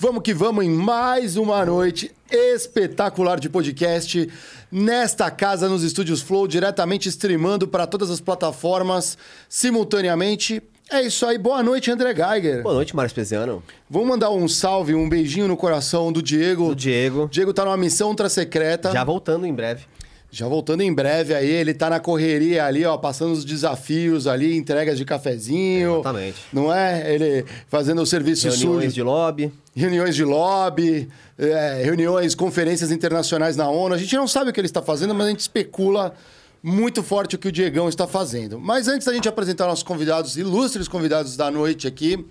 Vamos que vamos em mais uma noite espetacular de podcast nesta casa nos estúdios Flow, diretamente streamando para todas as plataformas simultaneamente. É isso aí, boa noite, André Geiger. Boa noite, Mário Espesiano. Vamos mandar um salve, um beijinho no coração do Diego. Do Diego. Diego tá numa missão ultra secreta. Já voltando em breve. Já voltando em breve aí, ele tá na correria ali, ó, passando os desafios ali, entregas de cafezinho. Exatamente. Não é? Ele fazendo o serviço Reuniões sujo. de lobby. Reuniões de lobby, é, reuniões, conferências internacionais na ONU. A gente não sabe o que ele está fazendo, mas a gente especula muito forte o que o Diegão está fazendo. Mas antes da gente apresentar nossos convidados, ilustres convidados da noite aqui,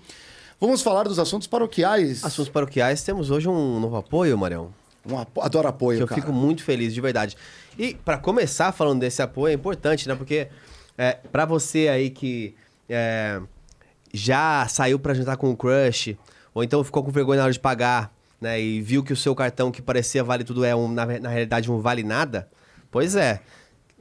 vamos falar dos assuntos paroquiais. Assuntos paroquiais. Temos hoje um novo apoio, Marião. Um apo... Adoro apoio, Que eu cara. fico muito feliz, de verdade. E para começar falando desse apoio, é importante, né? Porque é, para você aí que é, já saiu para jantar com o crush, ou então ficou com vergonha na hora de pagar, né? E viu que o seu cartão que parecia vale tudo é, um, na, na realidade, um vale nada. Pois é.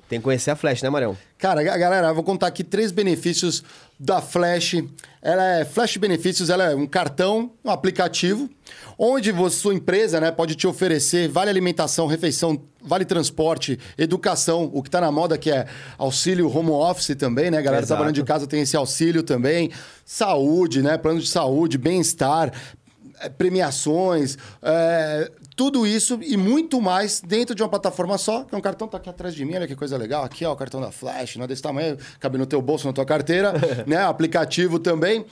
Tem que conhecer a Flash, né, Marião? Cara, ga- galera, eu vou contar aqui três benefícios da Flash. Ela é Flash Benefícios, ela é um cartão, um aplicativo, onde você, sua empresa né, pode te oferecer vale alimentação, refeição, vale transporte, educação, o que está na moda que é auxílio home office também, né? Galera Exato. trabalhando de casa tem esse auxílio também, saúde, né? Plano de saúde, bem-estar, eh, premiações, eh, tudo isso e muito mais dentro de uma plataforma só, que é um cartão tá aqui atrás de mim, olha que coisa legal. Aqui, ó, o cartão da Flash, não é desse tamanho, cabe no teu bolso, na tua carteira, né? Aplicativo também.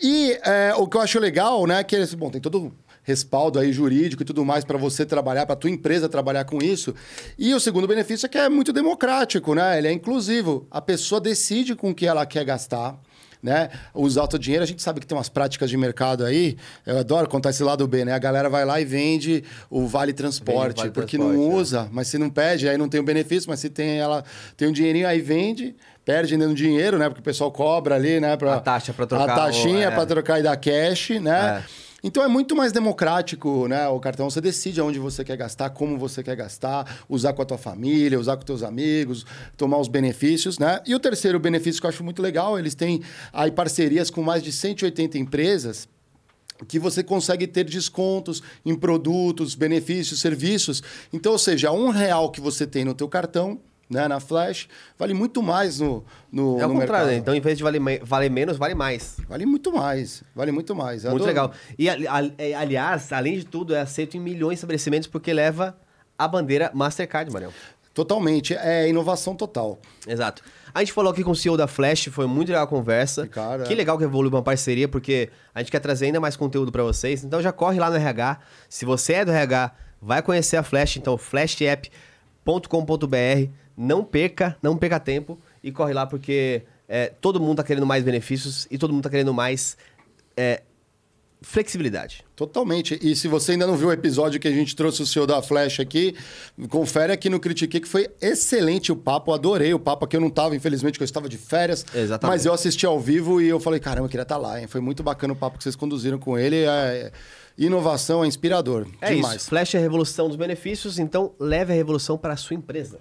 E eh, o que eu acho legal, né, que bom, tem todo respaldo aí jurídico e tudo mais para você trabalhar, para tua empresa trabalhar com isso. E o segundo benefício é que é muito democrático, né? Ele é inclusivo. A pessoa decide com o que ela quer gastar né? Usar o teu dinheiro, a gente sabe que tem umas práticas de mercado aí. Eu adoro contar esse lado B, né? A galera vai lá e vende o vale transporte, Vale porque transporte, não é. usa, mas se não pede, aí não tem o benefício, mas se tem ela tem um dinheirinho aí vende, perde ainda no dinheiro, né? Porque o pessoal cobra ali, né, pra, A taxa pra trocar A taxinha é. para trocar e dar cash, né? É. Então é muito mais democrático, né? O cartão você decide aonde você quer gastar, como você quer gastar, usar com a tua família, usar com teus amigos, tomar os benefícios, né? E o terceiro benefício que eu acho muito legal, eles têm aí parcerias com mais de 180 empresas que você consegue ter descontos em produtos, benefícios, serviços. Então, ou seja, um real que você tem no teu cartão, né, na Flash, vale muito mais no, no, É o no contrário, né? mercado. Então, em vez de valer, valer menos, vale mais. Vale muito mais, vale muito mais. Eu Muito adoro. legal. E, é, aliás, além de tudo, é aceito em milhões de estabelecimentos porque leva a bandeira Mastercard, Marião. Totalmente, é inovação total. Exato. A gente falou aqui com o CEO da Flash, foi muito legal a conversa. Cara, que legal que evoluiu uma parceria, porque a gente quer trazer ainda mais conteúdo pra vocês. Então já corre lá no RH. Se você é do RH, vai conhecer a Flash, então flashapp.com.br. Não perca, não perca tempo e corre lá porque é, todo mundo tá querendo mais benefícios e todo mundo tá querendo mais é, flexibilidade. Totalmente. E se você ainda não viu o episódio que a gente trouxe o CEO da Flash aqui, confere aqui no Critiquei, que foi excelente o papo. Adorei o papo aqui. Eu não estava, infelizmente, porque eu estava de férias. Exatamente. Mas eu assisti ao vivo e eu falei, caramba, eu queria estar lá. Hein? Foi muito bacana o papo que vocês conduziram com ele. É... Inovação é inspirador. É Demais. isso. Flash é a revolução dos benefícios, então leve a revolução para a sua empresa.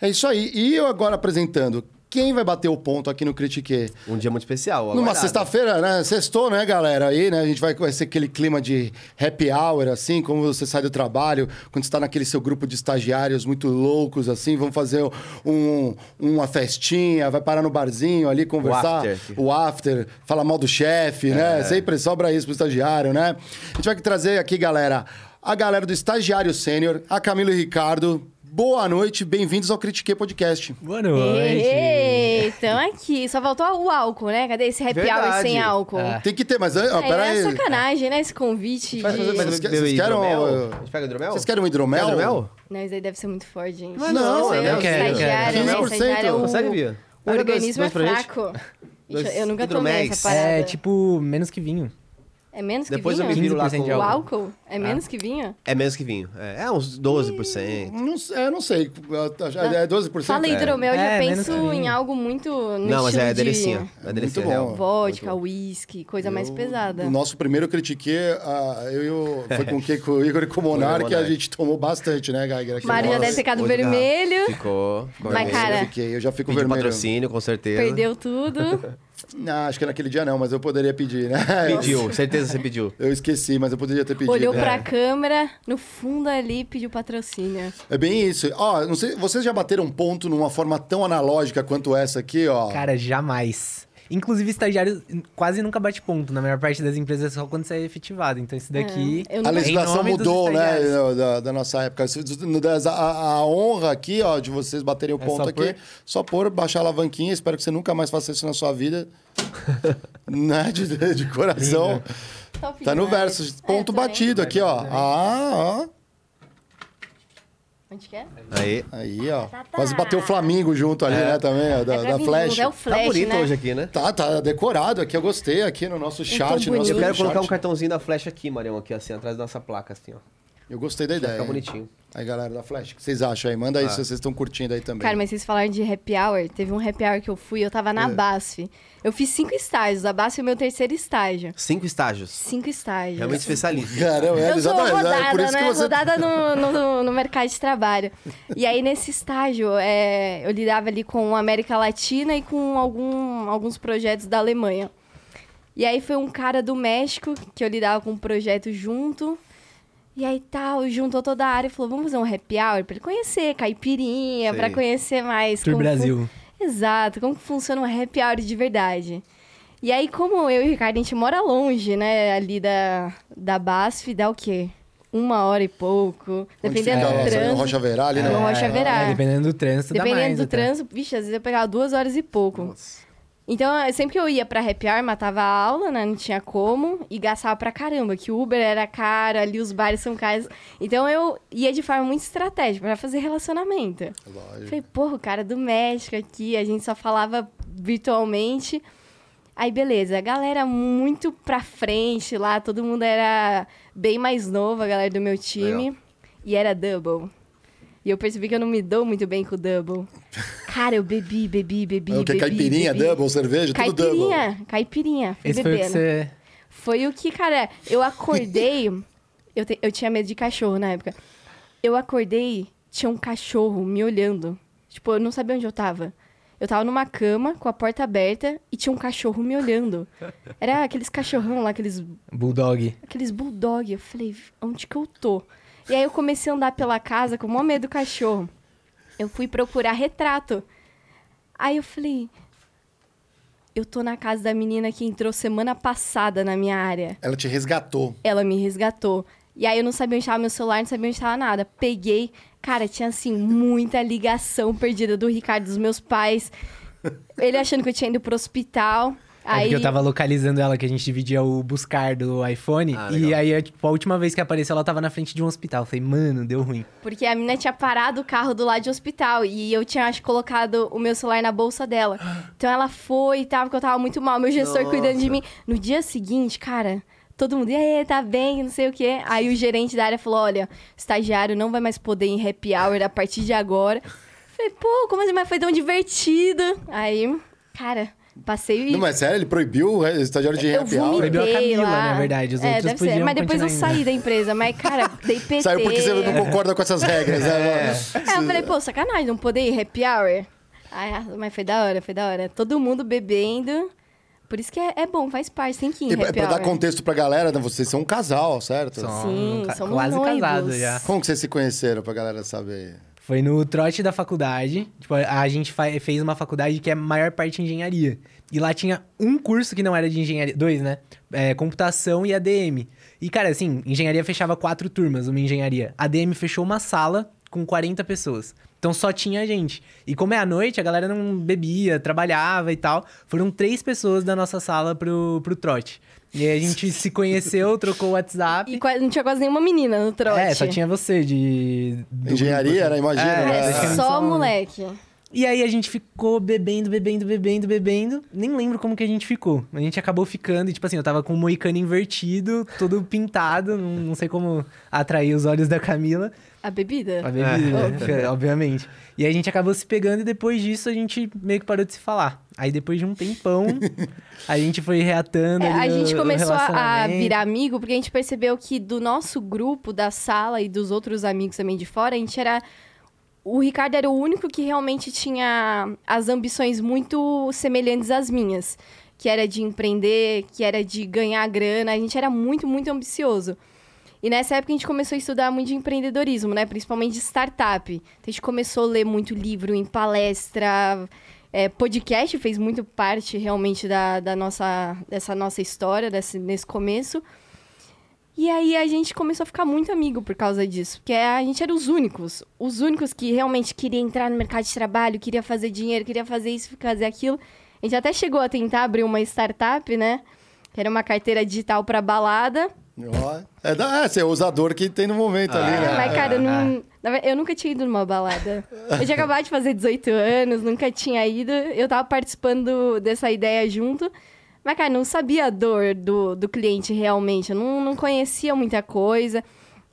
É isso aí. E eu agora apresentando. Quem vai bater o ponto aqui no Critique? Um dia muito especial. Numa sexta-feira, né? Sextou, né, galera? Aí, né? A gente vai, vai ser aquele clima de happy hour, assim, como você sai do trabalho, quando você tá naquele seu grupo de estagiários muito loucos, assim, vamos fazer um, uma festinha, vai parar no barzinho ali, conversar. after. O after, falar mal do chefe, né? Sempre sobra isso pro estagiário, né? A gente vai trazer aqui, galera, a galera do Estagiário Sênior, a Camila e o Ricardo. Boa noite, bem-vindos ao Critique Podcast. Boa noite. Ei, tamo aqui. Só faltou o álcool, né? Cadê esse happy hour Verdade. sem álcool? Ah. Tem que ter, mas... Ó, É, peraí. é sacanagem, né? Esse convite de... vai Vocês vocês querem, A gente pega hidromel? Vocês querem um hidromel? Quer hidromel? Não, isso aí deve ser muito forte, gente. Mas não, aí eu é quero, eu quero. né? 15%. Estagiário é o... Consegue, Bia? O organismo dois- dois pra é fraco. Dois Ixi, eu nunca tomei essa parada. É tipo menos que vinho. É menos que Depois eu vinho? me viro lá 15% com O álcool. É menos que vinho? É menos que vinho. É, é uns 12%. Não, sei- é, não sei. É 12%? Fala é. hidromel, eu já É, penso que em algo muito no Não, mas é de delicinha. É delicinha, Muito bom. vodka, whisky, coisa mais Eu- pesada. O nosso primeiro critiquei, ah, eu, e o- foi com, quem? com o Igor e com o Monark, Monark. a gente tomou bastante, né, Geiger? Mário já deve ter ficado vermelho, Ficou. ficou Mas, vermelho. cara, Eu, fiquei, eu já fico vermelho. patrocínio, com certeza. perdeu tudo. Não, acho que naquele dia não, mas eu poderia pedir, né? Pediu, certeza você pediu. Eu esqueci, mas eu poderia ter pedido. Olhou né? Pra câmera, no fundo ali, pediu patrocínio. É bem isso. Ó, não sei, vocês já bateram ponto numa forma tão analógica quanto essa aqui, ó? Cara, jamais. Inclusive, estagiário quase nunca bate ponto. Na maior parte das empresas é só quando você é efetivado. Então, isso daqui. É, eu A legislação mudou, né, da, da nossa época. A, a- honra aqui, ó, de vocês baterem o É ponto só aqui, por- só por baixar a alavanquinha. Espero que você nunca mais faça isso na sua vida. né, de, de coração. Top Tá no demais. verso, ponto É, batido aqui, ó. Ah, Onde que é? Aí. ó. Aí, ó. Tá, tá. Quase bateu o Flamengo junto ali, né, também, ó, da, É da Flash. É o Flash, tá bonito né? hoje aqui, né? Tá, tá decorado aqui, eu gostei aqui no nosso chat. tão no nosso. Eu quero chat. colocar um cartãozinho da Flash aqui, Marião, aqui assim, atrás da nossa placa, assim, ó. Eu gostei da ideia. Fica bonitinho. Aí, galera da Flash, o que vocês acham aí? Manda aí Ah. se vocês estão curtindo aí também. Cara, mas vocês falaram de happy hour. Teve um happy hour que eu fui, eu tava na É. BASF. Eu fiz cinco estágios. A BASF é o meu terceiro estágio. Cinco estágios. Cinco estágios. Realmente especialista. Caramba, é, Eu sou exatamente. rodada, é por isso né? que você. Rodada no, no, no mercado de trabalho. E aí, nesse estágio, é, eu lidava ali com a América Latina e com algum, alguns projetos da Alemanha. E aí foi um cara do México que eu lidava com um projeto junto. E aí tal, juntou toda a área e falou: vamos fazer um happy hour pra ele conhecer caipirinha, Sei. pra conhecer mais. Tour como fu- Brasil. Exato, como que funciona um happy hour de verdade. E aí, como eu e o Ricardo, a gente mora longe, né, ali da, da BASF, dá o quê? Uma hora e pouco, Onde dependendo fica do lá, trânsito. Rocha Verá ali, né? No Rocha Verá. É, dependendo do trânsito, dá Dependendo mais do até. trânsito, vixe, às vezes eu pegava duas horas e pouco. Nossa. Então, eu- sempre que eu ia pra happy hour, matava a aula, né? Não tinha como. E gastava pra caramba, que o Uber era caro, ali os bares são caros. Então, eu ia de forma muito estratégica pra fazer relacionamento. Lógico. Falei, porra, o cara do México aqui, a gente só falava virtualmente. Aí, beleza, a galera muito pra frente lá, todo mundo era bem mais novo, a galera do meu time. E era double. E eu percebi que eu não me dou muito bem com o double. Cara, eu bebi, bebi, bebi, É o que? bebi, Caipirinha, bebi. double, cerveja, tudo double. Caipirinha, caipirinha. Fui Esse foi o que bebendo. você. Foi o que, cara, eu acordei. eu, te- eu tinha medo de cachorro na época. Eu acordei, tinha um cachorro me olhando. Tipo, eu não sabia onde eu tava. Eu tava numa cama com a porta aberta e tinha um cachorro me olhando. Era aqueles cachorrão lá, aqueles, Bulldog. aqueles bulldog. Eu falei, onde que eu tô? E aí eu comecei a andar pela casa com o maior medo do cachorro. Eu fui procurar retrato. Aí eu falei, eu tô na casa da menina que entrou semana passada na minha área. Ela te resgatou. Ela me resgatou. E aí eu não sabia onde estava meu celular, não sabia onde estava nada. Peguei, cara, tinha assim muita ligação perdida do Ricardo dos meus pais. Ele achando que eu tinha ido pro hospital. É Aí porque eu tava localizando ela, que a gente dividia o buscar do iPhone. Ah, e aí, tipo, a última vez que apareceu, ela tava na frente de um hospital. Eu falei, mano, deu ruim. Porque a menina tinha parado o carro do lado de hospital. E eu tinha, acho, colocado o meu celular na bolsa dela. Então ela foi e tava, porque eu tava muito mal. Meu gestor Nossa. cuidando de mim. No dia seguinte, cara, todo mundo, e aí, tá bem, não sei o quê. Aí o gerente da área falou: olha, estagiário não vai mais poder ir em happy hour a partir de agora. Falei, pô, como assim? Mas foi tão divertido. Aí, cara, passei. Não, mas sério, ele proibiu o estagiário de eu happy hour? Proibiu a Camila, lá. na verdade, os é, deve ser. Mas depois eu saí da empresa. Mas, cara, dei PT. Saiu porque você não concorda com essas regras, né? É, eu falei, pô, sacanagem, não poder ir happy hour. Ah, mas foi da hora, foi da hora. Todo mundo bebendo. Por isso que é, é bom, faz parte, tem que ir E pra, dar contexto pra galera, né, vocês são um casal, certo? São Sim, ca- somos quase noivos. casados já. Como que vocês se conheceram, pra galera saber? Foi no trote da faculdade. Tipo, a gente fez uma faculdade que é a maior parte engenharia. E lá tinha um curso que não era de engenharia. Dois, né? É, computação e ADM. E, cara, assim, engenharia fechava quatro turmas, uma engenharia. ADM fechou uma sala com 40 pessoas. Então só tinha gente. E como é à noite, a galera não bebia, trabalhava e tal. Foram três pessoas da nossa sala pro, pro trote. E aí a gente se conheceu, trocou o WhatsApp. E qua- não tinha quase nenhuma menina no trote. É, só tinha você de. do Engenharia, grupo, era, imagina. É, né? É, só moleque. E aí a gente ficou bebendo, bebendo, bebendo, bebendo. Nem lembro como que a gente ficou. A gente acabou ficando, e tipo assim, eu tava com o moicano invertido, todo pintado, não, não sei como atrair os olhos da Camila. A bebida? A bebida, né? obviamente. E aí a gente acabou se pegando e depois disso a gente meio que parou de se falar. Aí depois de um tempão, a gente foi reatando. É, a gente no começou a- virar amigo porque a gente percebeu que do nosso grupo, da sala e dos outros amigos também de fora, a gente era. O Ricardo era o único que realmente tinha as ambições muito semelhantes às minhas. Que era de empreender, que era de ganhar grana. A gente era muito, muito ambicioso. E nessa época a gente começou a estudar muito de empreendedorismo, né? Principalmente de startup. Então a gente começou a ler muito livro em palestra, é, podcast fez muito parte realmente da, da nossa, dessa nossa história, desse, nesse começo. E aí a gente começou a ficar muito amigo por causa disso. Porque a gente era os únicos. Os únicos que realmente queria entrar no mercado de trabalho, queria fazer dinheiro, queria fazer isso, fazer aquilo. A gente até chegou a tentar abrir uma startup, né? Que era uma carteira digital para balada. Ó, É, da, é, você é o usador que tem no momento ali, né? Mas, cara, eu, não, na verdade, eu nunca tinha ido numa balada. Eu tinha acabado de fazer 18 anos, nunca tinha ido. Eu tava participando dessa ideia junto. Mas, cara, não sabia a dor do, do cliente realmente. Eu não, não conhecia muita coisa.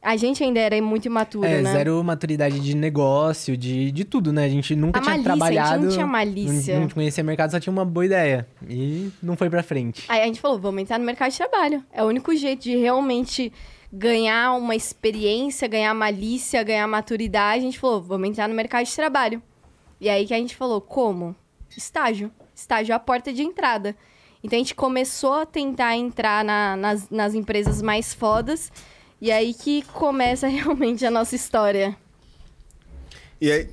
A gente ainda era muito imaturo, É, né? zero maturidade de negócio, de, de tudo, né? A gente nunca A tinha malícia, a gente não trabalhado. tinha malícia. Não, não conhecia mercado, só tinha uma boa ideia. E não foi pra frente. Aí a gente falou, vamos entrar no mercado de trabalho. É o único jeito de realmente ganhar uma experiência, ganhar malícia, ganhar maturidade. A gente falou, vamos entrar no mercado de trabalho. E aí que a gente falou, como? Estágio. Estágio é a porta de entrada. Então a gente começou a tentar entrar na- nas, nas empresas mais fodas. E aí que começa realmente a nossa história. E aí.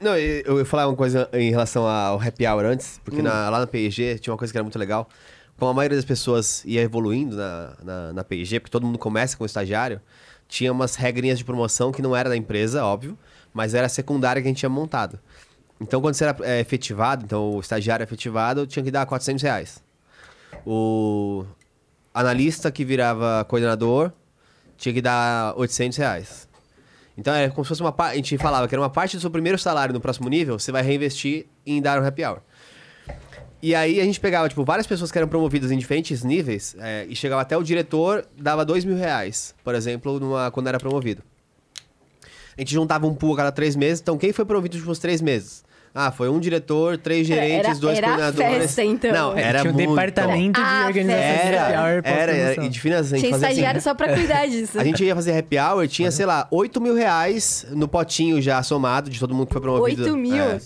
Não, eu ia falar uma coisa em relação ao happy hour antes, porque na- lá na PIG tinha uma coisa que era muito legal. Como a maioria das pessoas ia evoluindo na, na, na PIG, porque todo mundo começa com estagiário, tinha umas regrinhas de promoção que não era da empresa, óbvio, mas era a secundária que a gente tinha montado. Então, quando você era é, efetivado, então o estagiário efetivado tinha que dar 400 reais. O analista que virava coordenador tinha que dar 800 reais. Então é como se fosse uma parte. A gente falava que era uma parte do seu primeiro salário no próximo nível, você vai reinvestir em dar um happy hour. E aí a gente pegava, tipo, várias pessoas que eram promovidas em diferentes níveis, é, e chegava até o diretor, dava dois mil reais, por exemplo, numa, quando era promovido. A gente juntava um pool a cada três meses, então quem foi promovido nos últimos três meses? Ah, foi um diretor, três gerentes, era- dois era a coordenadores. festa, então. Não, É, era tinha um muito. departamento de Ah, organização festa. de happy Era, hour era, era, e de finas, a gente Tinha fazia assim. estagiário só pra cuidar disso. A gente ia fazer happy hour, tinha, sei lá, 8 mil reais no potinho já somado de todo mundo que foi promovido. 8 mil? É.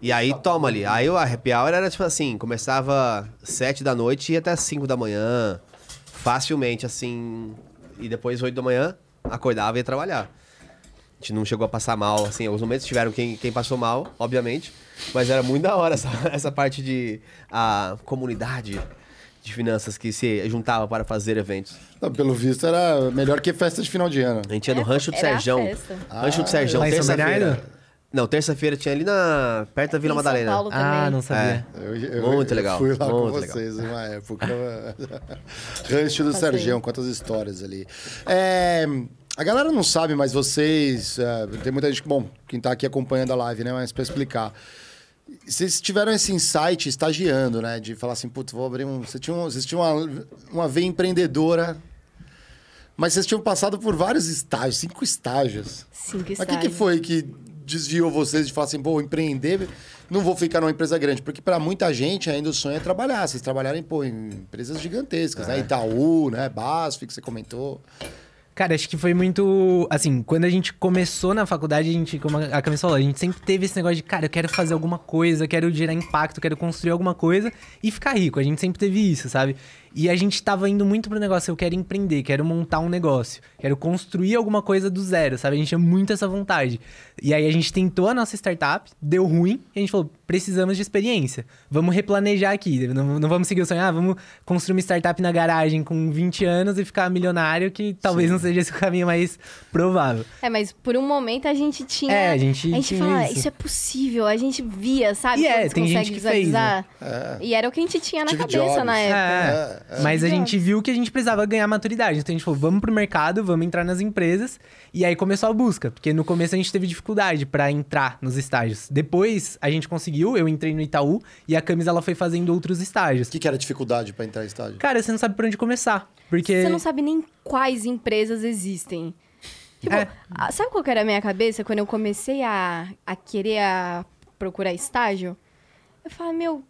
E aí, toma ali. Aí o happy hour era tipo assim, começava 7 da noite e ia até 5 da manhã. Facilmente, assim. E depois 8 da manhã, acordava e ia trabalhar. A gente não chegou a passar mal, assim. Alguns momentos tiveram quem, quem passou mal, obviamente. Mas era muito da hora essa, essa parte de a comunidade de finanças que se juntava para fazer eventos. Não, Pelo visto, era melhor que festa de final de ano. A gente ia no É, Rancho do Serjão. Rancho do Serjão, terça-feira. Não, terça-feira tinha ali na. perto da Vila Em São Madalena. Paulo também. Ah, não sabia. Eu- eu- Muito eu legal, Fui lá com muito legal. vocês uma época. Rancho do. Sergião, quantas histórias ali. É, a galera não sabe, mas vocês. é, tem muita gente que, bom, quem tá aqui acompanhando a live, né? Mas pra explicar. Vocês tiveram esse insight estagiando, né? De falar assim, putz, vou abrir um. Você tinha um- vocês tinham uma, uma veia empreendedora. Mas vocês tinham passado por vários estágios, cinco estágios. Cinco Mas o que, que estágios. foi que desviou vocês de falar assim, pô, empreender, não vou ficar numa empresa grande? Porque para muita gente ainda o sonho é trabalhar. Vocês trabalharem, pô, em empresas gigantescas, É. né? Itaú, né? Basf, que você comentou. Cara, acho que foi muito. Assim, quando a gente começou na faculdade, a gente, como a Camila falou, a gente sempre teve esse negócio de, cara, eu quero fazer alguma coisa, quero gerar impacto, quero construir alguma coisa e ficar rico. A gente sempre teve isso, sabe? E a gente tava indo muito pro negócio, eu quero empreender, quero montar um negócio, quero construir alguma coisa do zero, sabe? A gente tinha muito essa vontade. E aí a gente tentou a nossa startup, deu ruim, e a gente falou, precisamos de experiência. Vamos replanejar aqui. Não, não vamos seguir o sonho, ah, vamos construir uma startup na garagem com 20 anos e ficar milionário, que talvez Sim. não seja esse o caminho mais provável. É, mas por um momento a gente tinha. É, a gente A gente tinha fala, isso. isso. é possível. A gente via, sabe? E é, tem consegue gente que fez, né? visualizar. E era o que a gente tinha na Steve cabeça Jobs. na época. É, mas a gente viu que a gente precisava ganhar maturidade. Então a gente falou, vamos pro mercado, vamos entrar nas empresas. E aí começou a busca, porque no começo a gente teve dificuldade pra entrar nos estágios. Depois a gente conseguiu, eu entrei no Itaú e a Camis ela foi fazendo outros estágios. O que, que era a dificuldade pra entrar em estágio? Cara, você não sabe por onde começar. Porque. Você não sabe nem quais empresas existem. Tipo, É. sabe qual que era a minha cabeça quando eu comecei a, a querer a procurar estágio? Eu falei, meu,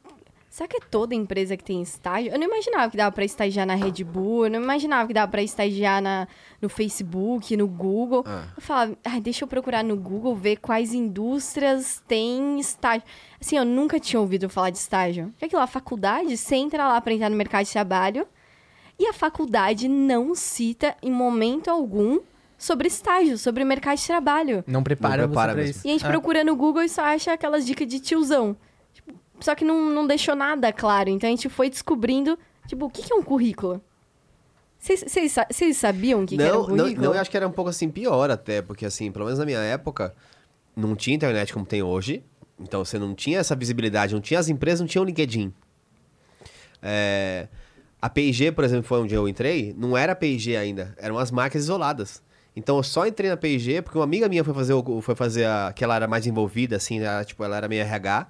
será que é toda empresa que tem estágio? Eu não imaginava que dava pra estagiar na Red Bull, eu não imaginava que dava pra estagiar na, no Facebook, no Google. Eu falava, ai, deixa eu procurar no Google, ver quais indústrias têm estágio. Assim, eu nunca tinha ouvido falar de estágio. Que é aquilo, a faculdade, você entra lá pra entrar no mercado de trabalho, e a faculdade não cita em momento algum sobre estágio, sobre mercado de trabalho. Não prepara, Não prepara você pra isso. E a gente É. procura no Google e só acha aquelas dicas de tiozão. Só que não, não deixou nada claro. Então a gente foi descobrindo, tipo, o que, que é um currículo? Vocês- Vocês sa- vocês sabiam o que, que era um não, não, currículo? não, eu acho que era um pouco assim pior até, porque assim, pelo menos na minha época, não tinha internet como tem hoje. Então você não tinha essa visibilidade, não tinha as empresas, não tinha o LinkedIn. É, a P&G, por exemplo, foi onde eu entrei, não era P&G ainda, eram as marcas isoladas. Então eu só entrei na P&G porque uma amiga minha foi fazer, o- foi fazer a, que ela era mais envolvida, assim, ela, tipo, ela era meio RH.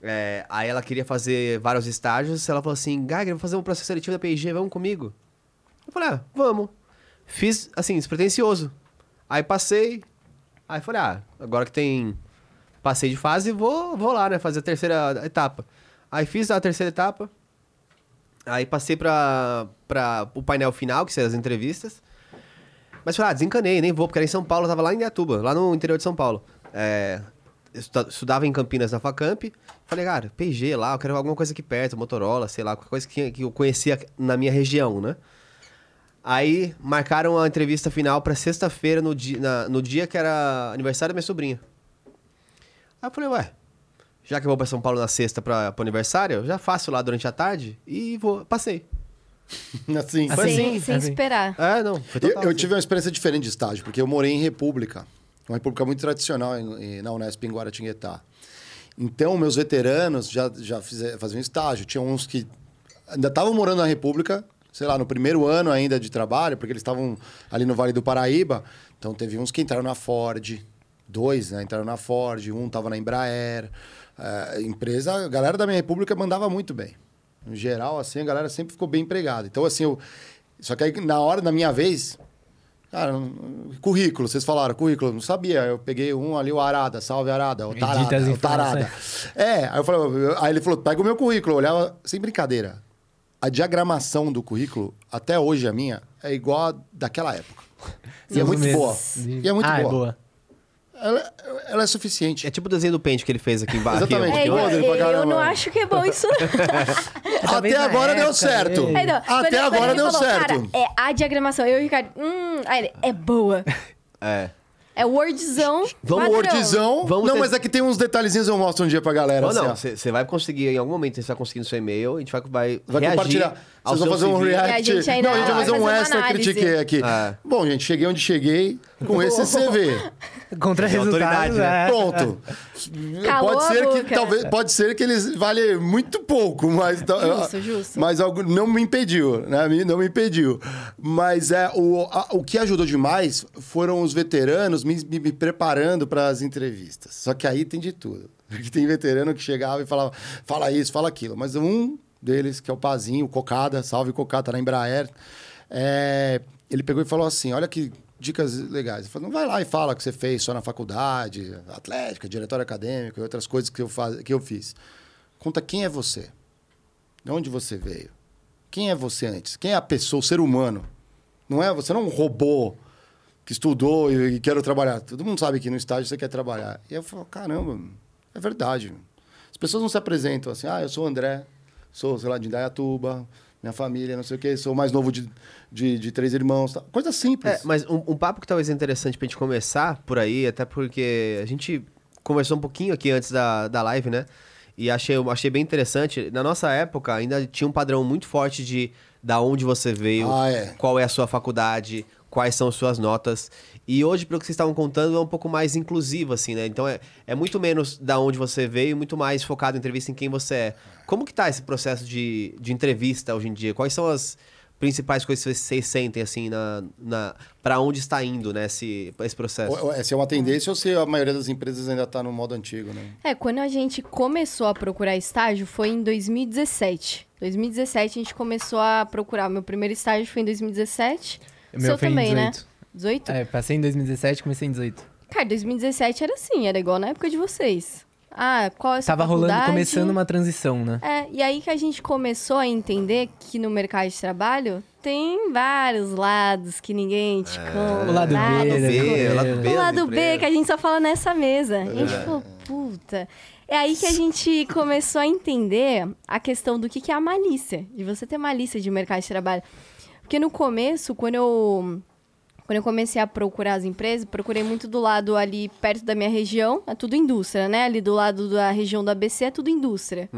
É, aí ela queria fazer vários estágios, ela falou assim, Gagner, vou fazer um processo seletivo da P&G, vamos comigo? Eu falei, ah, vamos. Fiz, assim, despretensioso. Aí passei, aí falei, ah, agora que tem... Passei de fase, vou, vou lá, né, fazer a terceira etapa. Aí fiz a terceira etapa, aí passei pra, pra o painel final, que são as entrevistas. Mas falei, ah, desencanei, nem vou, porque era em São Paulo, eu tava lá em Iatuba, lá no interior de São Paulo. É, estudava em Campinas, na Facamp. Falei, cara, PG lá, eu quero alguma coisa aqui perto, Motorola, sei lá, qualquer coisa que, que eu conhecia na minha região, né? Aí marcaram a entrevista final pra sexta-feira, no, di na- no dia que era aniversário da minha sobrinha. Aí eu falei, ué, já que eu vou pra São Paulo na sexta pra, pro aniversário, eu já faço lá durante a tarde e vou. Passei. Assim. Foi sem, assim, sem assim. esperar. É, não, foi Eu, total. eu assim. tive uma experiência diferente de estágio, porque eu morei em República. Uma república muito tradicional em- em- na Unesp em Guaratinguetá. Então, meus veteranos já, já faziam estágio. Tinha uns que ainda estavam morando na República, sei lá, no primeiro ano ainda de trabalho, porque eles estavam ali no Vale do Paraíba. Então, teve uns que entraram na Ford, dois né, entraram na Ford, um estava na Embraer. É, empresa, a galera da minha República mandava muito bem. No geral, assim, a galera sempre ficou bem empregada. Então, assim, eu... Só que aí, na hora, na minha vez, Cara, currículo, vocês falaram, currículo, não sabia. Eu peguei um ali, o Arada, salve Arada, o Tarada, o Tarada. É, aí eu falei, aí ele falou, pega o meu currículo. Eu olhava, sem brincadeira. A diagramação do currículo, até hoje a minha, é igual a daquela época. E é muito boa. E é muito ah, boa. É. Ela, ela é suficiente. É tipo o desenho do pente que ele fez aqui embaixo. Exatamente. É, que eu, eu caramba. não acho que é bom isso. Até agora deu época, certo. é. É, não, quando- Até quando agora ele deu falou, certo. Cara, é a diagramação. Eu e o Ricardo, hum, aí ele, é boa. É. É Wordzão. Vamos, padrão. Wordzão. Vamos não, ter- mas aqui tem uns detalhezinhos eu mostro um dia pra galera. Ou assim, não, você vai conseguir, em algum momento você vai conseguir no seu e-mail, a gente vai, vai, Vai reagir compartilhar. Vocês vão fazer um react. E a gente ainda não, a gente vai fazer um fazer extra critiquei aqui. É. Bom, gente, cheguei onde cheguei com esse CV. Contra De autoridade, resultados, né? é. Pronto. Calou pode a ser que talvez pode ser que eles valem muito pouco, mas Justo, justo. mas algo não me impediu, né? Não me impediu. Mas é o, a- o que ajudou demais foram os veteranos me, me- me preparando para as entrevistas. Só que aí tem de tudo. Porque tem veterano que chegava e falava, fala isso, fala aquilo. Mas um deles, que é o Pazinho, o Cocada, salve Cocada, tá na Embraer, é, ele pegou e falou assim: olha que dicas legais. Ele falou: não vai lá e fala que você fez só na faculdade, atlética, diretório acadêmico e outras coisas que eu, faz, que eu fiz. Conta quem é você. De onde você veio? Quem é você antes? Quem é a pessoa, o ser humano? Não é você não é um robô que estudou e, e quero trabalhar. Todo mundo sabe que no estágio você quer trabalhar. E eu falo, caramba, é verdade. As pessoas não se apresentam assim, ah, eu sou o André, sou, sei lá, de Indaiatuba, minha família, não sei o quê, sou mais novo de, de, de três irmãos. tal. Coisa simples. É, mas um, um papo que talvez é interessante pra gente começar por aí, até porque a gente conversou um pouquinho aqui antes da, da live, né? E achei, achei bem interessante. Na nossa época, ainda tinha um padrão muito forte de da onde você veio, Ah, é. qual é a sua faculdade, quais são as suas notas. E hoje, pelo que vocês estavam contando, é um pouco mais inclusivo, assim, né? Então é, é muito menos da onde você veio e muito mais focado em entrevista em quem você é. Como que tá esse processo de, de entrevista hoje em dia? Quais são as principais coisas que vocês sentem, assim, na, na, para onde está indo, né, esse, esse processo? Ou- ou- Se é uma tendência ou se a maioria das empresas ainda tá no modo antigo, né? É, quando a gente começou a procurar estágio foi em 2017. 2017 a gente começou a procurar. Meu primeiro estágio foi em 2017. O Seu meu em também, né? 18. 18? É, passei em 2017, comecei em 18. Cara, 2017 era assim, era igual na época de vocês. Ah, qual é a sua Tava rolando, faculdade? começando uma transição, né? É, e aí que a gente começou a entender que no mercado de trabalho tem vários lados que ninguém te conta. O lado B, vários né? o lado B, O lado B que a gente só fala nessa mesa. E a gente falou, puta. É aí que a gente começou a entender a questão do que, que é a malícia, de você ter malícia de mercado de trabalho. Porque no começo, quando eu, quando eu comecei a procurar as empresas, procurei muito do lado ali perto da minha região, é tudo indústria, né? Ali do lado da região do ABC é tudo indústria.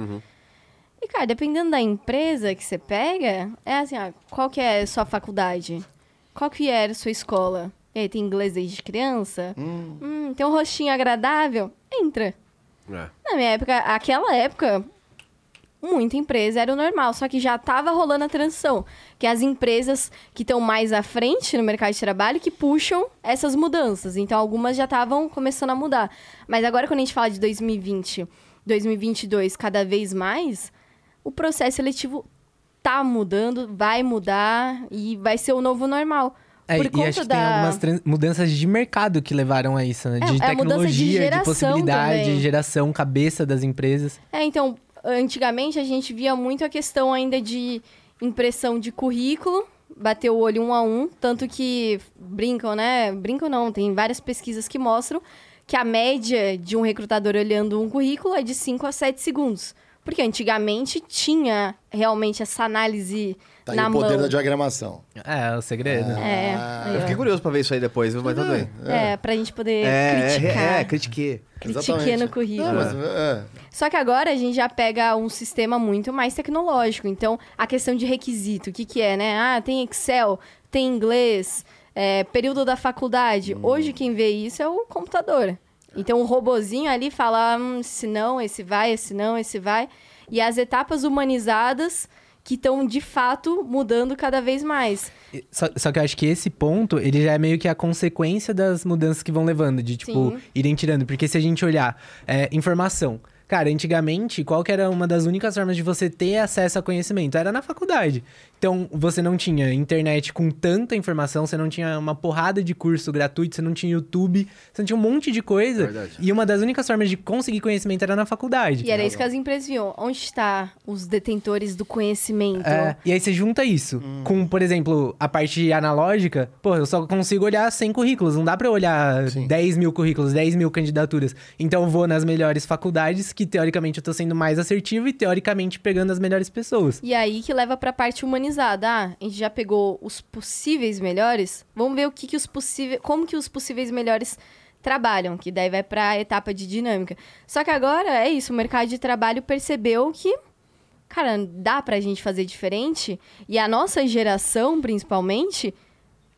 E, cara, dependendo da empresa que você pega, é assim, ah, qual que é a sua faculdade? Qual que era a sua escola? E aí, tem inglês desde criança? Hum, tem um rostinho agradável? Entra. É. Na minha época, aquela época, muita empresa era o normal, só que já tava rolando a transição. Que é as empresas que estão mais à frente no mercado de trabalho que puxam essas mudanças. Então, algumas já estavam começando a mudar. Mas agora, quando a gente fala de 2020, 2022, cada vez mais, o processo seletivo tá mudando, vai mudar e vai ser o novo normal. É, Por e acho que da... tem algumas tran- mudanças de mercado que levaram a isso, né? É, De é de tecnologia, de, geração possibilidade, também. de geração, cabeça das empresas. É, então, antigamente a gente via muito a questão ainda de impressão de currículo, bater o olho um a um, tanto que brincam, né? Brincam não, tem várias pesquisas que mostram que a média de um recrutador olhando um currículo é de 5 a 7 segundos. Porque antigamente tinha realmente essa análise Tá aí na o poder mão. da diagramação. É, o segredo. É, aí, Eu fiquei curioso pra ver isso aí depois, viu? mas tudo bem. é, pra gente poder É, criticar. é, é, critiquei. critiquei Exatamente. no currículo. Não, mas, é. Só que agora a gente já pega um sistema muito mais tecnológico. Então, a questão de requisito, o que, que é, né? Ah, tem Excel, tem inglês, é, período da faculdade. Hoje quem vê isso é o computador. Então, o robozinho ali fala, hum, esse não, esse vai, esse não, esse vai. E as etapas humanizadas que estão, de fato, mudando cada vez mais. Só, só que eu acho que esse ponto, ele já é meio que a consequência das mudanças que vão levando, de, tipo, Sim. irem tirando. Porque se a gente olhar é, informação... Cara, antigamente, qual que era uma das únicas formas de você ter acesso a conhecimento? Era na faculdade. Então, você não tinha internet com tanta informação, você não tinha uma porrada de curso gratuito, você não tinha YouTube, você não tinha um monte de coisa. Verdade. E uma das únicas formas de conseguir conhecimento era na faculdade. E era isso que as empresas viam. Onde está os detentores do conhecimento? É, e aí você junta isso com, por exemplo, a parte analógica. Pô, eu só consigo olhar 100 currículos. Não dá pra eu olhar Sim. 10 mil currículos, 10 mil candidaturas. Então eu vou nas melhores faculdades, que teoricamente eu tô sendo mais assertivo e teoricamente pegando as melhores pessoas. E aí que leva pra parte humanizada. Ah, a gente já pegou os possíveis melhores. Vamos ver o que, que os possíveis, como que os possíveis melhores trabalham, que daí vai pra etapa de dinâmica. Só que agora é isso, o mercado de trabalho percebeu que cara, dá pra gente fazer diferente e a nossa geração, principalmente,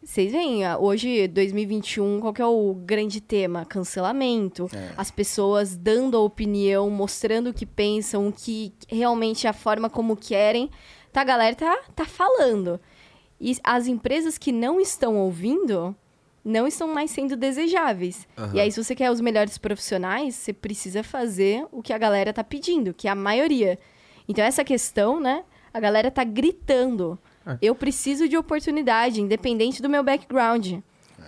vocês veem, ah, hoje, 2021, qual que é o grande tema? Cancelamento. As pessoas dando a opinião, mostrando o que pensam, o que realmente é a forma como querem. Tá, a galera tá, tá falando. E as empresas que não estão ouvindo não estão mais sendo desejáveis. E aí, se você quer os melhores profissionais, você precisa fazer o que a galera tá pedindo, que é a maioria. Então, essa questão, né? A galera tá gritando. Eu preciso de oportunidade, independente do meu background.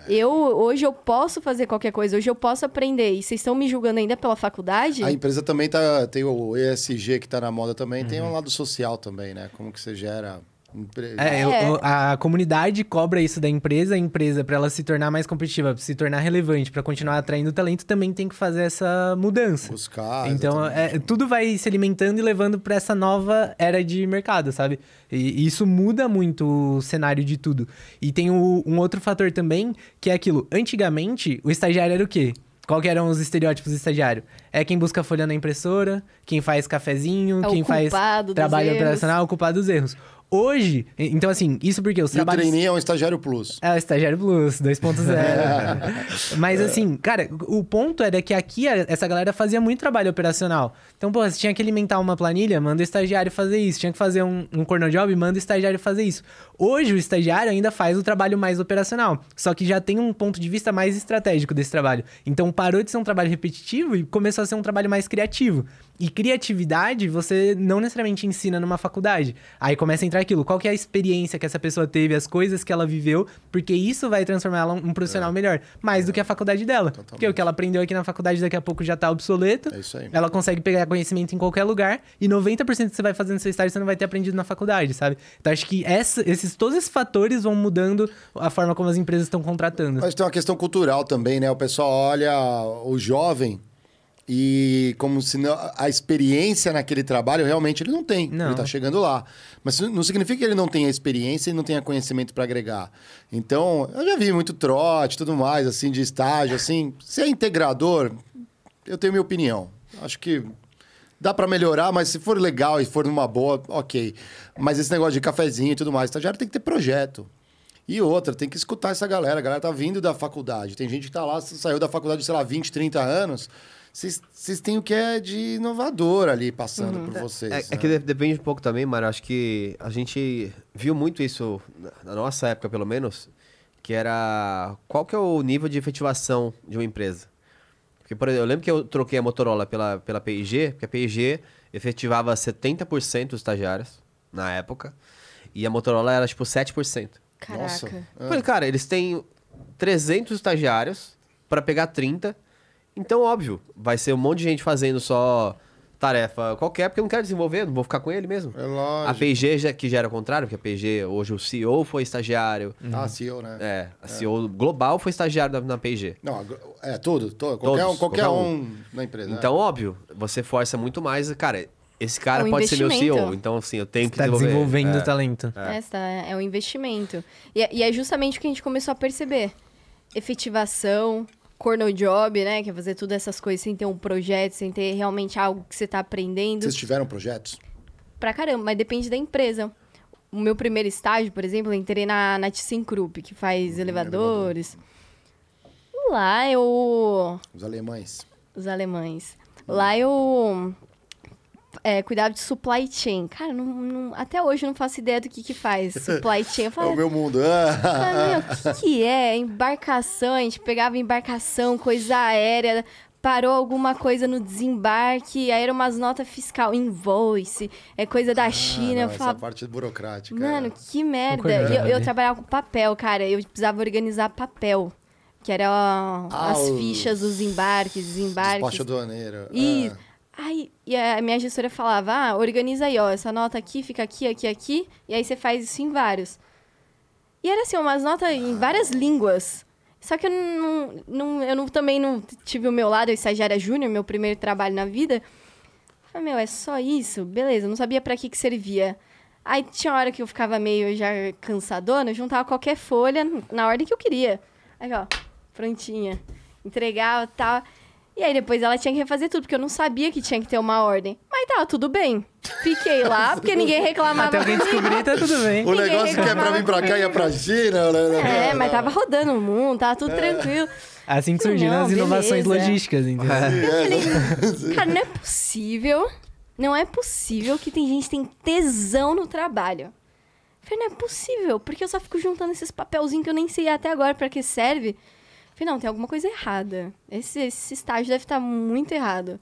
Eu, hoje eu posso fazer qualquer coisa, hoje eu posso aprender. E vocês estão me julgando ainda pela faculdade? A empresa também tá, tem o ESG que tá na moda também, tem um lado social também, né? Como que você gera... empre- É, eu- É. eu- a comunidade cobra isso da empresa, a empresa, pra ela se tornar mais competitiva, pra se tornar relevante, pra continuar atraindo talento, também tem que fazer essa mudança. Buscar. Então, é, tudo vai se alimentando e levando pra essa nova era de mercado, sabe? E, e isso muda muito o cenário de tudo. E tem o- um outro fator também, que é aquilo. Antigamente, o estagiário era o quê? qual que eram os estereótipos do estagiário? É quem busca folha na impressora, quem faz cafezinho, É quem faz trabalho erros. operacional, o culpado dos erros. Hoje, então assim, isso porque os E o trabalhos... trainee é um estagiário plus. É, o Estagiário Plus, 2.0. Mas assim, cara, o ponto era que aqui essa galera fazia muito trabalho operacional. Então, pô, você tinha que alimentar uma planilha, manda o estagiário fazer isso. Tinha que fazer um, um corner job, manda o estagiário fazer isso. Hoje, o estagiário ainda faz o trabalho mais operacional. Só que já tem um ponto de vista mais estratégico desse trabalho. Então, parou de ser um trabalho repetitivo e começou a ser um trabalho mais criativo. E criatividade você não necessariamente ensina numa faculdade. Aí começa a entrar aquilo, qual que é a experiência que essa pessoa teve, as coisas que ela viveu, porque isso vai transformar ela um profissional melhor, mais do que a faculdade dela. Porque o que ela aprendeu aqui na faculdade daqui a pouco já tá obsoleto. É isso aí. Ela consegue pegar conhecimento em qualquer lugar e 90% que você vai fazer no seu estágio você não vai ter aprendido na faculdade, sabe? Então acho que essa- esses todos esses fatores vão mudando a forma como as empresas estão contratando. Mas tem uma questão cultural também, né? O pessoal olha o jovem e como se não- a experiência naquele trabalho realmente ele não tem. Não. Ele tá chegando lá. Mas não significa que ele não tenha experiência e não tenha conhecimento para agregar. Então, eu já vi muito trote, tudo mais, assim, de estágio, assim. Se é integrador, eu tenho minha opinião. Acho que dá para melhorar, mas se for legal e for numa boa, ok. Mas esse negócio de cafezinho e tudo mais, estagiário tem que ter projeto. E outra, tem que escutar essa galera. A galera tá vindo da faculdade. Tem gente que tá lá, saiu da faculdade, sei lá, 20, 30 anos. Vocês têm o que é de inovador ali passando por vocês. É, é né? que de- depende um pouco também, Mário. Acho que a gente viu muito isso, na- nossa época pelo menos, que era qual que é o nível de efetivação de uma empresa. Porque, por exemplo, eu lembro que eu troquei a Motorola pela, pela P&G, porque a P&G efetivava 70% dos estagiários na época, e a Motorola era tipo 7%. Nossa. Caraca. Eu Falei, cara, eles têm 300 estagiários para pegar 30. Então, óbvio, vai ser um monte de gente fazendo só tarefa qualquer, porque eu não quero desenvolver, não vou ficar com ele mesmo. É lógico. A P&G, já, que já era o contrário, porque a P&G, hoje o CEO foi estagiário. Ah, CEO, né? É, a CEO global foi estagiário da- na P&G. Não, é tudo. todo qualquer Todos, um, qualquer qualquer um na empresa. né? Então, óbvio, você força muito mais. Cara, esse cara É um pode ser meu. CEO. Então, assim, eu tenho que Tá desenvolver. desenvolvendo É. o talento. Essa é um investimento. E, é- e é justamente o que a gente começou a perceber. Efetivação, corno job, né? Que é fazer todas essas coisas sem ter um projeto, sem ter realmente algo que você tá aprendendo. Vocês tiveram projetos? Pra caramba, mas depende da empresa. O meu primeiro estágio, por exemplo, eu entrei na, na ThyssenKrupp, que faz elevadores. Lá eu... Os alemães. Os alemães. Lá eu é, cuidava de supply chain. Cara, não- não- até hoje eu não faço ideia do que que faz supply chain. Eu É falo, o meu mundo. ah, meu, o que, que é? Embarcação, a gente pegava embarcação, coisa aérea, parou alguma coisa no desembarque, aí era umas notas fiscal, invoice, é coisa da Ah, China. não, eu essa falava, parte burocrática. mano, que merda. Eu, eu trabalhava com papel, cara, eu precisava organizar papel. Que era ó, Ah, as fichas dos embarques, desembarques. Despacho aduaneiro. Isso. Ah, E a minha gestora falava, ah, organiza aí, ó, essa nota aqui, fica aqui, aqui, aqui, e aí você faz isso em vários. E era assim, umas notas em várias línguas. Só que eu não, não, eu não, também não tive o meu lado, eu estagiária júnior, meu primeiro trabalho na vida. Falei, meu, é só isso? Beleza, não sabia pra que que servia. Aí tinha hora que eu ficava meio já cansadona, eu juntava qualquer folha na ordem que eu queria. Aí, ó, prontinha. Entregava tal. E aí depois ela tinha que refazer tudo, porque eu não sabia que tinha que ter uma ordem. Mas tava tudo bem. Fiquei lá, porque ninguém reclamava. Até alguém comigo. descobrir, tá tudo bem. O Ninguém negócio que é pra reclamava vir pra cá e é pra China. né? É, mas tava rodando o mundo, tava tudo tranquilo. Assim que surgiram Não, as inovações beleza. logísticas, entendeu? Cara, não é possível. Não é possível que tem gente que tem tesão no trabalho. Eu Falei, não é possível, porque eu só fico juntando esses papelzinhos que eu nem sei até agora pra que serve. Falei, não, tem alguma coisa errada. Esse, esse estágio deve estar muito errado.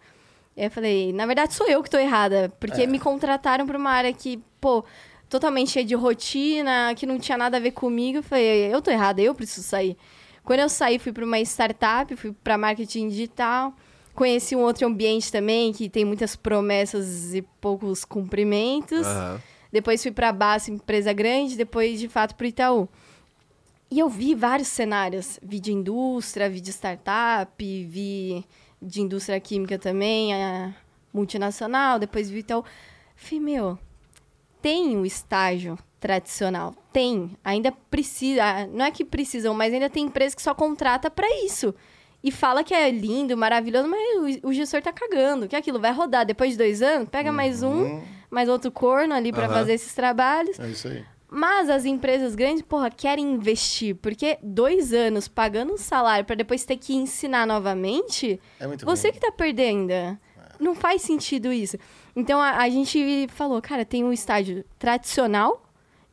E aí eu falei, na verdade sou eu que tô errada, porque me contrataram pra uma área que, pô, totalmente cheia de rotina, que não tinha nada a ver comigo. Eu falei, eu tô errada, eu preciso sair. Quando eu saí, fui pra uma startup, fui pra marketing digital. Conheci um outro ambiente também, que tem muitas promessas e poucos cumprimentos. Aham. Depois fui para a Basta, empresa grande, depois de fato para Itaú. E eu vi vários cenários. Vi de indústria, vi de startup, vi de indústria química também, a multinacional, depois vi Itaú. Falei, meu, tem o estágio tradicional. Tem. Ainda precisa. Não é que precisam, mas ainda tem empresa que só contrata para isso. e fala que é lindo, maravilhoso, mas o, o gestor tá cagando. Que é aquilo vai rodar depois de dois anos, pega mais um, mais outro corno ali pra Aham. fazer esses trabalhos. É isso aí. Mas as empresas grandes, porra, querem investir, porque dois anos pagando um salário pra depois ter que ensinar novamente, É muito você ruim. que tá perdendo. Não faz sentido isso. Então a, a gente falou, cara, tem o estágio tradicional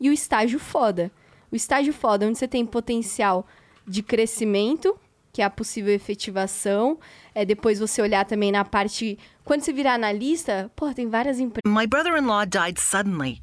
e o estágio foda. O estágio foda, onde você tem potencial de crescimento, que é a possível efetivação. É depois você olhar também na parte. Quando você virar analista, pô, tem várias empresas. My brother in law died suddenly,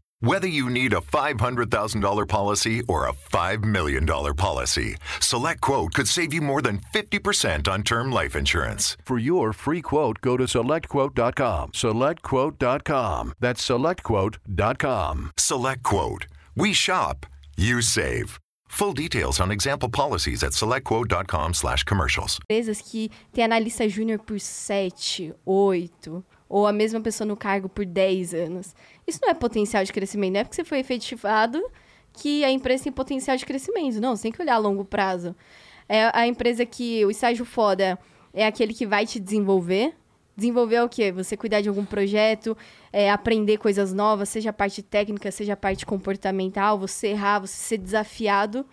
Whether you need a $500,000 policy or a $5 million policy, SelectQuote could save you more than 50% on term life insurance. For your free quote, go to selectquote.com. Selectquote.com. That's selectquote.com. SelectQuote. We shop, you save. Full details on example policies at selectquote.com slash commercials. empresas que tem analista júnior por 7, 8, ou a mesma pessoa no cargo por 10 anos. Isso não é potencial de crescimento, não é porque você foi efetivado que a empresa tem potencial de crescimento. Não, você tem que olhar a longo prazo. É a empresa que o estágio foda é aquele que vai te desenvolver. Desenvolver é o quê? Você cuidar de algum projeto, é, aprender coisas novas, seja a parte técnica, seja a parte comportamental, você errar, você ser desafiado.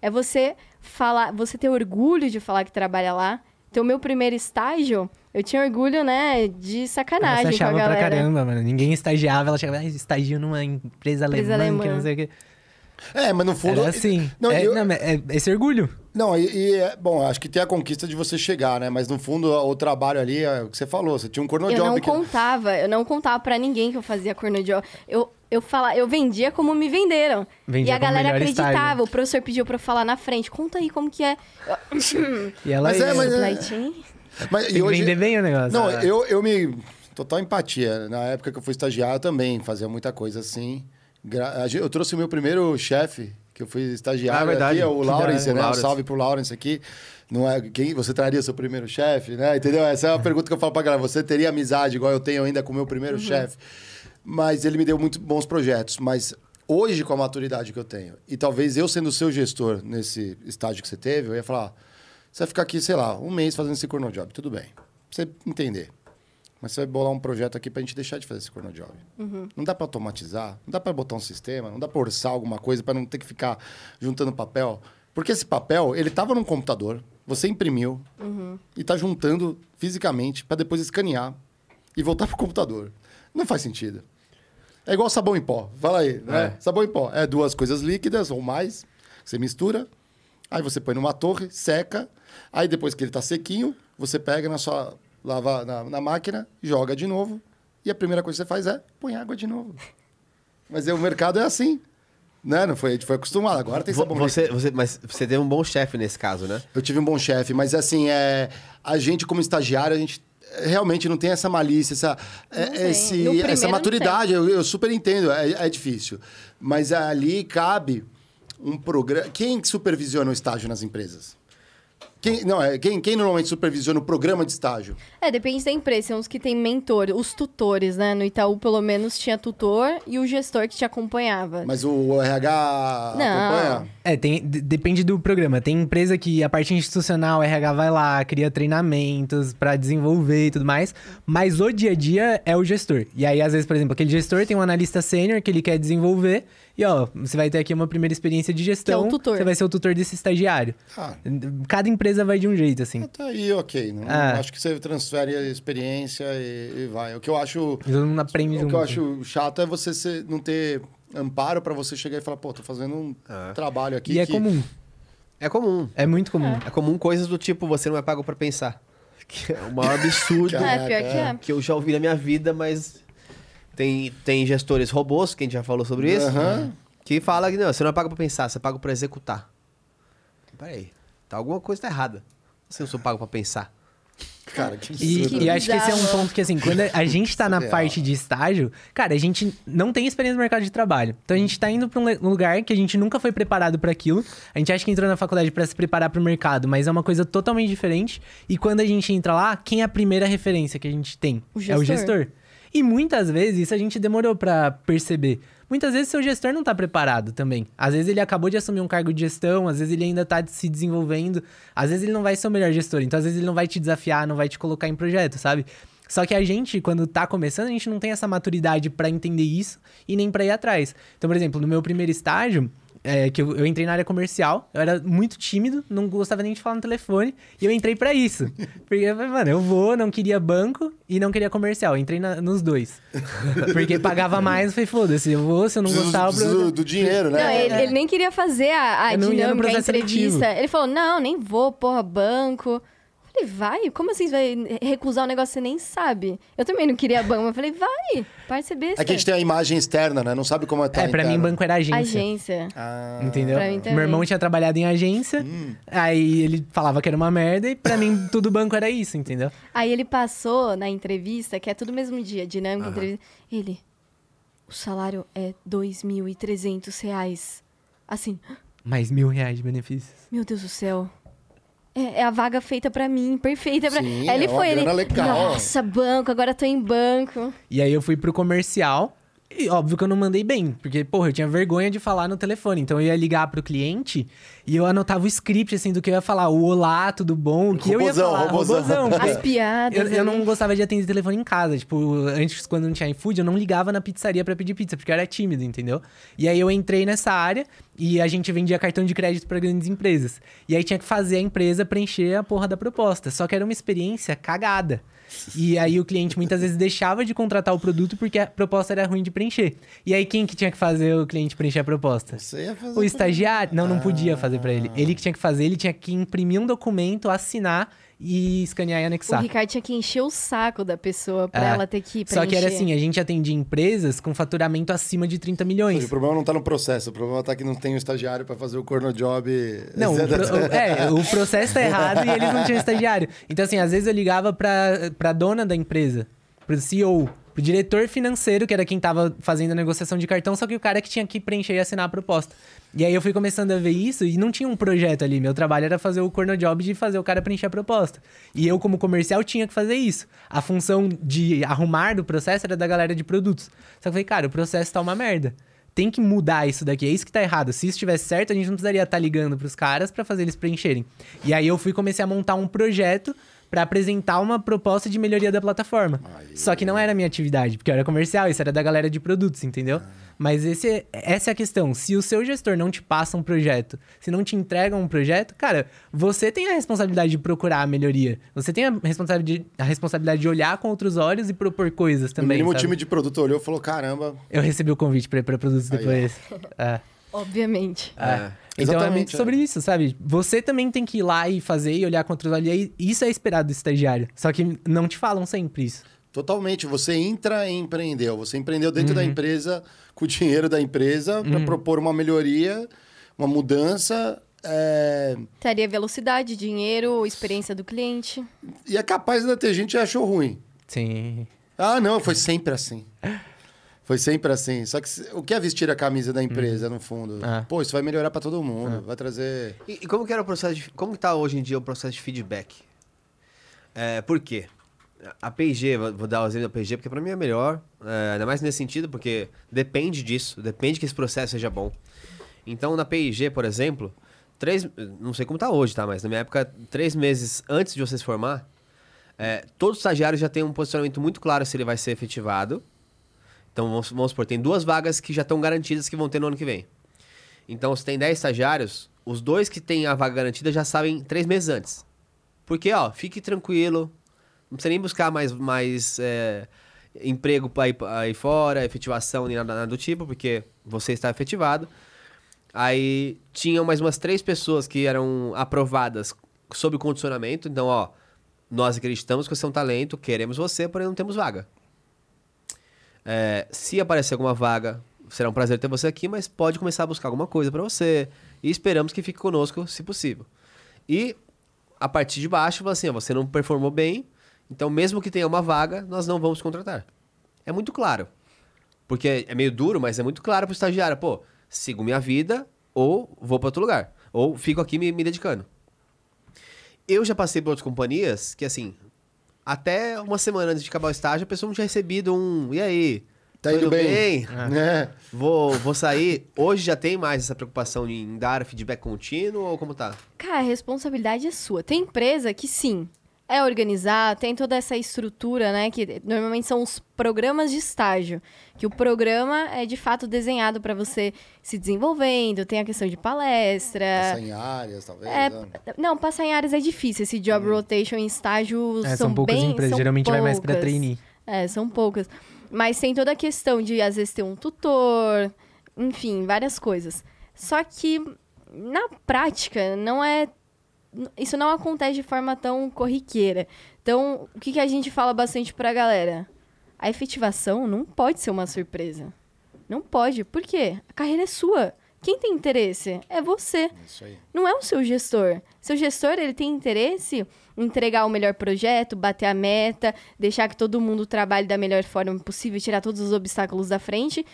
É você falar, você ter orgulho de falar que trabalha lá. Então, o meu primeiro estágio, eu tinha orgulho, né, de sacanagem Você com a achava pra galera. caramba, mano. Ninguém estagiava, ela chegava, ah, estagio numa empresa alemã, Empresa que alemã. não sei o que. É, mas no fundo. Era assim. Não, é, eu- não, é esse orgulho. Não, e, e, é- bom, acho que tem a conquista de você chegar, né? Mas no fundo, o trabalho ali, é o que você falou, você tinha um corno Eu não que- contava, eu não contava pra ninguém que eu fazia corno de job. Eu, eu, fala, eu vendia como me venderam. Vendia e a galera acreditava. estágio. O professor pediu pra eu falar na frente. Conta aí como que é. E ela Mas é, ia- mas é-. Mas, Tem que vender bem o negócio. Não, Ah. eu, eu me. Total empatia. Na época que eu fui estagiário, eu também fazia muita coisa assim. Eu trouxe o meu primeiro chefe, que eu fui estagiário Ah, verdade. aqui, é o Lawrence, né? Um Lawrence. salve pro Lawrence aqui. Não é, quem você traria seu primeiro chefe, né? Entendeu? Essa é uma pergunta que eu falo pra galera. Você teria amizade igual eu tenho ainda com o meu primeiro chefe? Mas ele me deu muito bons projetos. Mas hoje, com a maturidade que eu tenho, e talvez eu sendo seu gestor nesse estágio que você teve, eu ia falar: você vai ficar aqui, sei lá, um mês fazendo esse corno job. Tudo bem. Pra você entender. Mas você vai bolar um projeto aqui pra gente deixar de fazer esse corno job. Não dá pra automatizar, não dá pra botar um sistema, não dá pra orçar alguma coisa pra não ter que ficar juntando papel. Porque esse papel, ele tava num computador, você imprimiu e tá juntando fisicamente pra depois escanear e voltar pro computador. Não faz sentido. É igual sabão em pó. Fala aí, né? É. Sabão em pó. É duas coisas líquidas ou mais. Você mistura, aí você põe numa torre, seca. Aí depois que ele tá sequinho, você pega na sua lava na, na máquina, joga de novo. E a primeira coisa que você faz é põe água de novo. Mas é, o mercado é assim. Né? Não foi, a gente foi acostumado. Agora tem sabão Você, líquido. você, mas você teve um bom chefe nesse caso, né? Eu tive um bom chefe, mas assim, é, a gente como estagiário, a gente realmente não tem essa malícia, essa, tem. esse- essa maturidade. Eu, eu super entendo, é, é difícil. Mas ali cabe um programa. Quem supervisiona o estágio nas empresas? Quem, não, é, quem, quem normalmente supervisiona o programa de estágio? É, depende da empresa. Tem uns que tem mentor, os tutores, né? No Itaú, pelo menos, tinha tutor e o gestor que te acompanhava. Mas o RH Não. acompanha? É, tem, depende do programa. Tem empresa que a parte institucional, o RH vai lá, cria treinamentos pra desenvolver e tudo mais. Mas o dia a dia é o gestor. E aí, às vezes, por exemplo, aquele gestor tem um analista sênior que ele quer desenvolver. E ó, você vai ter aqui uma primeira experiência de gestão. Que é o tutor. Você vai ser o tutor desse estagiário. Ah. Cada empresa vai de um jeito, assim. Tá aí, ok. Não, Ah. Acho que você transfere a experiência e, e vai. O que eu acho. Todo mundo aprende O junto. que eu acho chato é você ser- não ter amparo pra você chegar e falar, pô, tô fazendo um trabalho aqui. E é que- comum. É comum. É muito comum. É comum coisas do tipo, você não é pago pra pensar. Que é o maior absurdo é, pior que é. que eu já ouvi na minha vida, mas tem, tem gestores robôs, que a gente já falou sobre isso, Aham. que fala que não, você não é pago pra pensar, você é pago pra executar. Peraí, tá, alguma coisa tá errada. Você não sou pago pra pensar. Cara, que E, absurdo. e acho que esse é um ponto que, assim, quando a gente tá na parte de estágio, cara, a gente não tem experiência no mercado de trabalho. Então a gente tá indo pra um lugar que a gente nunca foi preparado pra aquilo. A gente acha que entrou na faculdade pra se preparar pro mercado, mas é uma coisa totalmente diferente. E quando a gente entra lá, quem é a primeira referência que a gente tem? O É o gestor. E muitas vezes isso a gente demorou pra perceber. Muitas vezes seu gestor não tá preparado também. Às vezes ele acabou de assumir um cargo de gestão, às vezes ele ainda tá se desenvolvendo, às vezes ele não vai ser o melhor gestor, então às vezes ele não vai te desafiar, não vai te colocar em projeto, sabe? Só que a gente, quando tá começando, a gente não tem essa maturidade pra entender isso e nem pra ir atrás. Então, por exemplo, no meu primeiro estágio, é, que eu, eu entrei na área comercial, eu era muito tímido, não gostava nem de falar no telefone, e eu entrei pra isso. Porque, eu falei, mano, eu vou, não queria banco e não queria comercial. Eu entrei na- nos dois. Porque pagava mais, eu falei, foda-se, eu vou, se eu não Preciso- gostava... preciso pro- do dinheiro, né? Não, ele, ele nem queria fazer a, a dinâmica, a entrevista. seletivo. Ele falou, não, nem vou, porra, banco. Eu falei, vai? Como assim você vai recusar um negócio que você nem sabe? Eu também não queria banco, mas eu falei, vai, para ser besta. É que a gente tem a imagem externa, né? Não sabe como é tá É, pra mim, interna. banco era agência. Agência. Ah, Entendeu? Pra mim também. Meu irmão tinha trabalhado em agência, Hum. aí ele falava que era uma merda, e pra mim, tudo banco era isso, entendeu? Aí ele passou na entrevista, que é tudo mesmo dia, dinâmica, entrevista. Ele, o salário é 2.300 reais. Assim, Mais mil reais de benefícios. meu Deus do céu. É, é a vaga feita pra mim, perfeita pra Sim, Aí ele é uma foi, ele, legal. nossa, banco, agora tô em banco. E aí eu fui pro comercial. E óbvio que eu não mandei bem, porque, porra, eu tinha vergonha de falar no telefone. Então eu ia ligar pro cliente e eu anotava o script, assim, do que eu ia falar. O olá, tudo bom? O que eu ia Robozão, falar. robozão. porque As piadas. Eu, eu não ali. gostava de atender telefone em casa. Tipo, antes, quando não tinha iFood, eu não ligava na pizzaria pra pedir pizza, porque eu era tímido, entendeu? E aí eu entrei nessa área e a gente vendia cartão de crédito pra grandes empresas. E aí tinha que fazer a empresa preencher a porra da proposta. Só que era uma experiência cagada. E aí o cliente muitas vezes deixava de contratar o produto porque a proposta era ruim de preencher. E aí quem que tinha que fazer o cliente preencher a proposta? Você ia fazer O estagiário. Não, não podia fazer pra ele. Ele que tinha que fazer, ele tinha que imprimir um documento, assinar e escanear e O anexar. Ricardo tinha que encher o saco da pessoa pra É. ela ter que preencher. Só que era assim, a gente atendia empresas com faturamento acima de 30 milhões. O problema não tá no processo, o problema tá que não tem um estagiário pra fazer o corno job. Não, o, pro- o- é, o processo tá errado e eles não tinham estagiário. Então, assim, às vezes eu ligava pra, pra dona da empresa, pro CEO, pro diretor financeiro, que era quem tava fazendo a negociação de cartão, só que o cara que tinha que preencher e assinar a proposta. E aí eu fui começando a ver isso e não tinha um projeto ali. Meu trabalho era fazer o corno job de fazer o cara preencher a proposta. E eu, como comercial, tinha que fazer isso. A função de arrumar do processo era da galera de produtos. Só que eu falei, cara, o processo tá uma merda tem que mudar isso daqui. É isso que tá errado. Se isso estivesse certo, a gente não precisaria estar ligando pros caras pra fazer eles preencherem. E aí eu fui comecei a montar um projeto pra apresentar uma proposta de melhoria da plataforma. Só que não era a minha atividade, porque eu era comercial, isso era da galera de produtos, entendeu? Mas esse, é- essa é a questão. Se o seu gestor não te passa um projeto, se não te entrega um projeto, cara, você tem a responsabilidade de procurar a melhoria. Você tem a responsabilidade, a responsabilidade de olhar com outros olhos e propor coisas também. mínimo, o sabe? time de produto olhou e falou: caramba. Eu recebi o convite pra ir pra produtos Aí, depois. É. Obviamente. É. Então é Exatamente, muito é. sobre isso, sabe? Você também tem que ir lá e fazer e olhar contra os olhos. E aí, isso é esperado do estagiário. Só que não te falam sempre isso. Totalmente. Você entra e empreendeu. Você empreendeu dentro da empresa, com o dinheiro da empresa, pra propor uma melhoria, uma mudança. é, Teria velocidade, dinheiro, experiência do cliente. E é capaz de ter gente que achou ruim. Sim. Ah, não, foi sempre assim. Foi sempre assim. Só que o que é vestir a camisa da empresa, no fundo? Ah. Pô, isso vai melhorar pra todo mundo. Vai trazer. E, e como que era o processo de, como que tá hoje em dia o processo de feedback? É, por quê? A P&G, vou dar o exemplo da P&G, porque pra mim é melhor, é, ainda mais nesse sentido, porque depende disso, depende que esse processo seja bom. Então, na P&G, por exemplo, três, não sei como tá hoje, tá? Mas na minha época, três meses antes de você se formar, é, todo estagiário já tem um posicionamento muito claro se ele vai ser efetivado. Então, vamos, vamos supor, tem duas vagas que já estão garantidas que vão ter no ano que vem. Então, se tem 10 estagiários, os dois que têm a vaga garantida já sabem três meses antes. Porque, ó, fique tranquilo, não precisa nem buscar mais, mais é, emprego para ir, aí fora, efetivação, nem nada, nada do tipo, porque você está efetivado. Aí tinham mais umas três pessoas que eram aprovadas sob condicionamento. Então, ó, nós acreditamos que você é um talento, queremos você, porém não temos vaga. É, se aparecer alguma vaga, será um prazer ter você aqui, mas pode começar a buscar alguma coisa para você. E esperamos que fique conosco, se possível. E a partir de baixo, assim, ó, você não performou bem, Então, mesmo que tenha uma vaga, nós não vamos contratar. É muito claro. Porque é meio duro, mas é muito claro pro estagiário. Pô, sigo minha vida ou vou para outro lugar. Ou fico aqui me, me dedicando. Eu já passei por outras companhias que, assim, até uma semana antes de acabar o estágio, a pessoa não tinha recebido um. E aí? Tá indo bem? É. Vou, vou sair. Hoje já tem mais essa preocupação em dar feedback contínuo ou como tá? Cara, a responsabilidade é sua. Tem empresa que sim, é organizar, tem toda essa estrutura, né? Que normalmente são os programas de estágio. Que o programa é de fato desenhado para você se desenvolvendo, tem a questão de palestra. Passar em áreas, talvez. É, né? não, passar em áreas é difícil. Esse job rotation em estágio É, são, são poucas bem, empresas, são geralmente vai mais pra poucas. trainee. É, são poucas. Mas tem toda a questão de, às vezes, ter um tutor, enfim, várias coisas. Só que, na prática, não é. Isso não acontece de forma tão corriqueira. Então, o que, que a gente fala bastante pra galera? A efetivação não pode ser uma surpresa. Não pode. Por quê? A carreira é sua. Quem tem interesse é você Isso aí. não é o seu gestor. Seu gestor, ele tem interesse em entregar o melhor projeto, bater a meta, deixar que todo mundo trabalhe da melhor forma possível, tirar todos os obstáculos da frente.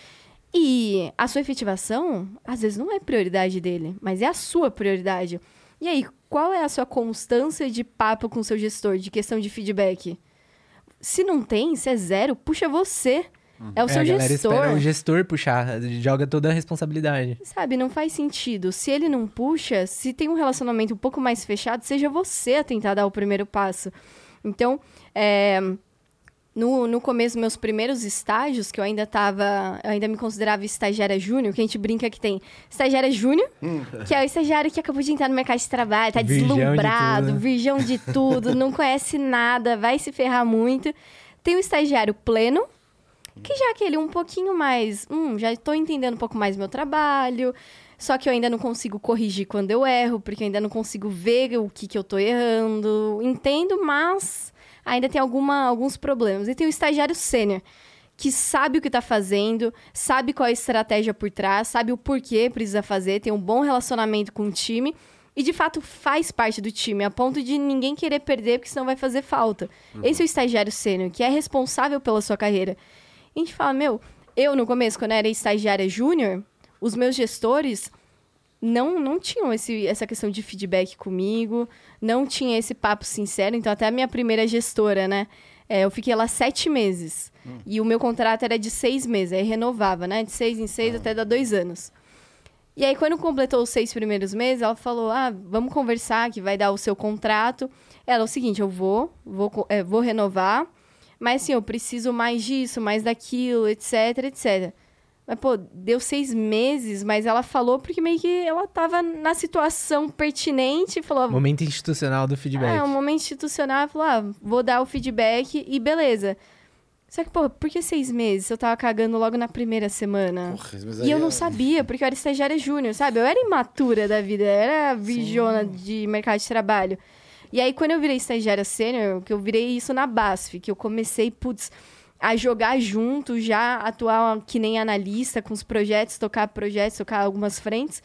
E a sua efetivação, às vezes, não é prioridade dele, mas é a sua prioridade. E aí, qual é a sua constância de papo com o seu gestor, de questão de feedback? Se não tem, se é zero, puxa você. É o É, seu a galera gestor. espera o gestor puxar, joga toda a responsabilidade. Sabe, não faz sentido. Se ele não puxa, se tem um relacionamento um pouco mais fechado, seja você a tentar dar o primeiro passo. Então, é, no, no começo, meus primeiros estágios, que eu ainda tava. Eu ainda me considerava estagiária júnior, que a gente brinca que tem estagiária júnior, que é o estagiário que acabou de entrar no mercado de trabalho, tá Virgão de deslumbrado, tudo, né? virgão de tudo, não conhece nada, vai se ferrar muito. Tem o estagiário pleno, que já aquele um pouquinho mais, hum, já estou entendendo um pouco mais meu trabalho, só que eu ainda não consigo corrigir quando eu erro, porque eu ainda não consigo ver o que, que eu tô errando. Entendo, mas ainda tem alguma, alguns problemas. E tem o estagiário sênior, que sabe o que tá fazendo, sabe qual é a estratégia por trás, sabe o porquê precisa fazer, tem um bom relacionamento com o time e de fato faz parte do time, a ponto de ninguém querer perder, porque senão vai fazer falta. Esse é o estagiário sênior, que é responsável pela sua carreira. E a gente fala, meu, eu no começo, quando eu era estagiária júnior, os meus gestores não, não tinham esse, essa questão de feedback comigo, não tinha esse papo sincero. Então, até a minha primeira gestora, né? é, eu fiquei lá sete meses. E o meu contrato era de seis meses, aí renovava, né? De seis em seis até dar dois anos. E aí, quando completou os seis primeiros meses, ela falou: Ah, vamos conversar, que vai dar o seu contrato. Ela, o seguinte, eu vou, vou, é, vou renovar, mas assim, eu preciso mais disso, mais daquilo, etc, etc. Mas, pô, deu seis meses, mas ela falou porque meio que ela tava na situação pertinente e falou: Momento institucional do feedback. é, um momento institucional, ela falou, ah, vou dar o feedback e beleza. Só que, pô, por que seis meses? se Eu tava cagando logo na primeira semana. Porra, mas E eu não é- sabia, porque eu era estagiária júnior, sabe? Eu era imatura da vida, eu era virjona de mercado de trabalho. E aí, quando eu virei estagiária sênior, que eu virei isso na BASF, que eu comecei, putz, a jogar junto, já atuar que nem analista com os projetos, tocar projetos, tocar algumas frentes.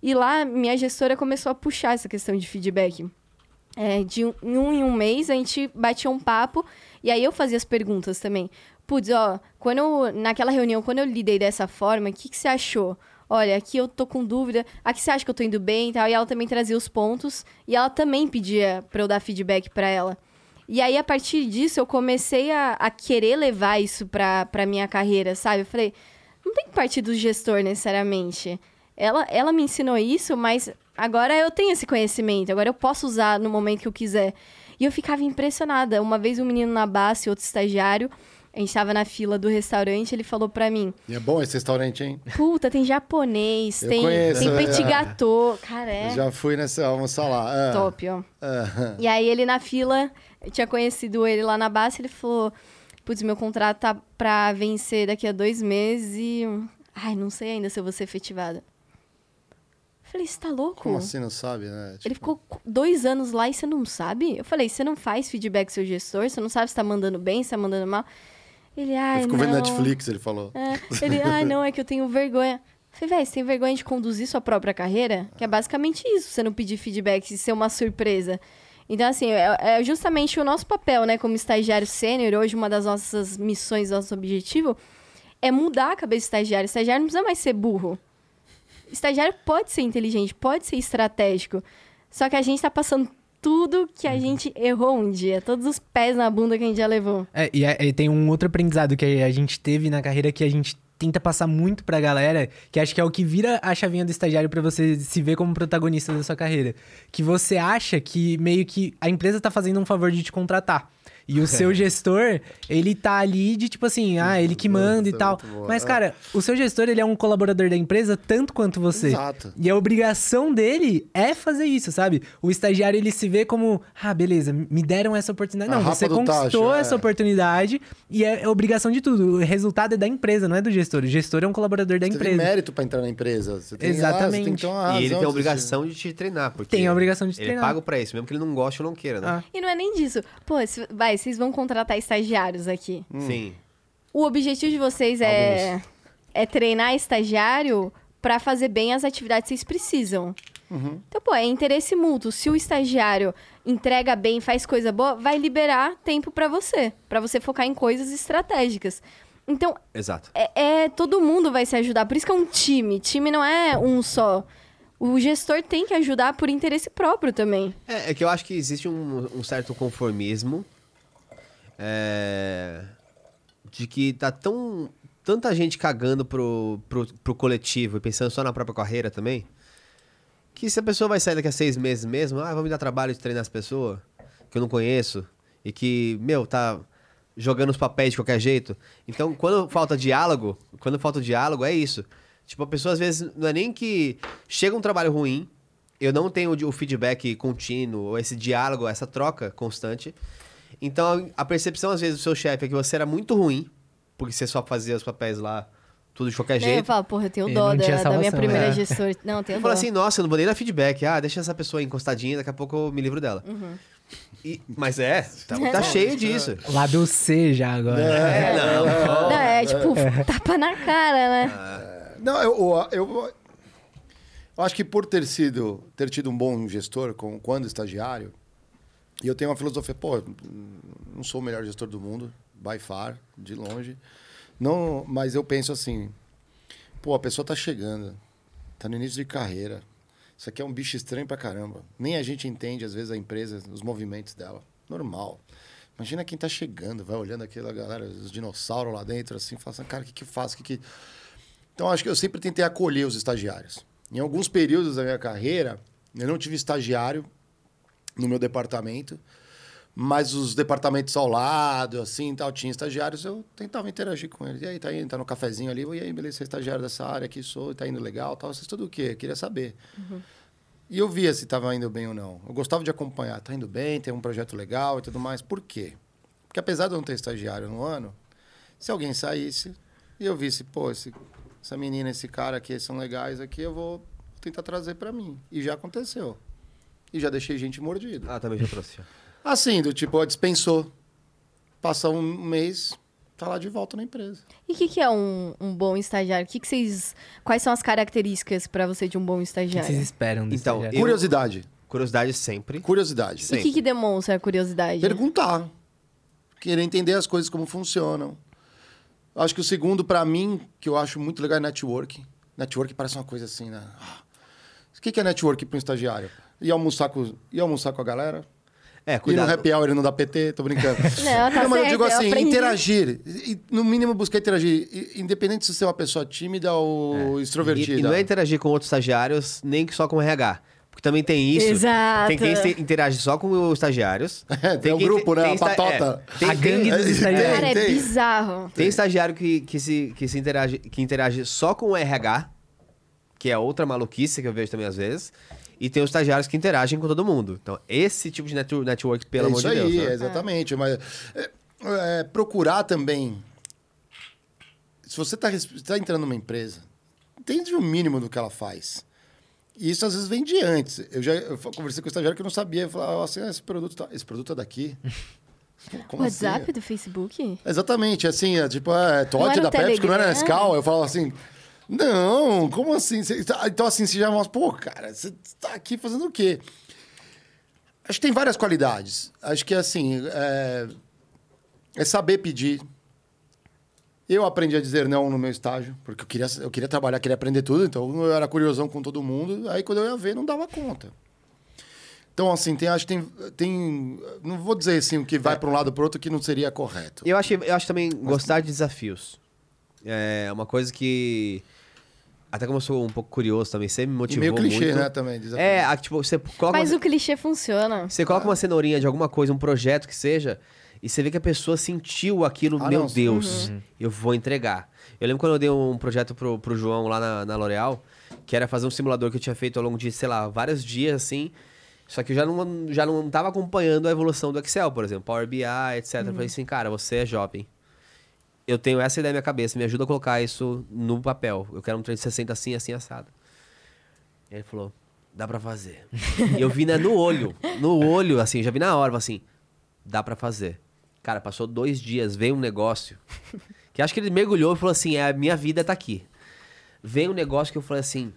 E lá, minha gestora começou a puxar essa questão de feedback. É, de um, um em um mês, a gente batia um papo e aí eu fazia as perguntas também. Putz, ó, quando eu- naquela reunião, quando eu lidei dessa forma, o que, que você achou? Olha, aqui eu tô com dúvida, aqui você acha que eu tô indo bem e tal. E ela também trazia os pontos e ela também pedia pra eu dar feedback pra ela. E aí, a partir disso, eu comecei a, a querer levar isso pra, pra minha carreira, sabe? Eu falei, não tem que partir do gestor necessariamente. Ela, ela me ensinou isso, mas agora eu tenho esse conhecimento, agora eu posso usar no momento que eu quiser. E eu ficava impressionada. Uma vez um menino na base, outro estagiário, a gente tava na fila do restaurante, ele falou pra mim: E é bom esse restaurante, hein? Puta, tem japonês, Eu tem, conheço, tem é. petit gâteau. Cara, é Já fui nessa almoçar lá. Ah, top, ó. ah, E aí ele na fila, eu tinha conhecido ele lá na base, ele falou: Putz, meu contrato tá pra vencer daqui a dois meses e. Ai, não sei ainda se eu vou ser efetivada. Falei, você tá louco? como assim não sabe, né? Ele Tipo, ficou qu- dois anos lá e você não sabe? Eu falei, você não faz feedback seu gestor, você não sabe se tá mandando bem, se tá mandando mal. Ele, ai, ele ficou não. vendo Netflix, ele falou. É, ele, ai, não, é que eu tenho vergonha. Eu falei, velho, você tem vergonha de conduzir sua própria carreira? Que é basicamente isso, você não pedir feedback e ser uma surpresa. Então, assim, é, é justamente o nosso papel, né, como estagiário sênior, hoje uma das nossas missões, nosso objetivo, é mudar a cabeça do estagiário. O estagiário não precisa mais ser burro. O estagiário pode ser inteligente, pode ser estratégico. Só que a gente tá passando tudo que a gente errou um dia, todos os pés na bunda que a gente já levou. É, e, é- e tem um outro aprendizado que a gente teve na carreira que a gente tenta passar muito pra galera, que acho que é o que vira a chavinha do estagiário pra você se ver como protagonista da sua carreira. Que você acha que meio que a empresa tá fazendo um favor de te contratar. E o seu gestor, ele tá ali de tipo assim, ah, ele que manda e Nossa, tal. Mas, É. cara, o seu gestor, ele é um colaborador da empresa tanto quanto você. Exato. E a obrigação dele é fazer isso, sabe? O estagiário, ele se vê como, ah, beleza, me deram essa oportunidade. Não, você conquistou tacho, é. essa oportunidade e é, é obrigação de tudo. O resultado é da empresa, não é do gestor. O gestor é um colaborador da Você tem empresa. mérito pra entrar na empresa. Você tem, Exatamente. Ah, você tem E ele tem a obrigação de te treinar. Porque Tem a obrigação de ele treinar. é pago pra isso, mesmo que ele não goste ou não queira, né? Ah. E não é nem disso. Pô, se- vai, vocês vão contratar estagiários aqui. Sim. O objetivo de vocês é, é treinar estagiário pra fazer bem as atividades que vocês precisam. Então, pô, é interesse mútuo. Se o estagiário entrega bem, faz coisa boa, vai liberar tempo pra você, Pra você focar em coisas estratégicas. Então, Exato. é, é- todo mundo vai se ajudar. Por isso que é um time. Time não é um só. O gestor tem que ajudar por interesse próprio também. É, é que eu acho que existe um, um certo conformismo é, de que tá tão tanta gente cagando pro, pro, pro coletivo e pensando só na própria carreira também, que se a pessoa vai sair daqui a seis meses mesmo, ah, vou me dar trabalho de treinar as pessoas que eu não conheço e que, meu, tá jogando os papéis de qualquer jeito. Então, quando falta diálogo, quando falta diálogo, é isso. Tipo, a pessoa às vezes não é nem que chega um trabalho ruim, eu não tenho o feedback contínuo, ou esse diálogo, essa troca constante. Então, a percepção, às vezes, do seu chefe é que você era muito ruim, porque você só fazia os papéis lá, tudo de qualquer Né? Eu jeito. falo, porra, eu tenho dó não tinha da, da minha salvação, primeira é. gestora. Não, eu tenho Eu dó. falo assim, nossa, eu não vou nem dar feedback. Ah, deixa essa pessoa encostadinha, daqui a pouco eu me livro dela. Uhum. E- mas é, tá, tá cheio disso. Lado C já agora. É, não. Não, é tipo, tapa na cara, né? Não, eu, eu, eu, eu acho que por ter sido, ter tido um bom gestor com, quando estagiário, e eu tenho uma filosofia, pô, não sou o melhor gestor do mundo, by far, de longe. Não, mas eu penso assim, pô, a pessoa tá chegando, tá no início de carreira. Isso aqui é um bicho estranho pra caramba. Nem a gente entende, às vezes, a empresa, os movimentos dela. Normal. Imagina quem tá chegando, vai olhando aquela galera, os dinossauros lá dentro, assim, fala assim, cara, o que que? O que que... Então, acho que eu sempre tentei acolher os estagiários. Em alguns períodos da minha carreira, eu não tive estagiário no meu departamento, mas os departamentos ao lado, assim, tal, tinha estagiários, eu tentava interagir com eles. E aí, tá indo, tá no cafezinho ali, e aí, beleza, você é estagiário dessa área aqui, sou, tá indo legal, tal, vocês tudo o quê? Queria saber. E eu via se estava indo bem ou não. Eu gostava de acompanhar, tá indo bem, tem um projeto legal e tudo mais. Por quê? Porque apesar de eu não ter estagiário no ano, se alguém saísse e eu visse, pô, esse, essa menina, esse cara aqui são legais aqui, eu vou tentar trazer para mim. E já aconteceu. E já deixei gente mordida. Ah, também já trouxe. Assim, do tipo, ó, dispensou. Passa um mês, tá lá de volta na empresa. E o que, que é um, um bom estagiário? Que que vocês, quais são as características pra você de um bom O que estagiário? vocês esperam do Então, estagiário? Eu- Curiosidade. Curiosidade sempre. Curiosidade. E o que, que demonstra a curiosidade? Perguntar. Querer entender as coisas como funcionam. Acho que o segundo, para mim, que eu acho muito legal é network. Network parece uma coisa assim, né? Ah, O que que é network para um estagiário? Ir almoçar com, ir almoçar com a galera? É, Ir no happy hour e não dar PT? Tô brincando. Não, tá mas eu digo eu assim, aprendi. interagir. E, no mínimo, buscar interagir. E- Independente se você é uma pessoa tímida ou extrovertida. E, e não é interagir com outros estagiários, nem que só com o RH. Porque também tem isso. Exato. Tem quem interage só com os estagiários. É, tem o quem grupo, né? A esta- patota. é, tem, A gangue tem- dos estagiários. Cara, é tem. bizarro. Tem estagiário que, que, se, que se interage, que interage só com o RH, que é outra maluquice que eu vejo também às vezes. E tem os estagiários que interagem com todo mundo. Então, esse tipo de network, network pelo é amor isso de Deus. aí, né? exatamente. Mas é, é, procurar também. Se você está tá entrando numa empresa, entende o mínimo do que ela faz. E isso às vezes vem de antes. Eu já eu conversei com o estagiário que eu não sabia. Eu falava assim: ah, esse produto, tá, esse produto é daqui. Como WhatsApp assim? do Facebook? Exatamente, assim, é, tipo, é, Não Todd da Pepsi, que não era? Nescau. Eu falo assim, não, como assim? Você tá- Então, assim, você já mostra, pô, cara, você tá aqui fazendo o quê? Acho que tem várias qualidades. Acho que, assim, é, é saber pedir. Eu aprendi a dizer não no meu estágio, porque eu queria, eu queria trabalhar, queria aprender tudo, então eu era curiosão com todo mundo. Aí, quando eu ia ver, não dava conta. Então, assim, tem, acho que tem, tem. Não vou dizer assim o que vai para um lado para outro que não seria correto. Eu acho, eu acho também gostar de desafios. É uma coisa que. Até como eu sou um pouco curioso também, sempre me E motivou meio clichê, muito. né, também. desafio. É, a- tipo, você coloca, Mas uma, o clichê funciona. você coloca uma cenourinha de alguma coisa, um projeto que seja, e você vê que a pessoa sentiu aquilo, Ah, meu não. Deus, eu vou entregar. Eu lembro quando eu dei um projeto pro, pro João lá na, na L'Oréal, que era fazer um simulador que eu tinha feito ao longo de, sei lá, vários dias, assim. Só que eu já não, já não tava acompanhando a evolução do Excel, por exemplo, Power BI, etc. Eu falei assim, cara, você é jovem. Eu tenho essa ideia na minha cabeça, me ajuda a colocar isso no papel. Eu quero um 360 assim, assim, assado. E ele falou, dá pra fazer. e eu vi né, no olho, no olho, assim, já vi na hora, assim, dá pra fazer. Cara, passou dois dias, veio um negócio, que acho que ele mergulhou e falou assim, é, a minha vida tá aqui. Veio um negócio que eu falei assim,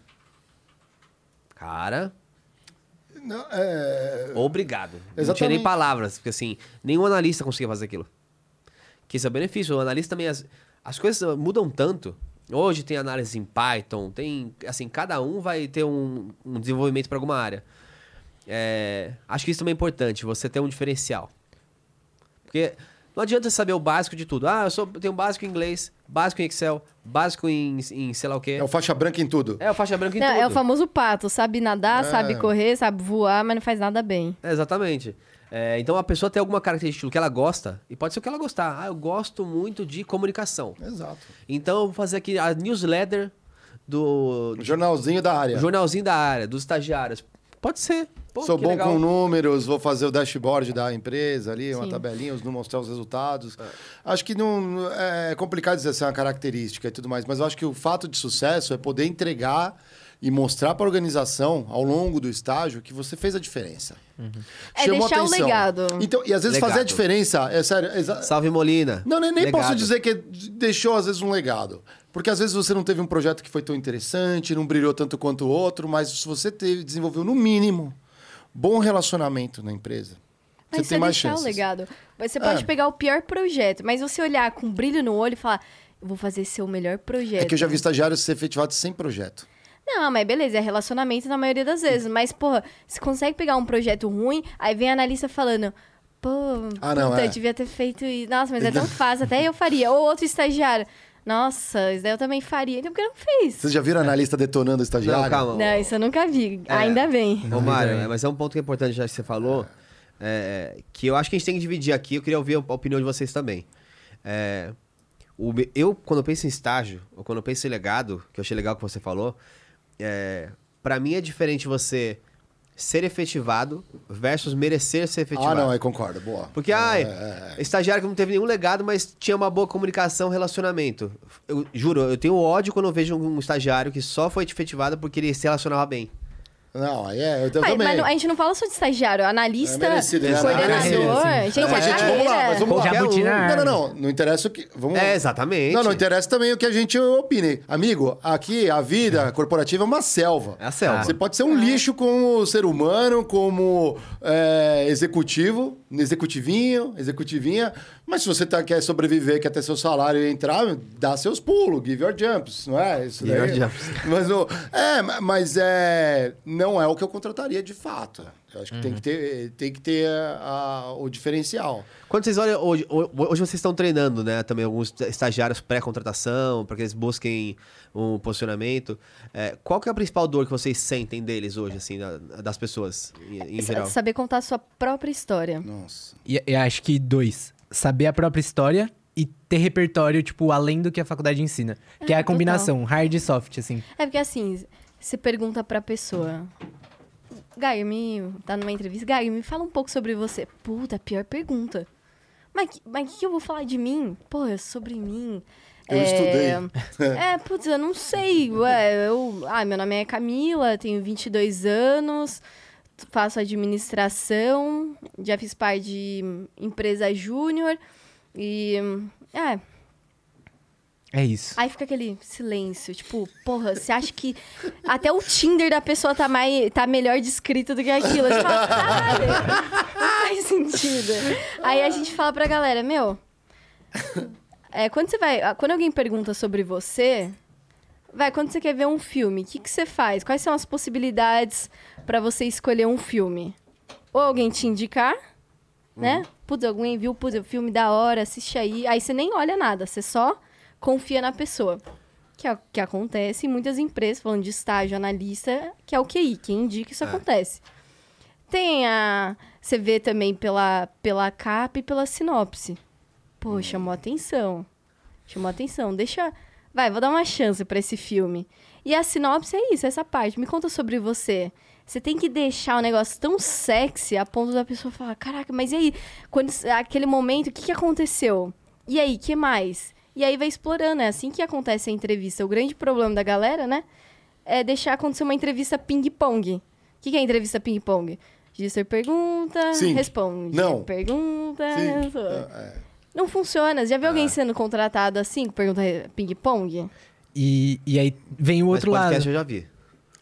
cara, Não, é, obrigado. Não tinha Exatamente. nem palavras, porque assim, nenhum analista conseguia fazer aquilo. Que isso é o benefício. O analista também. As, as coisas mudam tanto. Hoje tem análise em Python, tem. Assim, cada um vai ter um, um desenvolvimento para alguma área. É, acho que isso também é importante, você ter um diferencial. Porque não adianta você saber o básico de tudo. Ah, eu sou, tenho básico em inglês, básico em Excel, básico em, em sei lá o quê. é o faixa branca em tudo. É o faixa branca em Não, tudo. é o famoso pato. Sabe nadar, É. sabe correr, sabe voar, mas não faz nada bem. É, exatamente. É, então a pessoa tem alguma característica que ela gosta, e pode ser o que ela gostar. Ah, eu gosto muito de comunicação. Exato. Então eu vou fazer aqui a newsletter do Jornalzinho da área. jornalzinho da área, dos estagiários. Pode ser. Pô, Sou bom legal. com números, vou fazer o dashboard da empresa ali, uma Sim. tabelinha, os- mostrar os resultados. Acho que não é complicado dizer se é uma característica e tudo mais, mas eu acho que o fato de sucesso é poder entregar e mostrar para a organização ao longo do estágio que você fez a diferença. É Chamou deixar o atenção. legado. Então, e às vezes fazer a Legado. diferença, é sério, exa- Salve Molina. não, nem, nem Legado. posso dizer que deixou, às vezes, um legado. Porque às vezes você não teve um projeto que foi tão interessante, não brilhou tanto quanto o outro, mas se você teve, desenvolveu, no mínimo, bom relacionamento na empresa, Mas você tem mais deixar chances. o legado. Você pode É. pegar o pior projeto, mas você olhar com brilho no olho e falar, eu vou fazer seu melhor projeto. É que eu já vi estagiários ser efetivados sem projeto. Não, mas beleza, é relacionamento na maioria das vezes. Mas, porra, você consegue pegar um projeto ruim, aí vem a analista falando, pô, Ah, não, puta, é. eu devia ter feito isso. Nossa, mas é tão fácil, até eu faria. Ou outro estagiário, nossa, isso daí eu também faria. Então, por que não fez? Vocês já viram analista detonando o estagiário? Não, calma. Não, isso eu nunca vi. É. Ainda bem. Ô, Mário, é, mas é um ponto que é importante já que você falou, é, que eu acho que a gente tem que dividir aqui, eu queria ouvir a opinião de vocês também. É, o eu, quando eu penso em estágio, ou quando eu penso em legado, que eu achei legal que você falou, é, para mim é diferente você ser efetivado versus merecer ser Ah, efetivado. não, aí concordo, boa. Porque, ai, é, estagiário que não teve nenhum legado, mas tinha uma boa comunicação, relacionamento. Eu juro, eu tenho ódio quando eu vejo um estagiário que só foi efetivado porque ele se relacionava bem. Não, aí é, eu, também. mas não- a gente não fala só de estagiário, analista, É merecido, né? coordenador, Carreira, gente, Não, mas, é gente, vamos lá, mas vamos lá. Não, não, não. Não interessa o que. Vamos... É, exatamente. Não, não interessa também o que a gente opine. Amigo, aqui a vida corporativa é uma selva. É a selva. Você pode ser um lixo como ser humano, como é, executivo, executivinho, executivinha, mas se você tá, quer sobreviver, quer ter seu salário e entrar, dá seus pulos, give your jumps, não é? Isso Give daí. your jumps. Mas, o- é, ma- mas é, não é o que eu contrataria de fato. Eu acho que tem que ter, tem que ter a- o diferencial. Quando vocês olham, hoje, ho- hoje vocês estão treinando, né, também alguns estagiários pré-contratação, para que eles busquem um posicionamento. É, qual que é a principal dor que vocês sentem deles hoje, assim, da- das pessoas, em, em geral? Saber contar a sua própria história. Nossa. E eu acho que dois. Saber a própria história e ter repertório, tipo, além do que a faculdade ensina. que é a total. combinação, hard e soft, assim. É porque assim, você pergunta pra pessoa. Gaio, me. Tá numa entrevista. Gaio, me fala um pouco sobre você. Puta, pior pergunta. Mas o mas que, que eu vou falar de mim? Pô, é sobre mim. Eu é... estudei. É, putz, eu não sei. Ué, eu... Ah, meu nome é Camila, tenho 22 anos, faço administração, já fiz parte de empresa júnior e... É, É isso. Aí fica aquele silêncio, tipo, porra, você acha que até o Tinder da pessoa tá, mais, tá melhor descrito do que aquilo? Você fala, caralho, não faz sentido. Aí a gente fala pra galera, meu, é, quando você vai, quando alguém pergunta sobre você, vai, quando você quer ver um filme, o que, que você faz? Quais são as possibilidades pra você escolher um filme? Ou alguém te indicar, né? Putz, alguém viu, putz, o filme da hora, assiste aí. Aí você nem olha nada, você só confia na pessoa. Que é o que acontece em muitas empresas, falando de estágio, analista, que é o QI, quem indica isso acontece. Tem a. Você vê também pela, pela capa e pela sinopse. Pô, chamou atenção. Chamou atenção. Deixa. Vai, vou dar uma chance pra esse filme. E a sinopse é isso, essa parte. Me conta sobre você. Você tem que deixar o negócio tão sexy a ponto da pessoa falar: caraca, mas e aí? Quando, aquele momento, o que, que aconteceu? E aí, que mais? E aí vai explorando, é assim que acontece a entrevista. O grande problema da galera, né? É deixar acontecer uma entrevista ping-pong. O que, que é entrevista ping-pong? Gister pergunta, Sim. responde. Não. Pergunta, Sim. responde. É. Não funciona. Já viu alguém sendo contratado assim, com pergunta ping-pong? E, e aí vem o outro Mas lado. eu já vi.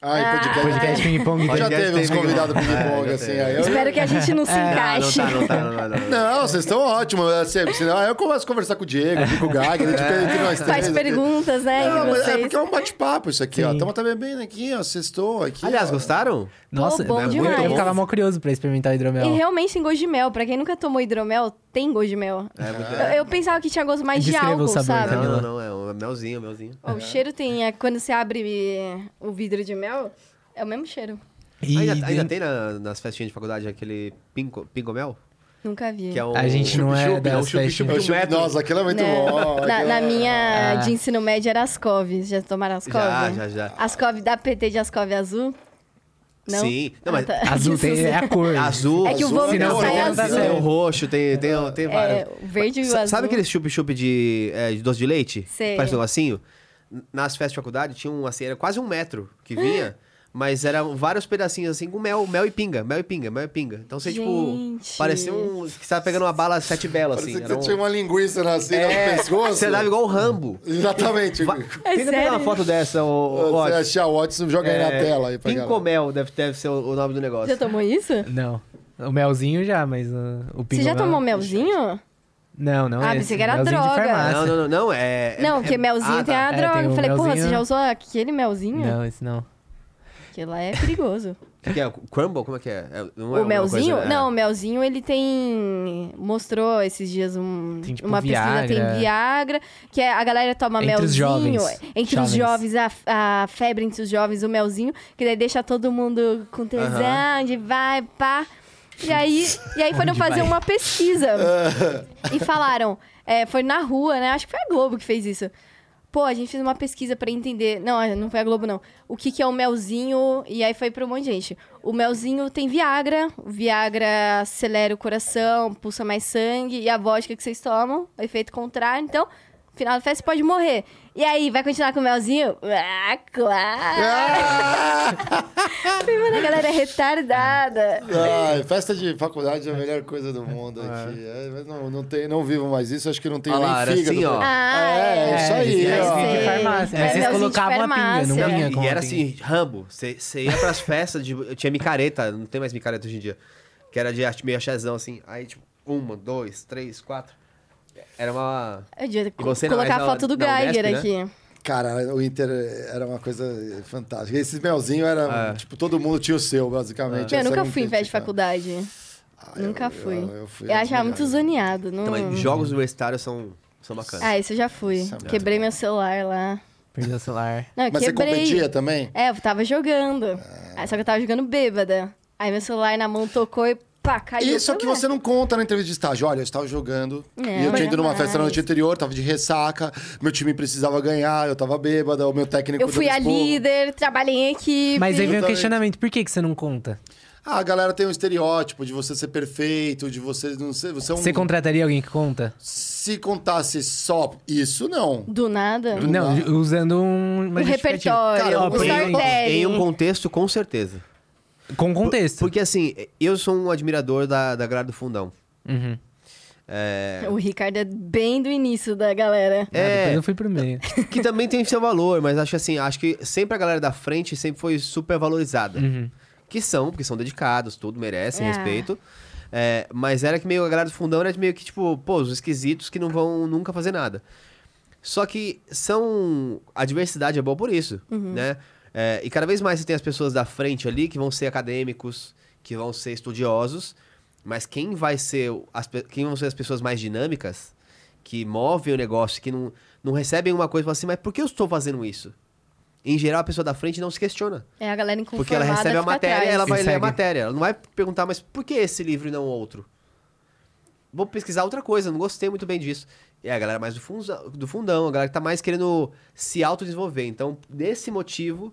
Ai, Ah. podcast. Podcast ping-pong. Já Podcast teve uns convidados ping-pong. ping-pong, É, já assim. Aí eu... Espero que a gente não se Não, não encaixe. tá, não tá, não tá. Não, não. Não, vocês estão ótimos. Assim, senão, eu começo a conversar com o Diego, com o Gag, né? Tipo, entre nós Faz três perguntas, né? Não, é porque é um bate-papo isso aqui, ó. Sim. Estamos também bem aqui, ó. Sextou aqui. Aliás, ó. gostaram? Nossa, bom é muito demais. Eu ficava mó curioso pra experimentar o hidromel. E realmente tem gosto de mel. Pra quem nunca tomou hidromel, tem gosto de mel. É, muito... Eu, eu pensava que tinha gosto mais de Descreva álcool, sabor, sabe? Não, não, não. É um melzinho, melzinho. Ó, O cheiro tem... é, quando você abre o vidro de mel, é o mesmo cheiro. E ainda, tem na- nas festinhas de faculdade aquele pingo, pingomel? Nunca vi. Que é um A gente não é chup-chup, das é um chup-chup festas. metro. Nossa, aquilo é muito Né? bom. Na, é- minha Ah. de ensino médio era Ascov. Já tomaram Ascov? Já, já, já. Ascov da PT de Ascov azul? Não? Sim. Não, Ah, mas tá. Azul tem, é a cor. azul, É que o vômito não, sai não, não, azul. não, tem o roxo, tem, tem, tem vários. É, o verde e o azul. Sabe aquele chup-chup de, é, de doce de leite? Sei. Faz um negocinho? N- Nas festas de faculdade tinha um, assim, era quase um metro que vinha, mas eram vários pedacinhos assim com mel, mel e pinga, mel e pinga, mel e pinga. Então você, tipo, Gente. parecia um. que você tava pegando uma bala sete belas, assim. Parecia que era você um- tinha uma linguiça assim É, no pescoço. Você dava igual o Rambo. Exatamente. É Tenta pegar uma foto dessa, ô, Você Watson. achar o Watson, joga aí na É, tela aí pra. Pincomel deve, deve ser o o nome do negócio. Já tomou isso? Não. O melzinho já, mas uh, o Você já tomou melzinho? Não, não Ah, pensei que era melzinho de droga. farmácia. Não, não, não, não, é... não, é- porque é- melzinho ah, tem tá. a É, droga. tem eu o falei, porra, melzinho. você já usou aquele melzinho? Não, esse não. Porque lá é perigoso. Que é? Crumble? Como é que é? É- não é o uma melzinho? coisa- é. Não, o melzinho ele tem. Mostrou esses dias um, Tem, tipo, uma pesquisa, Viagra. tem Viagra, que é, a galera toma Entre os melzinho. jovens. Entre os jovens, a, a febre entre os jovens, o melzinho, que daí deixa todo mundo com tesão, de vai, pá. E aí, e aí foram Onde fazer vai? uma pesquisa. e falaram, é, foi na rua, né? Acho que foi a Globo que fez isso. Pô, a gente fez uma pesquisa pra entender. Não, não foi a Globo, não. O que, que é o melzinho? E aí foi pra um monte de gente. O melzinho tem Viagra. O Viagra acelera o coração, pulsa mais sangue. E a vodka que vocês tomam, o efeito contrário. Então, final da festa você pode morrer. E aí, vai continuar com o melzinho? Ah, claro! Mano, a galera é retardada. Ai, festa de faculdade é a melhor coisa do mundo aqui. É, mas não, não, tem, não vivo mais isso, acho que não tem Olha nem lá, era fígado. assim, ó. Ah, É, isso aí, esse ó. melzinho de farmácia. É, vocês colocavam a pinga, não vinha com E era assim, Rambo, você ia pras festas, de, tinha micareta, não tem mais micareta hoje em dia, que era de arte- meio achazão, assim, aí tipo, uma, dois, três, quatro, era uma... Eu devia E você não, colocar a foto do Geiger Unesp, aqui. Cara, o Inter era uma coisa fantástica. Esses melzinhos era, É. tipo, todo mundo tinha o seu, basicamente. Eu Essa nunca fui em festa de cara. faculdade. Ah, Nunca eu- fui. Eu, Eu, eu fui achava muito zoneado. Não... Então, mas jogos universitários são, são bacanas. Ah, isso eu já fui. É Quebrei meu celular lá. Perdeu o celular. Não, eu Mas você quebrei. competia também? É, eu tava jogando. Aí, só que eu tava jogando bêbada. Aí meu celular na mão tocou e pá, caiu. Isso que você não conta na entrevista de estágio. Olha, eu estava jogando É, e eu tinha ido numa jamais. festa na noite anterior, tava de ressaca, meu time precisava ganhar, eu tava bêbada, o meu técnico... Eu fui a líder, trabalhei em equipe. Mas aí vem o questionamento, por que, que você não conta? Ah, a galera tem um estereótipo de você ser perfeito, de você não ser... Você, é um... Você contrataria alguém que conta? Se contasse só isso, não. Do nada. Não, nada. usando um, justificativa. repertório, Cara, storytelling. Em um contexto, com certeza. Com contexto. Porque assim, eu sou um admirador da, da grade do fundão. Uhum. É, O Ricardo é bem do início da galera. Ah, É. depois eu fui pro meio. que também tem seu valor, mas acho que assim, acho que sempre a galera da frente sempre foi super valorizada. Uhum. Que são, porque são dedicados, tudo, merecem É. respeito. É, mas era que meio a galera do fundão era meio que, tipo, pô, os esquisitos que não vão nunca fazer nada. Só que são. A diversidade é boa por isso, né? É, e cada vez mais você tem as pessoas da frente ali que vão ser acadêmicos, que vão ser estudiosos, mas quem vai ser. As, quem vão ser as pessoas mais dinâmicas, que movem o negócio, que não, não recebem uma coisa e falam assim, mas por que eu estou fazendo isso? Em geral, a pessoa da frente não se questiona. É a galera inconformada Porque ela recebe a matéria, atrás. ela vai E ler a matéria. Ela não vai perguntar, mas por que esse livro e não outro? Vou pesquisar outra coisa, não gostei muito bem disso. E é a galera mais do, funza- do fundão, a galera que tá mais querendo se autodesenvolver. Então, desse motivo,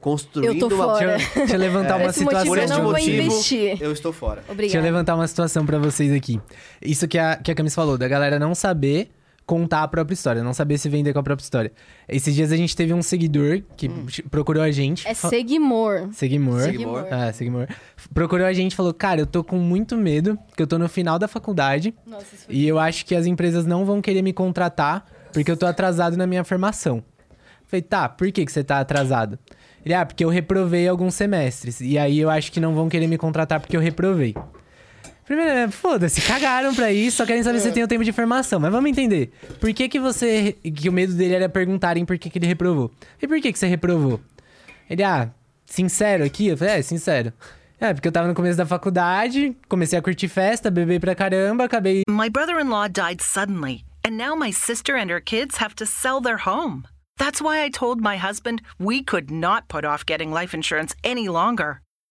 construindo Eu tô uma. fora. Deixa eu, deixa eu levantar uma Esse situação. motivo Por eu esse não vou motivo, investir. eu estou fora. Deixa eu Obrigada. levantar uma situação pra vocês aqui. Isso que a, que a Camis falou, da galera não saber contar a própria história, não saber se vender com a própria história. Esses dias a gente teve um seguidor que procurou a gente. É Seguimor. Seguimor. Seguimor. Ah, Seguimor. Procurou a gente e falou: Cara, eu tô com muito medo, porque eu tô no final da faculdade Nossa, isso foi... e eu acho que as empresas não vão querer me contratar porque eu tô atrasado na minha formação. Falei, tá, por que, que você tá atrasado? Ele, ah, porque eu reprovei alguns semestres. E aí eu acho que não vão querer me contratar porque eu reprovei. Primeiro, é, foda-se, cagaram pra isso, só querem saber se você tem o tempo de formação. Mas vamos entender. Por que que você... Que o medo dele era perguntarem por que que ele reprovou. E por que que você reprovou? Ele, ah, sincero aqui? Eu falei, é, sincero. É, porque eu tava no começo da faculdade, comecei a curtir festa, beber pra caramba, acabei My brother in law died suddenly, and now my sister and her kids have to sell their home. That's why I told my husband we could not put off getting life insurance any longer.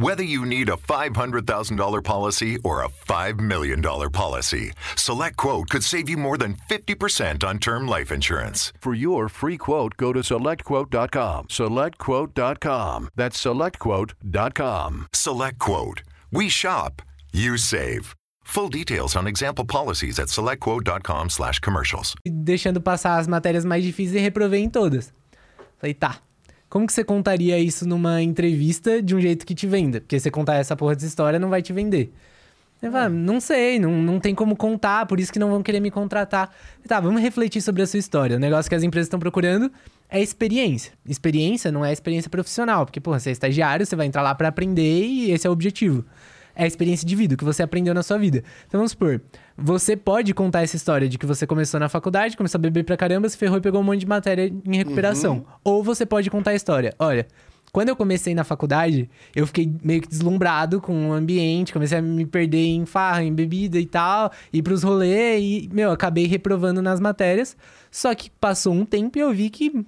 Whether you need a $500,000 policy or a $5 million policy, Select Quote could save you more than 50% on term life insurance. For your free quote, go to selectquote.com. Selectquote.com. That's selectquote.com. Select Quote. We shop, you save. Full details on example policies at selectquote.com/commercials. deixando passar as matérias mais difíceis e reprovei em todas. Falei, tá. Como que você contaria isso numa entrevista de um jeito que te venda? Porque você contar essa porra dessa história não vai te vender. Eu falei, ah, não sei, não, não tem como contar, por isso que não vão querer me contratar. Tá, vamos refletir sobre a sua história. O negócio que as empresas estão procurando é experiência. Experiência não é experiência profissional, porque, porra, você é estagiário, você vai entrar lá pra aprender e esse é o objetivo. É a experiência de vida, o que você aprendeu na sua vida. Então vamos supor, você pode contar essa história de que você começou na faculdade, começou a beber pra caramba, se ferrou e pegou um monte de matéria em recuperação. Ou você pode contar a história. Olha, quando eu comecei na faculdade, eu fiquei meio que deslumbrado com o ambiente, comecei a me perder em farra, em bebida e tal, ir pros rolês e, meu, acabei reprovando nas matérias. Só que passou um tempo e eu vi que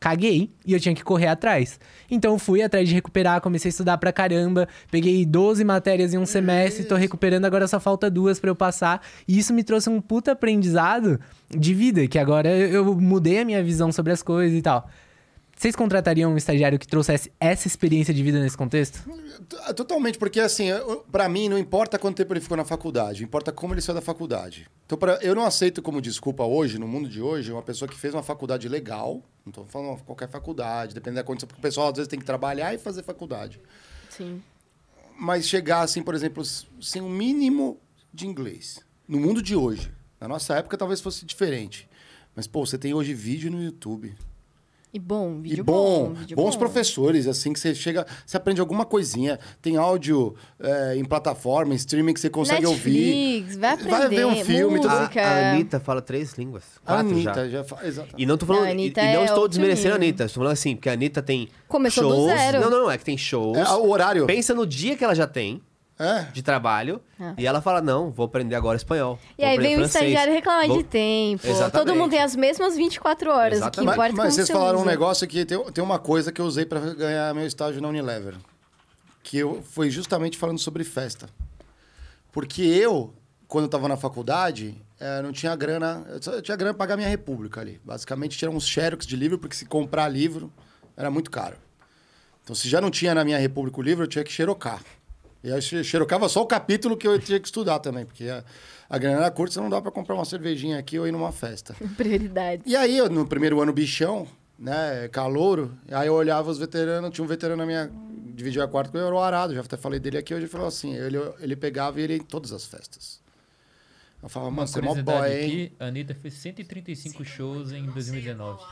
caguei e eu tinha que correr atrás. Então eu fui atrás de recuperar, comecei a estudar pra caramba, peguei 12 matérias em um semestre, tô recuperando, agora só falta duas pra eu passar. E isso me trouxe um puta aprendizado de vida, que agora eu mudei a minha visão sobre as coisas e tal. Vocês contratariam um estagiário que trouxesse essa experiência de vida nesse contexto? Totalmente, porque assim, pra mim não importa quanto tempo ele ficou na faculdade, importa como ele saiu da faculdade. Então, pra, eu não aceito como desculpa hoje, no mundo de hoje, uma pessoa que fez uma faculdade legal, não tô falando qualquer faculdade, depende da condição, porque o pessoal às vezes tem que trabalhar e fazer faculdade. Sim. Mas chegar assim, por exemplo, sem um mínimo de inglês, no mundo de hoje. Na nossa época talvez fosse diferente. Mas, pô, você tem hoje vídeo no YouTube. E bom, vídeo e bom, vídeo bons bom. professores, assim, que você chega, você aprende alguma coisinha. Tem áudio é, em plataforma, em streaming que você consegue ouvir. Netflix, vai Vai ver um aprender, filme, tudo- A, a Anitta fala três línguas. A Quatro Anitta já. já, fa- exato. E não tô falando. Não, a e- e, não é estou desmerecendo a. Anitta. Estou falando assim, porque a Anitta tem. Começou do shows. zero. Não, não, é que tem shows. É, o horário. Pensa no dia que ela já tem É. de trabalho. É. E ela fala: não, vou aprender agora espanhol. E vou aí aprender vem o francês, estagiário reclamar vou- de tempo. Exatamente. Todo mundo tem as mesmas 24 horas. O que importa Mas, é mas vocês você falaram um usa. negócio que tem, tem uma coisa que eu usei pra ganhar meu estágio na Unilever. Que eu, foi justamente falando sobre festa. Porque eu, quando eu tava na faculdade, eh, não tinha grana. Eu, só- eu tinha grana pra pagar minha república ali. Basicamente, tinha uns xerox de livro, porque se comprar livro era muito caro. Então, se já não tinha na minha república o livro, eu tinha que xerocar. E aí xe- xerocava só o capítulo que eu tinha que estudar também, porque a, a grana era curta, você não dá pra comprar uma cervejinha aqui ou ir numa festa. Prioridade. E aí, eu, no primeiro ano, bichão, né, calouro, aí eu olhava os veteranos, tinha um veterano na minha... Dividia quarto com eu, era o Arado, já até falei dele aqui hoje, ele falou assim, ele, ele pegava e ele ia em todas as festas. Eu falava, mano, você é mó boy, hein? aqui, a Anitta fez 135 shows em 2019.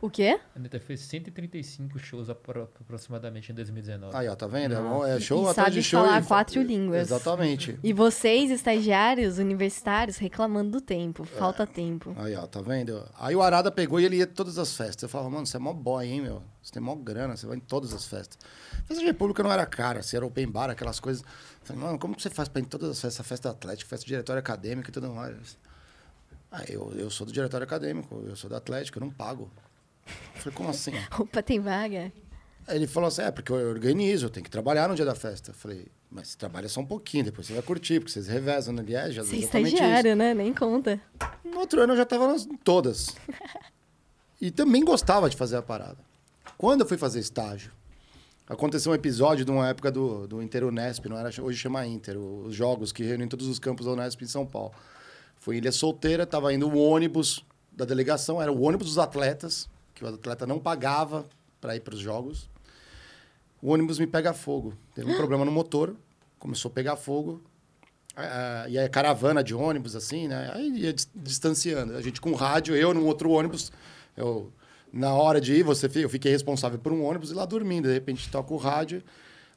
O quê? A Anitta fez 135 shows apro- aproximadamente em 2019. Aí, ó, tá vendo? É, bom, é show E atrás sabe de show. falar e- quatro línguas. Exatamente. E vocês, estagiários, universitários, reclamando do tempo. Falta tempo. Aí, ó, tá vendo? Aí o Arada pegou e ele ia em todas as festas. Eu falava, mano, você é mó boy, hein, meu? Você tem mó grana, você vai em todas as festas. Festa de República não era cara, se era open bar, aquelas coisas. Eu falei, mano, como que você faz pra ir em todas as festas? Festa atlética, festa de diretório acadêmico e tudo mais. Aí eu, eu sou do diretório acadêmico, eu sou do Atlético, eu não pago. Eu falei, como assim? Opa, tem vaga? Aí ele falou assim, é, porque eu organizo, eu tenho que trabalhar no dia da festa. Eu falei, mas trabalha só um pouquinho, depois você vai curtir, porque vocês revezam no é, já Você é exatamente isso. estagiário, né? Nem conta. No outro ano eu já estava nas todas. E também gostava de fazer a parada. Quando eu fui fazer estágio, aconteceu um episódio de uma época do, do Inter Unesp, não era, hoje chama Inter, os jogos que reúnem todos os campos da Unesp em São Paulo. Foi em Ilha Solteira, estava indo o ônibus da delegação, era o ônibus dos atletas, que o atleta não pagava para ir para os jogos. O ônibus me pega fogo. Teve um problema no motor, começou a pegar fogo. Ah, e aí a caravana de ônibus, assim, né? Aí ia dis- distanciando. A gente com rádio, eu num outro ônibus. Eu, na hora de ir, você, eu fiquei responsável por um ônibus e lá dormindo. De repente toca o rádio.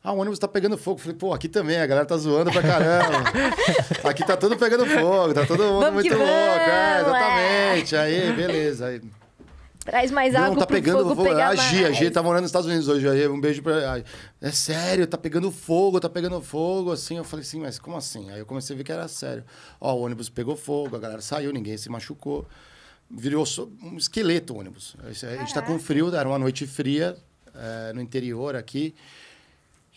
Ah, o ônibus tá pegando fogo. Falei, pô, aqui também, a galera tá zoando pra caramba. aqui tá tudo pegando fogo, tá todo mundo Vamos muito louco. É, vamos, exatamente. Aí, beleza. Aí, Traz mais água não, tá pegando fogo fogo. pegar A Gia, a. Gia tá morando nos Estados Unidos hoje. Aí, um beijo pra. É sério, tá pegando fogo, tá pegando fogo, assim. Eu falei assim, mas como assim? Aí eu comecei a ver que era sério. Ó, o ônibus pegou fogo, a galera saiu, ninguém se machucou. Virou um esqueleto o ônibus. A gente tá com frio, era uma noite fria eh, no interior aqui.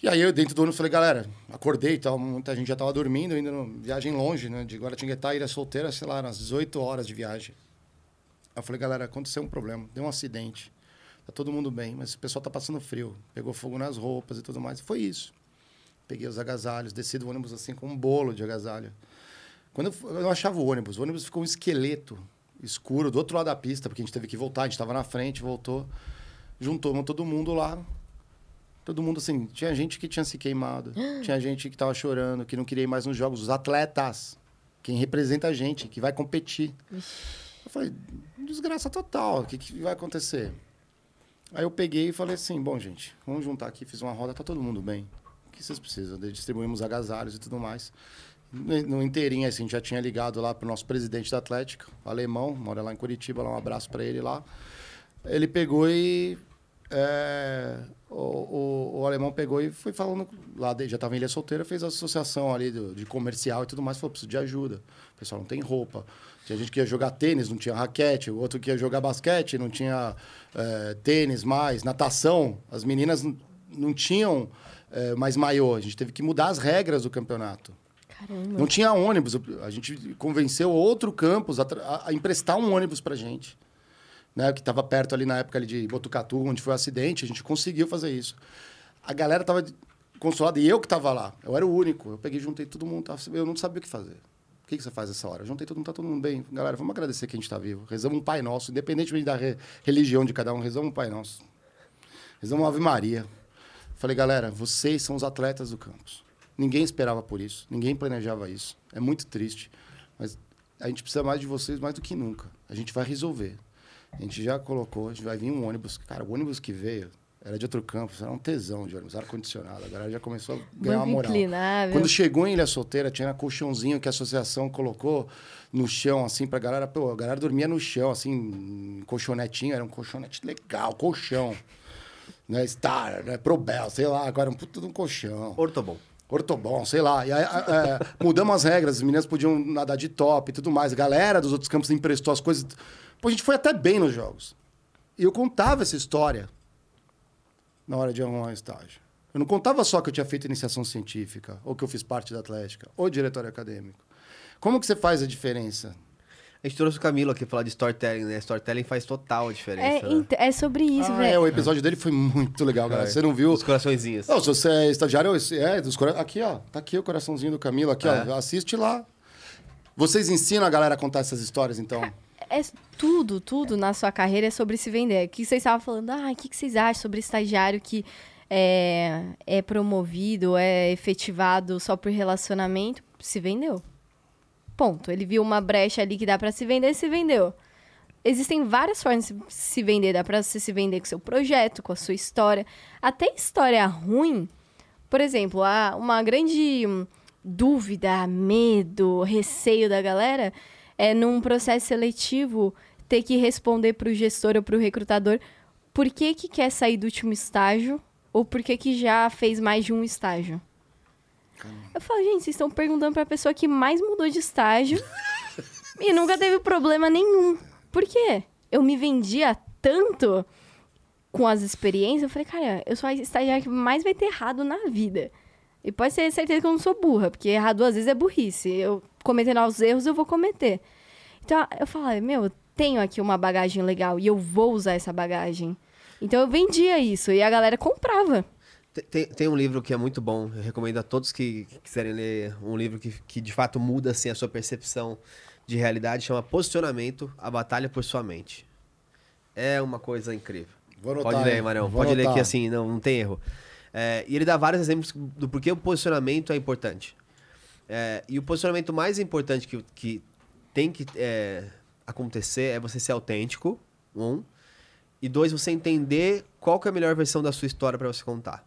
E aí eu dentro do ônibus falei, galera, acordei, tava, muita gente já tava dormindo, indo no, viagem longe, né? De Guaratinguetá, Ilha Solteira, sei lá, umas 18 horas de viagem. Eu falei, galera, aconteceu um problema, deu um acidente. Tá todo mundo bem, mas o pessoal tá passando frio. Pegou fogo nas roupas e tudo mais. Foi isso. Peguei os agasalhos, desci do ônibus assim com um bolo de agasalho. Quando eu, eu achava o ônibus, o ônibus ficou um esqueleto escuro do outro lado da pista, porque a gente teve que voltar, a gente estava na frente, voltou. Juntou todo mundo lá. Todo mundo assim, tinha gente que tinha se queimado, tinha gente que tava chorando, que não queria ir mais nos jogos, os atletas, quem representa a gente, que vai competir. Eu falei, desgraça total, o que, que vai acontecer? Aí eu peguei e falei assim, bom, gente, vamos juntar aqui, fiz uma roda, tá todo mundo bem. O que vocês precisam? Distribuímos agasalhos e tudo mais. No inteirinho, assim, já tinha ligado lá pro nosso presidente da Atlética, o alemão, mora lá em Curitiba, lá um abraço para ele lá. Ele pegou e... é, o, o, o alemão pegou e foi falando lá, já estava em Ilha Solteira, fez a associação ali do- de comercial e tudo mais, falou, preciso de ajuda. O pessoal não tem roupa. Tinha gente que ia jogar tênis, não tinha raquete. O outro que ia jogar basquete, não tinha é, tênis mais. Natação, as meninas não tinham é, mais maiô. A gente teve que mudar as regras do campeonato. Caramba. Não tinha ônibus. A gente convenceu outro campus a, a- a emprestar um ônibus pra gente. Né, que estava perto ali na época ali de Botucatu, onde foi o acidente. A gente conseguiu fazer isso. A galera tava consolada e eu que tava lá. Eu era o único. Eu peguei, juntei todo mundo. tava- Eu não sabia o que fazer. O que, que você faz nessa hora? Juntei todo mundo, tá todo mundo bem. Galera, vamos agradecer que a gente tá vivo. Rezamos um Pai Nosso, independentemente da re- religião de cada um, rezamos um Pai Nosso. Rezamos uma Ave Maria. Falei, galera, vocês são os atletas do campus. Ninguém esperava por isso, ninguém planejava isso. É muito triste, mas a gente precisa mais de vocês mais do que nunca. A gente vai resolver. A gente já colocou, a gente vai vir um ônibus. Cara, o ônibus que veio era de outro campus, era um tesão de ônibus, ar-condicionado. A galera já começou a ganhar uma moral. inclinável. Quando chegou em Ilha Solteira, tinha um colchãozinho que a associação colocou no chão, assim, pra galera. Pô, a galera dormia no chão, assim, colchonetinho, era um colchonete legal, colchão. Né, Star, né, Probel, sei lá, agora um puto de um colchão. Ortobon. Ortobon, sei lá. E aí, a- é, mudamos as regras, as meninas podiam nadar de top e tudo mais. A galera dos outros campos emprestou as coisas. Pô, a gente foi até bem nos jogos. E eu contava essa história na hora de arrumar um estágio. Eu não contava só que eu tinha feito iniciação científica, ou que eu fiz parte da Atlética, ou diretório acadêmico. Como que você faz a diferença? A gente trouxe o Camilo aqui falar de storytelling, né? Storytelling faz total diferença. É, né? é sobre isso, Ah, velho. é, o episódio dele foi muito legal, galera. Você não viu? Os coraçõezinhos. Não, se você é estagiário, é, dos cora... aqui, ó. Tá aqui o coraçãozinho do Camilo, aqui, É. ó. Assiste lá. Vocês ensinam a galera a contar essas histórias, então? É tudo, tudo na sua carreira é sobre se vender. O que vocês estavam falando? Ah, o que vocês acham sobre estagiário que é, é promovido, é efetivado só por relacionamento? Se vendeu. Ponto. Ele viu uma brecha ali que dá pra se vender, se vendeu. Existem várias formas de se vender. Dá pra você se vender com seu projeto, com a sua história. Até história ruim. Por exemplo, há uma grande dúvida, medo, receio da galera é num processo seletivo ter que responder pro gestor ou pro recrutador por que, que quer sair do último estágio ou por que, que já fez mais de um estágio. Eu falo, gente, vocês estão perguntando pra pessoa que mais mudou de estágio e nunca teve problema nenhum. Por quê? Eu me vendia tanto com as experiências, eu falei, cara, eu sou a estagiária que mais vai ter errado na vida. E pode ter certeza que eu não sou burra, porque errar duas vezes é burrice. Eu cometer novos erros, eu vou cometer. Então, eu falei, meu, eu tenho aqui uma bagagem legal e eu vou usar essa bagagem. Então, eu vendia isso e a galera comprava. Tem- Tem, um livro que é muito bom, eu recomendo a todos que, que quiserem ler um livro que, que de fato muda assim, a sua percepção de realidade, chama Posicionamento, a Batalha por Sua Mente. É uma coisa incrível. Vou anotar, Pode ler? Marão. Pode ler que assim, não, não tem erro. É, e ele dá vários exemplos do porquê o posicionamento é importante. É, e o posicionamento mais importante que, que tem que é, acontecer é você ser autêntico, um. E dois, você entender qual que é a melhor versão da sua história para você contar.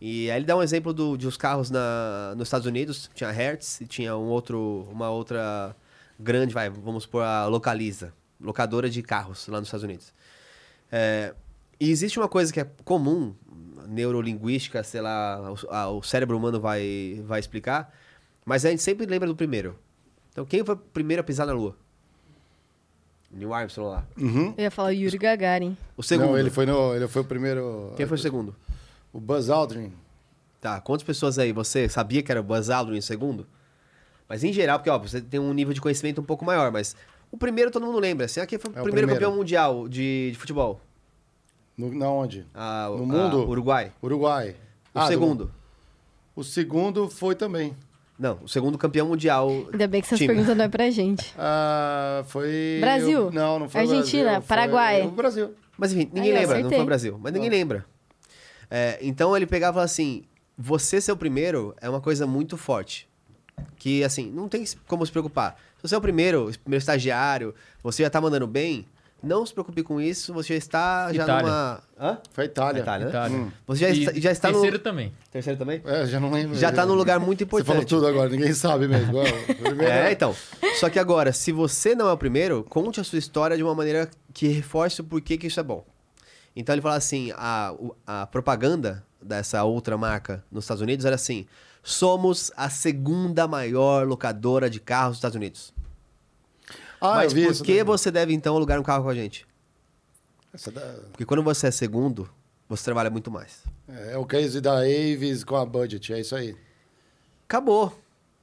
E aí ele dá um exemplo do, de os carros na, nos Estados Unidos, tinha a Hertz e tinha um outro, uma outra grande, vai, vamos por a Localiza, locadora de carros lá nos Estados Unidos. É, e existe uma coisa que é comum, neurolinguística, sei lá, o, a- o cérebro humano vai, vai explicar, mas a gente sempre lembra do primeiro. Então, quem foi o primeiro a pisar na Lua? Neil Armstrong lá. Uhum. Eu ia falar o Yuri Gagarin. O segundo. Não, ele foi, no, ele foi o primeiro... Quem foi o segundo? O Buzz Aldrin. Tá, quantas pessoas aí você sabia que era o Buzz Aldrin em segundo? Mas em geral, porque ó, você tem um nível de conhecimento um pouco maior, mas o primeiro todo mundo lembra. Assim, aqui foi o É o primeiro, primeiro. campeão mundial de, de futebol. No, na onde? Ah, No ah, mundo? Uruguai. Uruguai. O Ah, do- segundo. O segundo foi também. Não, o segundo campeão mundial. Ainda bem que essas time. perguntas não é pra gente. Ah, foi... Brasil? o- Não, não foi o Argentina? Brasil, foi Paraguai? O Brasil. Mas enfim, ninguém Aí, lembra, não foi Brasil. Mas ninguém lembra. É, então ele pegava e falava assim: você ser o primeiro é uma coisa muito forte. Que assim, não tem como se preocupar. Se você é o primeiro, o primeiro estagiário, você já tá mandando bem, não se preocupe com isso, você já está já Itália. numa. Hã? Foi a Itália. Itália, né? Itália. Hum. Você já E está, já está terceiro no. também. Terceiro também? É, já não lembro. Já tá num lugar muito Você falou importante. tudo agora, ninguém sabe mesmo. Primeiro- É, então. Só que agora, se você não é o primeiro, conte a sua história de uma maneira que reforce o porquê que isso é bom. Então ele fala assim: a, a propaganda dessa outra marca nos Estados Unidos era assim: somos a segunda maior locadora de carros dos Estados Unidos. Ah, Mas por isso que você deve então alugar um carro com a gente? Essa da- Porque quando você é segundo, você trabalha muito mais. É, o case da Avis com a Budget, é isso aí. Acabou.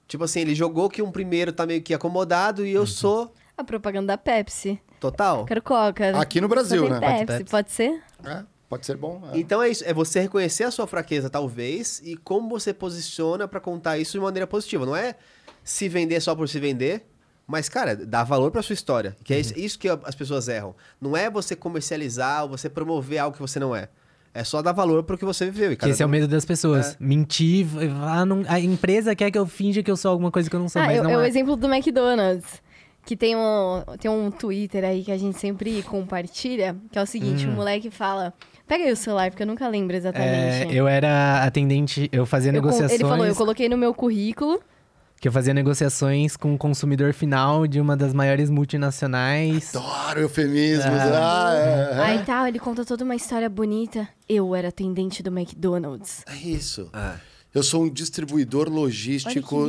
Tipo assim, ele jogou que um primeiro tá meio que acomodado e eu sou A propaganda da Pepsi. total. Quero Coca. Aqui no Brasil, né? Pepsi, Pepsi. pode ser? É, pode ser bom. é. Então é isso, é você reconhecer a sua fraqueza, talvez, e como você posiciona pra contar isso de maneira positiva. Não é se vender só por se vender, mas, cara, dar valor pra sua história. Que é isso, isso que as pessoas erram. Não é você comercializar ou você promover algo que você não é. É só dar valor pro que você viveu. E esse é o medo das pessoas. Mentir, ah, não- a empresa quer que eu finja que eu sou alguma coisa que eu não sou, Ah, mas eu- não é o é. exemplo do McDonald's. Que tem um, tem um Twitter aí que a gente sempre compartilha, que é o seguinte, o moleque fala... Pega aí o celular, porque eu nunca lembro É, exatamente. eu era atendente, eu fazia Eu negociações. ele falou, eu coloquei no meu currículo. Que eu fazia negociações com o consumidor final de uma das maiores multinacionais. Adoro eufemismos. Ah, é, é. Aí tal, ele conta toda uma história bonita. Eu era atendente do McDonald's. É isso. É. Eu sou um distribuidor logístico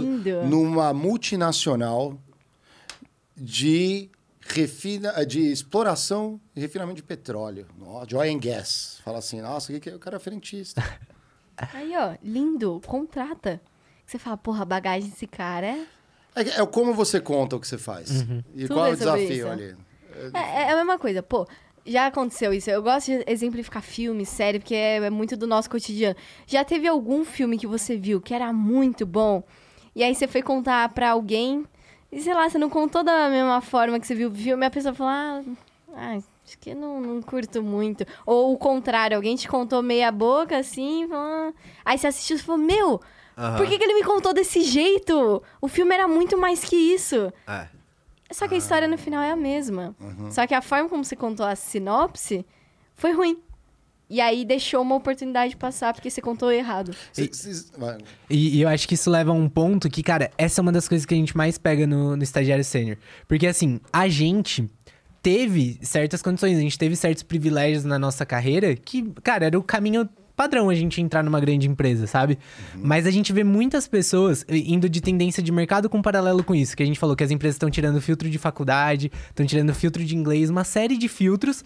numa multinacional de, refina, de exploração e refinamento de petróleo. De oil and gas. Fala assim, nossa, o que que é? O cara é frentista. Aí, ó, lindo, contrata. Você fala, porra, a bagagem desse cara é É, é o como você conta o que você faz. E Tudo qual é é o sobre desafio isso. ali? É, é a mesma coisa, pô. Já aconteceu isso. Eu gosto de exemplificar filme, série, porque é, é muito do nosso cotidiano. Já teve algum filme que você viu que era muito bom, e aí você foi contar pra alguém, e sei lá, você não contou da mesma forma que você viu o filme, e a pessoa falou, ah, ah, acho que não, não curto muito. Ou o contrário, alguém te contou meia boca, assim, falou, ah. aí você assistiu e falou, meu, Aham. por que, que ele me contou desse jeito? O filme era muito mais que isso. É. Só que a história no final é a mesma. Só que a forma como você contou a sinopse foi ruim. E aí deixou uma oportunidade passar porque você contou errado. Vai. E, e eu acho que isso leva a um ponto que, cara, essa é uma das coisas que a gente mais pega no, no estagiário sênior. Porque, assim, a gente teve certas condições, a gente teve certos privilégios na nossa carreira que, cara, era o caminho padrão a gente entrar numa grande empresa, sabe? Mas a gente vê muitas pessoas indo de tendência de mercado com paralelo com isso, que a gente falou que as empresas estão tirando filtro de faculdade, estão tirando filtro de inglês, uma série de filtros.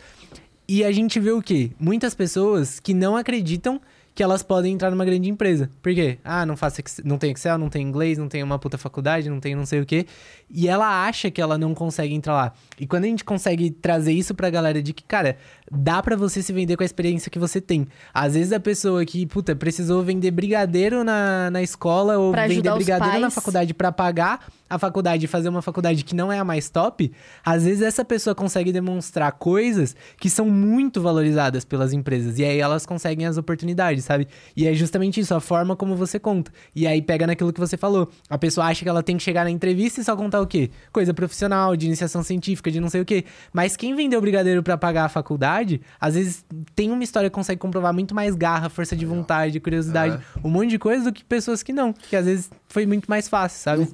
E a gente vê o quê? Muitas pessoas que não acreditam que elas podem entrar numa grande empresa. Por quê? Ah, não faço não tem Excel, não tem inglês, não tem uma puta faculdade, não tem não sei o quê. E ela acha que ela não consegue entrar lá. E quando a gente consegue trazer isso pra galera de que, cara, dá pra você se vender com a experiência que você tem. Às vezes a pessoa que, puta, precisou vender brigadeiro na, na escola ou Pra vender brigadeiro na faculdade pra pagar a faculdade e fazer uma faculdade que não é a mais top, às vezes essa pessoa consegue demonstrar coisas que são muito valorizadas pelas empresas. E aí elas conseguem as oportunidades, sabe? E é justamente isso, a forma como você conta. E aí pega naquilo que você falou. A pessoa acha que ela tem que chegar na entrevista e só contar o quê? Coisa profissional, de iniciação científica, de não sei o quê. Mas quem vendeu brigadeiro pra pagar a faculdade, às vezes tem uma história que consegue comprovar muito mais garra, força de vontade, curiosidade, um monte de coisa do que pessoas que não. Que às vezes foi muito mais fácil, sabe?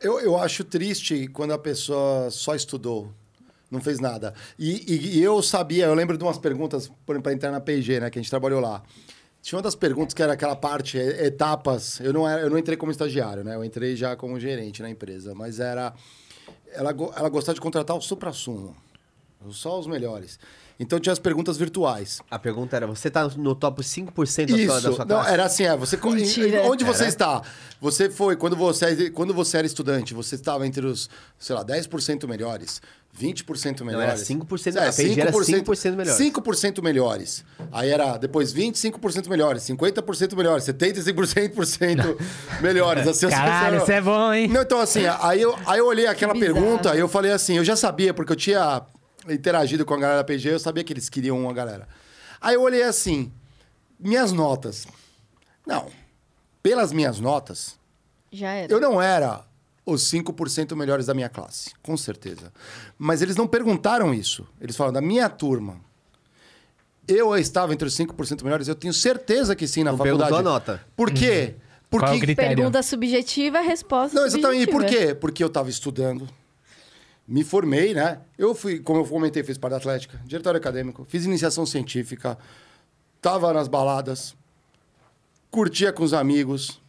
Eu, eu acho triste quando a pessoa só estudou, não fez nada. E, e- e eu sabia, eu lembro de umas perguntas para entrar na PG, né? Que a gente trabalhou lá. Tinha uma das perguntas que era aquela parte, eh, etapas. Eu não, era, eu não entrei como estagiário, né? Eu entrei já como gerente na empresa. Mas era. Ela, ela gostava de contratar o supra-sumo. Só os melhores. Então tinha as perguntas virtuais. A pergunta era: você tá no top 5% da sua, Isso. da sua Não, classe? era assim, é, você Mentira. onde você está? Você foi quando você quando você era estudante, você estava entre os, sei lá, 10% melhores, 20% melhores. era 5%, a PG era 5% melhores. 5% melhores. Aí era depois 25% melhores, 50% melhores, 75% melhores. Assim, as Caralho, isso é bom, hein? não, então assim, aí eu, aí eu olhei aquela pergunta e eu falei assim, eu já sabia, porque eu tinha interagido com a galera da PG, eu sabia que eles queriam uma galera. Aí eu olhei assim, minhas notas. Não, pelas minhas notas, Já era. eu não era os 5% melhores da minha classe, com certeza. Mas eles não perguntaram isso. Eles falaram da minha turma. Eu estava entre os 5% melhores, eu tenho certeza que sim na Não faculdade. perguntou a nota. Por quê? Porque Qual é o critério? Pergunta subjetiva, resposta não, exatamente. E por subjetiva. quê? Porque eu estava estudando, me formei, né? Eu fui, como eu comentei, fiz parte da Atlética, diretório acadêmico, fiz iniciação científica, tava nas baladas, curtia com os amigos,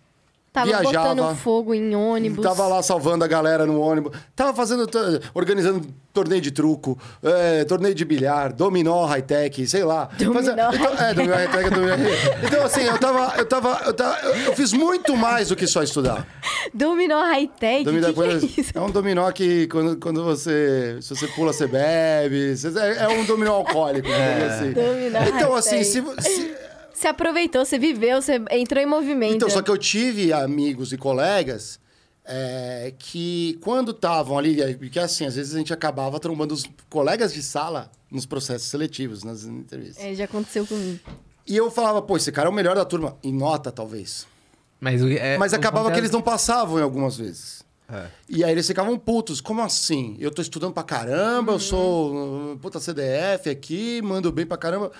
Tava viajava. botando fogo em ônibus. Tava lá salvando a galera no ônibus. Tava fazendo, organizando torneio de truco, é, torneio de bilhar, dominó high-tech, sei lá. Dominó Fazia- então, é, high-tech. dominó high-tech, dominó high-tech. Então, assim, eu tava, eu tava, eu tava, eu, eu fiz muito mais do que só estudar. Dominó high-tech? Dominó, que que é isso? é um dominó que quando, quando você, se você pula, você bebe. Você- é, é um dominó alcoólico, digamos assim. Dominó Então, assim, se, se, Você aproveitou, você viveu, você entrou em movimento. Então, só que eu tive amigos e colegas é, que, quando estavam ali, porque assim, às vezes a gente acabava trombando os colegas de sala nos processos seletivos, nas entrevistas. É, já aconteceu comigo. E eu falava, pô, esse cara é o melhor da turma. Em nota, talvez. Mas, é, Mas acabava que eles não passavam em algumas vezes. É. E aí eles ficavam putos. Como assim? Eu tô estudando pra caramba, eu sou uh, puta CDF aqui, mando bem pra caramba.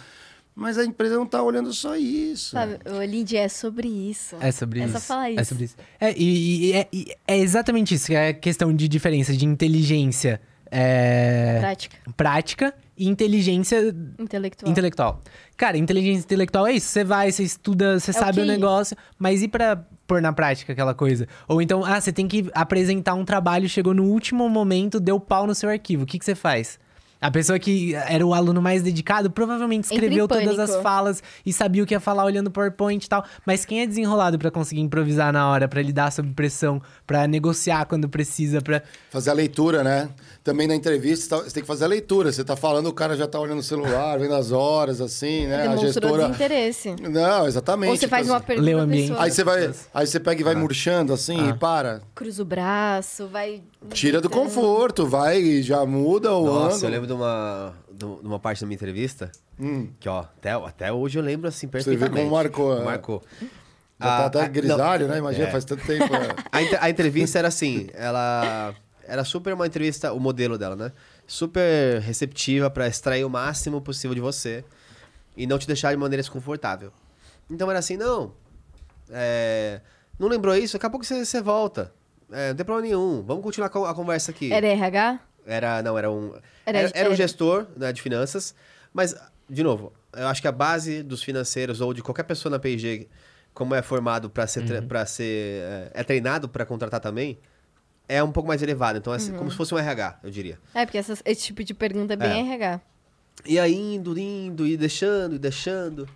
Mas a empresa não tá olhando só isso. Sabe, Lindy, é sobre isso. É sobre é isso. só falar isso. É sobre isso. É, e, e- é, e é exatamente isso, que é a questão de diferença de inteligência é, Prática, prática e inteligência intelectual. intelectual. Cara, inteligência intelectual é isso. Você vai, você estuda, você É o sabe o QI. negócio, mas e pra pôr na prática aquela coisa? Ou então, ah, você tem que apresentar um trabalho, chegou no último momento, deu pau no seu arquivo. O que, que você faz? A pessoa que era o aluno mais dedicado provavelmente escreveu todas as falas e sabia o que ia falar olhando o PowerPoint e tal. Mas quem é desenrolado pra conseguir improvisar na hora, pra lidar sob pressão, pra negociar quando precisa, pra Fazer a leitura, né? Também na entrevista, você tem que fazer a leitura. Você tá falando, o cara já tá olhando o celular, vendo as horas, assim, né? A Demonstrou gestora. desinteresse. Não, exatamente. Ou você faz uma Então, pergunta o pra ambiente. Aí você vai. Aí você pega e vai murchando assim e para. Cruza o braço, vai... Tira do conforto, vai e já muda o Nossa, ângulo. eu lembro de uma, de uma parte da minha entrevista, que ó, até, até hoje eu lembro assim Hum. vê perfeitamente. como marcou, é. Marcou. Já tá Ah, até ah, grisalho, não, né? Imagina, é. faz tanto tempo. é. A, a entrevista era assim, ela era super uma entrevista, o modelo dela, né? Super receptiva pra extrair o máximo possível de você e não te deixar de maneira desconfortável. Então era assim, não, é, não lembrou isso? Daqui a pouco você, você volta. É, não tem problema nenhum. Vamos continuar a conversa aqui. Era RH? Era, não, era um. Era- Era, era um gestor né, de finanças, mas, de novo, eu acho que a base dos financeiros ou de qualquer pessoa na P&G, como é formado para ser, tre- pra ser é, é treinado para contratar também, é um pouco mais elevado. Então, é assim, como se fosse um RH, eu diria. É, porque essas- esse tipo de pergunta é bem É. RH. E aí, indo, indo, e deixando, e deixando.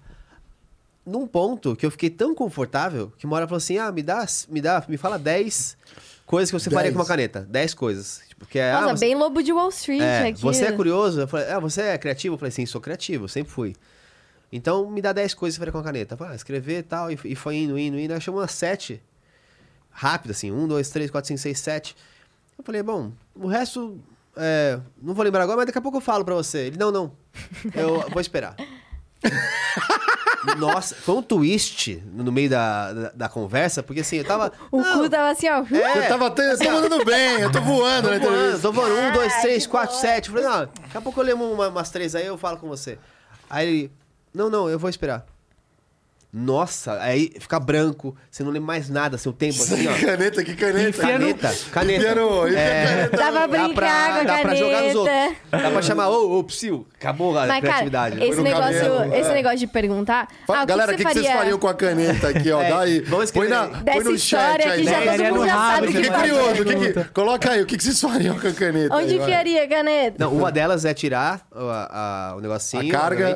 Num ponto que eu fiquei tão confortável que uma hora falou assim: ah, me dá, me dá, me fala 10 coisas que você faria com uma Dez. caneta. 10 coisas. Tipo, que é, Nossa, ah, você- bem lobo de Wall Street É, aqui. você é curioso? Eu falei, ah, você é criativo? Eu falei, sim, sou criativo, sempre fui. Então, me dá 10 coisas pra fazer com a caneta. Eu falei, ah, escrever e tal, e, e foi indo, indo, indo. Aí chamou umas 7, rápido assim, 1, 2, 3, 4, 5, 6, 7. Eu falei, bom, o resto, é, não vou lembrar agora, mas daqui a pouco eu falo pra você. Ele, não, não, eu vou esperar. Nossa, foi um twist no meio da, da, da conversa, porque assim, eu tava... O não, cu tava assim, ó. é, Eu tava eu tô mandando bem, eu tô voando na Tô voando, tô voando. Um, dois, três, quatro, sete. Falei, não, daqui a pouco eu lembro uma- umas três aí, eu falo com você. Aí ele, não, não, eu vou esperar. Nossa, aí fica branco, você não lembra mais nada, seu tempo assim, ó. Caneta, que caneta. Enfia no- Caneta, caneta. Enfia no- enfia É, caneta Dá pra dá brincar pra, com a dá pra jogar nos outros. caneta. Dá pra chamar, ô, ô, psiu, acabou a Mas, cara, criatividade. esse no negócio, cabelo, esse é. negócio de perguntar. Ah, o Galera, o que, que, que que você vocês faria? fariam com a caneta aqui, ó? É, Dá aí. vamos põe, na, Dessa põe no chat história aí. que já né? todo mundo já rabo, sabe o que curioso. o que que- coloca aí, o que, que vocês fariam com a caneta? Onde enfiaria a caneta? Não, uma delas é tirar o negocinho, A carga.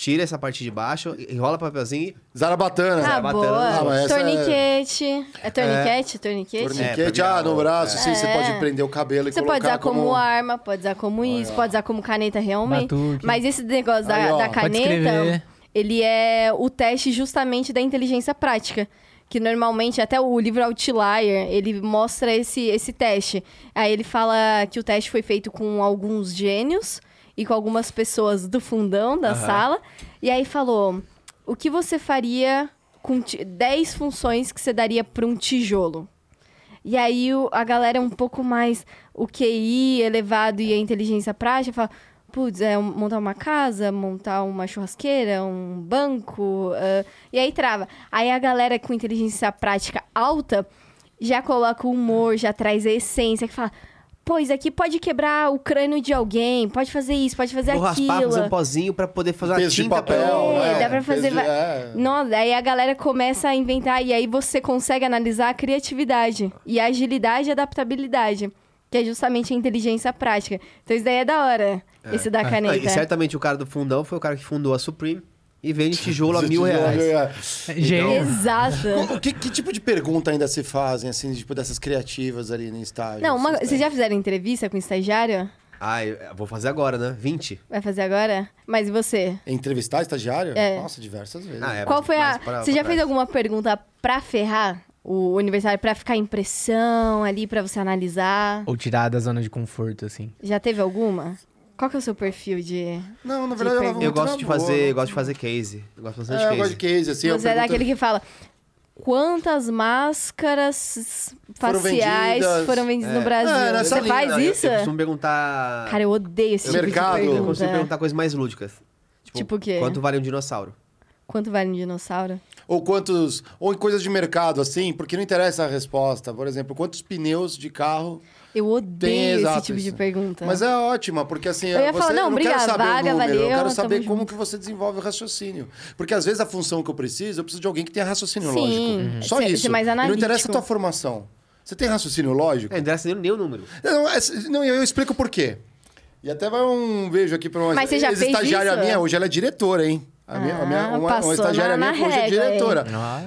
Tira essa parte de baixo, enrola papelzinho e Zarabatana. Ah, boa. nos Ah, mas essa é- torniquete. É torniquete? Torniquete? Torniquete, É, ah, no braço, sim, você É. pode prender o cabelo e Você colocar pode usar como... arma, pode usar como isso, pode usar como caneta realmente. Batuque. Mas esse negócio da, Aí, da caneta, ele é o teste justamente da inteligência prática. Que normalmente, até o livro Outlier, ele mostra esse, esse teste. Aí ele fala que o teste foi feito com alguns gênios e com algumas pessoas do fundão da sala. E aí falou: o que você faria com ti- 10 funções que você daria para um tijolo? E aí o- a galera um pouco mais o QI elevado e a inteligência prática fala, putz, é montar uma casa, montar uma churrasqueira, um banco, ah", e aí trava. Aí a galera com inteligência prática alta já coloca o humor, já traz a essência, que fala, pois aqui pode quebrar o crânio de alguém, pode fazer isso, pode fazer vou raspar, aquilo. fazer um pozinho pra poder fazer uma Peso de tinta papel, pra... É, né? dá pra fazer Peso de- é. Nossa, aí a galera começa a inventar e aí você consegue analisar a criatividade e a agilidade e adaptabilidade, que é justamente a inteligência prática. Então isso daí é da hora, esse da Ah, caneta. E certamente o cara do fundão foi o cara que fundou a Supreme e vende tijolo a mil reais. Gênio. Exato. O que, que tipo de pergunta ainda se fazem, assim, tipo, dessas criativas ali no estágio? Não, uma- Vocês vocês têm? já fizeram entrevista com estagiário? Ah, eu vou fazer agora, né? 20. Vai fazer agora? Mas e você? Entrevistar estagiário? É. Nossa, diversas vezes. Ah, é, Qual foi a. pra- Você já pra fez trás. alguma pergunta pra ferrar o universitário, pra ficar em pressão ali, pra você analisar? Ou tirar da zona de conforto, assim. Já teve alguma? Qual que é o seu perfil de. Não, na De verdade, eu. Eu gosto na de boa, fazer, eu gosto de fazer case. Eu gosto bastante É, de eu gosto de case. case, assim. eu você é pergunto- daquele que fala. Quantas máscaras Foram faciais vendidas. foram vendidas no É. Brasil? É, nessa você linha, faz Não, eu- isso? Eu, costumo perguntar. Cara, eu odeio esse tipo Mercado. de eu pergunta. consigo perguntar coisas mais lúdicas. Tipo o quê? Quanto vale um dinossauro? Quanto vale um dinossauro? Ou quantos. Ou em coisas de mercado, assim, porque não interessa a resposta. Por exemplo, quantos pneus de carro. Eu odeio esse tipo de isso. pergunta. Mas é ótima, porque assim. Eu ia você, falar, não, eu não obrigada, quero saber vaga, o número, eu valeu, quero saber como junto. que você desenvolve o raciocínio. Porque às vezes a função que eu preciso, eu preciso de alguém que tenha raciocínio Sim, lógico. uhum. Só Ser- isso. ser mais E não interessa a analítico. tua formação. Você tem raciocínio lógico? É, não interessa nem, o número. Não, é- não, eu, eu explico por quê. E até vai um beijo aqui pra uma Mas você já fez ex-estagiária isso? minha, hoje ela é diretora, hein? A minha, a minha- Ah, uma, uma estagiária na- minha na que hoje é diretora. Ah,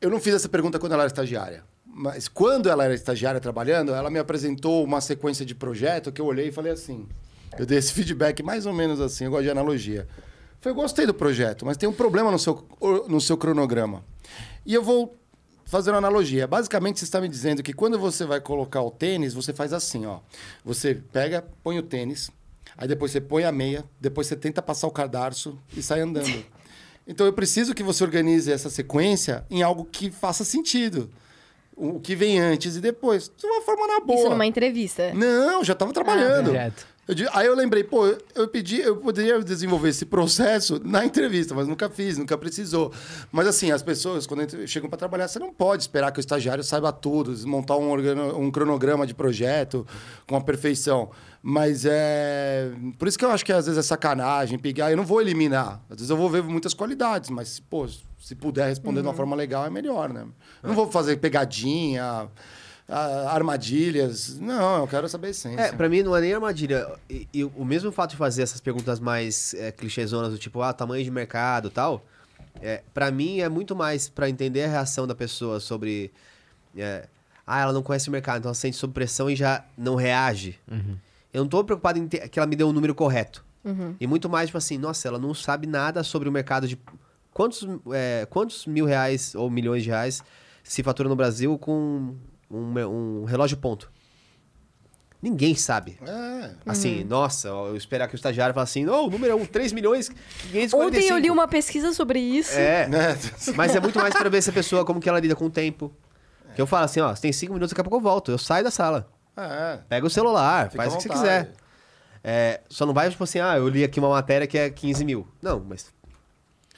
Eu não fiz essa pergunta quando ela era estagiária. Mas quando ela era estagiária trabalhando, ela me apresentou uma sequência de projeto que eu olhei e falei assim. Eu dei esse feedback mais ou menos assim, eu gosto de analogia. Falei, eu gostei do projeto, mas tem um problema no seu, no seu cronograma. E eu vou fazer uma analogia. Basicamente, você está me dizendo que quando você vai colocar o tênis, você faz assim, ó. Você pega, põe o tênis, aí depois você põe a meia, depois você tenta passar o cadarço e sai andando. Então eu preciso que você organize essa sequência em algo que faça sentido. O que vem antes e depois. De uma forma na boa. Isso numa entrevista. Não, já estava trabalhando. direto. Eu aí eu lembrei, pô, eu- pedi, eu poderia desenvolver esse processo na entrevista, mas nunca fiz, nunca precisou. Mas assim, as pessoas, quando chegam para trabalhar, você não pode esperar que o estagiário saiba tudo, montar um, organo- um cronograma de projeto com a perfeição. Mas é. Por isso que eu acho que às vezes é sacanagem pegar. Eu não vou eliminar. Às vezes eu vou ver muitas qualidades, mas, pô, se puder responder de uma forma legal, é melhor, né? Eu não vou fazer pegadinha. Armadilhas. Não, eu quero saber a essência. É, pra mim não é nem armadilha. E, e o mesmo fato de fazer essas perguntas mais é, clichêzonas, do tipo, ah, tamanho de mercado e tal, é, pra mim é muito mais pra entender a reação da pessoa sobre. é, ah, ela não conhece o mercado, então ela se sente sob pressão e já não reage. Eu não tô preocupado em ter- que ela me dê um número correto. E muito mais, tipo assim, nossa, ela não sabe nada sobre o mercado de. Quantos, é, quantos mil reais ou milhões de reais se fatura no Brasil com um, um relógio ponto? Ninguém sabe. É. Assim, nossa, eu esperar que o estagiário fale assim, não, o número é um, 3 milhões 545. Ontem eu li uma pesquisa sobre isso. É, Né? mas é muito mais pra ver se a pessoa, como que ela lida com o tempo. Que eu falo assim, ó, você tem 5 minutos, daqui a pouco eu volto. Eu saio da sala, É. pega o celular, Fica faz o que você quiser. É, só não vai, tipo assim, ah, eu li aqui uma matéria que é 15 mil. Não, mas...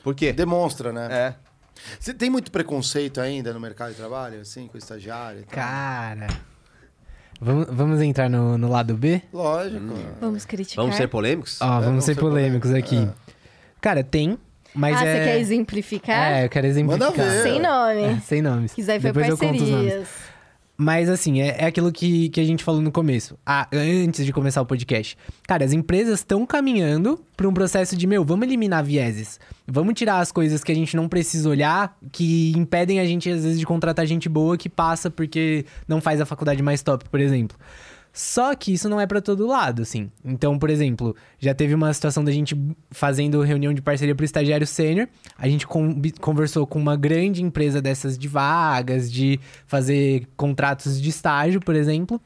Por quê? Demonstra, né? É. Você tem muito preconceito ainda no mercado de trabalho, assim, com estagiário e tal? Cara. Vamos, vamos entrar no, no lado B? Lógico. Vamos criticar. Vamos ser polêmicos? Ó, vamos vamos ser ser polêmicos aqui. Cara, tem, mas ah, é... você quer exemplificar? É, eu quero exemplificar. Manda ver. Sem nome. É, sem nomes. Quiser ver Depois eu conto os nomes. Mas assim, é, é aquilo que, que a gente falou no começo, ah, antes de começar o podcast. Cara, as empresas estão caminhando para um processo de, meu, vamos eliminar vieses. Vamos tirar as coisas que a gente não precisa olhar, que impedem a gente, às vezes, de contratar gente boa que passa porque não faz a faculdade mais top, por exemplo. Só que isso não é pra todo lado, assim. Então, por exemplo, já teve uma situação da gente fazendo reunião de parceria pro estagiário sênior. A gente conversou com uma grande empresa dessas de vagas, de fazer contratos de estágio, por exemplo.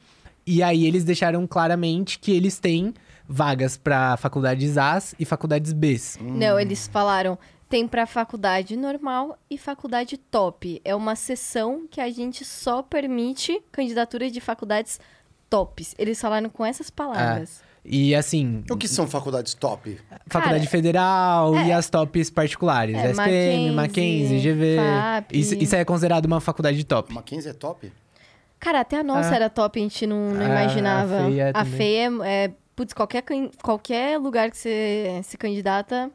E aí eles deixaram claramente que eles têm vagas pra faculdades A's e faculdades B's. Não, eles falaram. Tem pra faculdade normal e faculdade top. É uma sessão que a gente só permite candidatura de faculdades tops. Eles falaram com essas palavras. E assim, O que são faculdades top? Faculdade Cara, Federal e é. as tops particulares. É, SPM, Mackenzie, Mackenzie, GV. FAP. Isso, isso é considerado uma faculdade top. Mackenzie é top? Cara, até a nossa Ah. era top, a gente não, não Ah, imaginava. a FEI é a também. FEI é, é, putz, qualquer, qualquer lugar que você se candidata,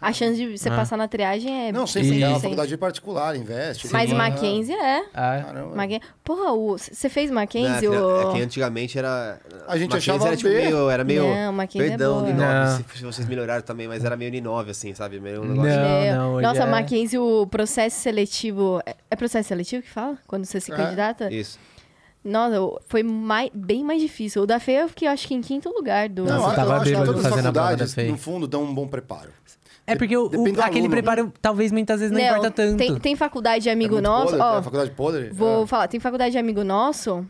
a chance de você Ah. passar na triagem é Não, sim, E- porque é uma 100%. faculdade particular, investe. Mas tem- Mackenzie é. Ah, Caramba. Mackenzie. Porra, o- você fez Mackenzie? Não, é, que, o... é que antigamente era. A gente Mackenzie achava era, tipo, meio, era meio. Não, Mackenzie é perdão, boa. Ninove, Não. se, vocês melhoraram também, mas era meio Ninove, assim, sabe? Meio um Não. negócio. Meu, hoje Nossa, é- Mackenzie, o processo seletivo. é- É processo seletivo que fala? Quando você se É. candidata? Isso. Nossa, o- foi mais, bem mais difícil. O da FEI eu fiquei, acho que em quinto lugar do. Não, Nossa, eu tava acho que bêbado todas as fazendo a prova da faculdades, FEI. no fundo, dão um bom preparo. É porque o, o- aquele aluno. preparo talvez muitas vezes não, importa tanto. Tem, tem faculdade de amigo é nosso. podre, ó, é faculdade podre? Vou É. falar, tem faculdade de amigo nosso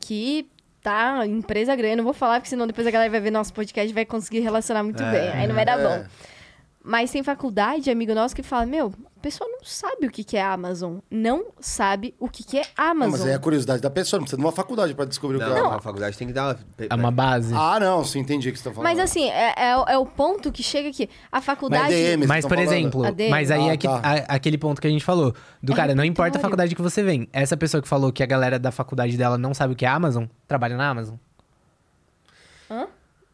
que tá empresa grande. Não vou falar, porque senão depois a galera vai ver nosso podcast e vai conseguir relacionar muito É. bem. Aí não vai dar É. bom. Mas tem faculdade de amigo nosso que fala: Meu, a pessoa não sabe o que, que é Amazon. Não sabe o que, que é Não, Amazon. mas é a curiosidade da pessoa, não precisa de uma faculdade pra descobrir o que Não, é. a faculdade tem que dar uma. É uma base. Ah, não, sim, entendi o que você tá falando. Mas assim, é, é, o- é o ponto que chega aqui. A Mas faculdade. DM, Mas, vocês por falando? exemplo, ADM. mas aí Ah, é que- tá. a- aquele ponto que a gente falou. Do cara, não importa a faculdade que você vem. Essa pessoa que falou que a galera da faculdade dela não sabe o que é Amazon, trabalha na Amazon.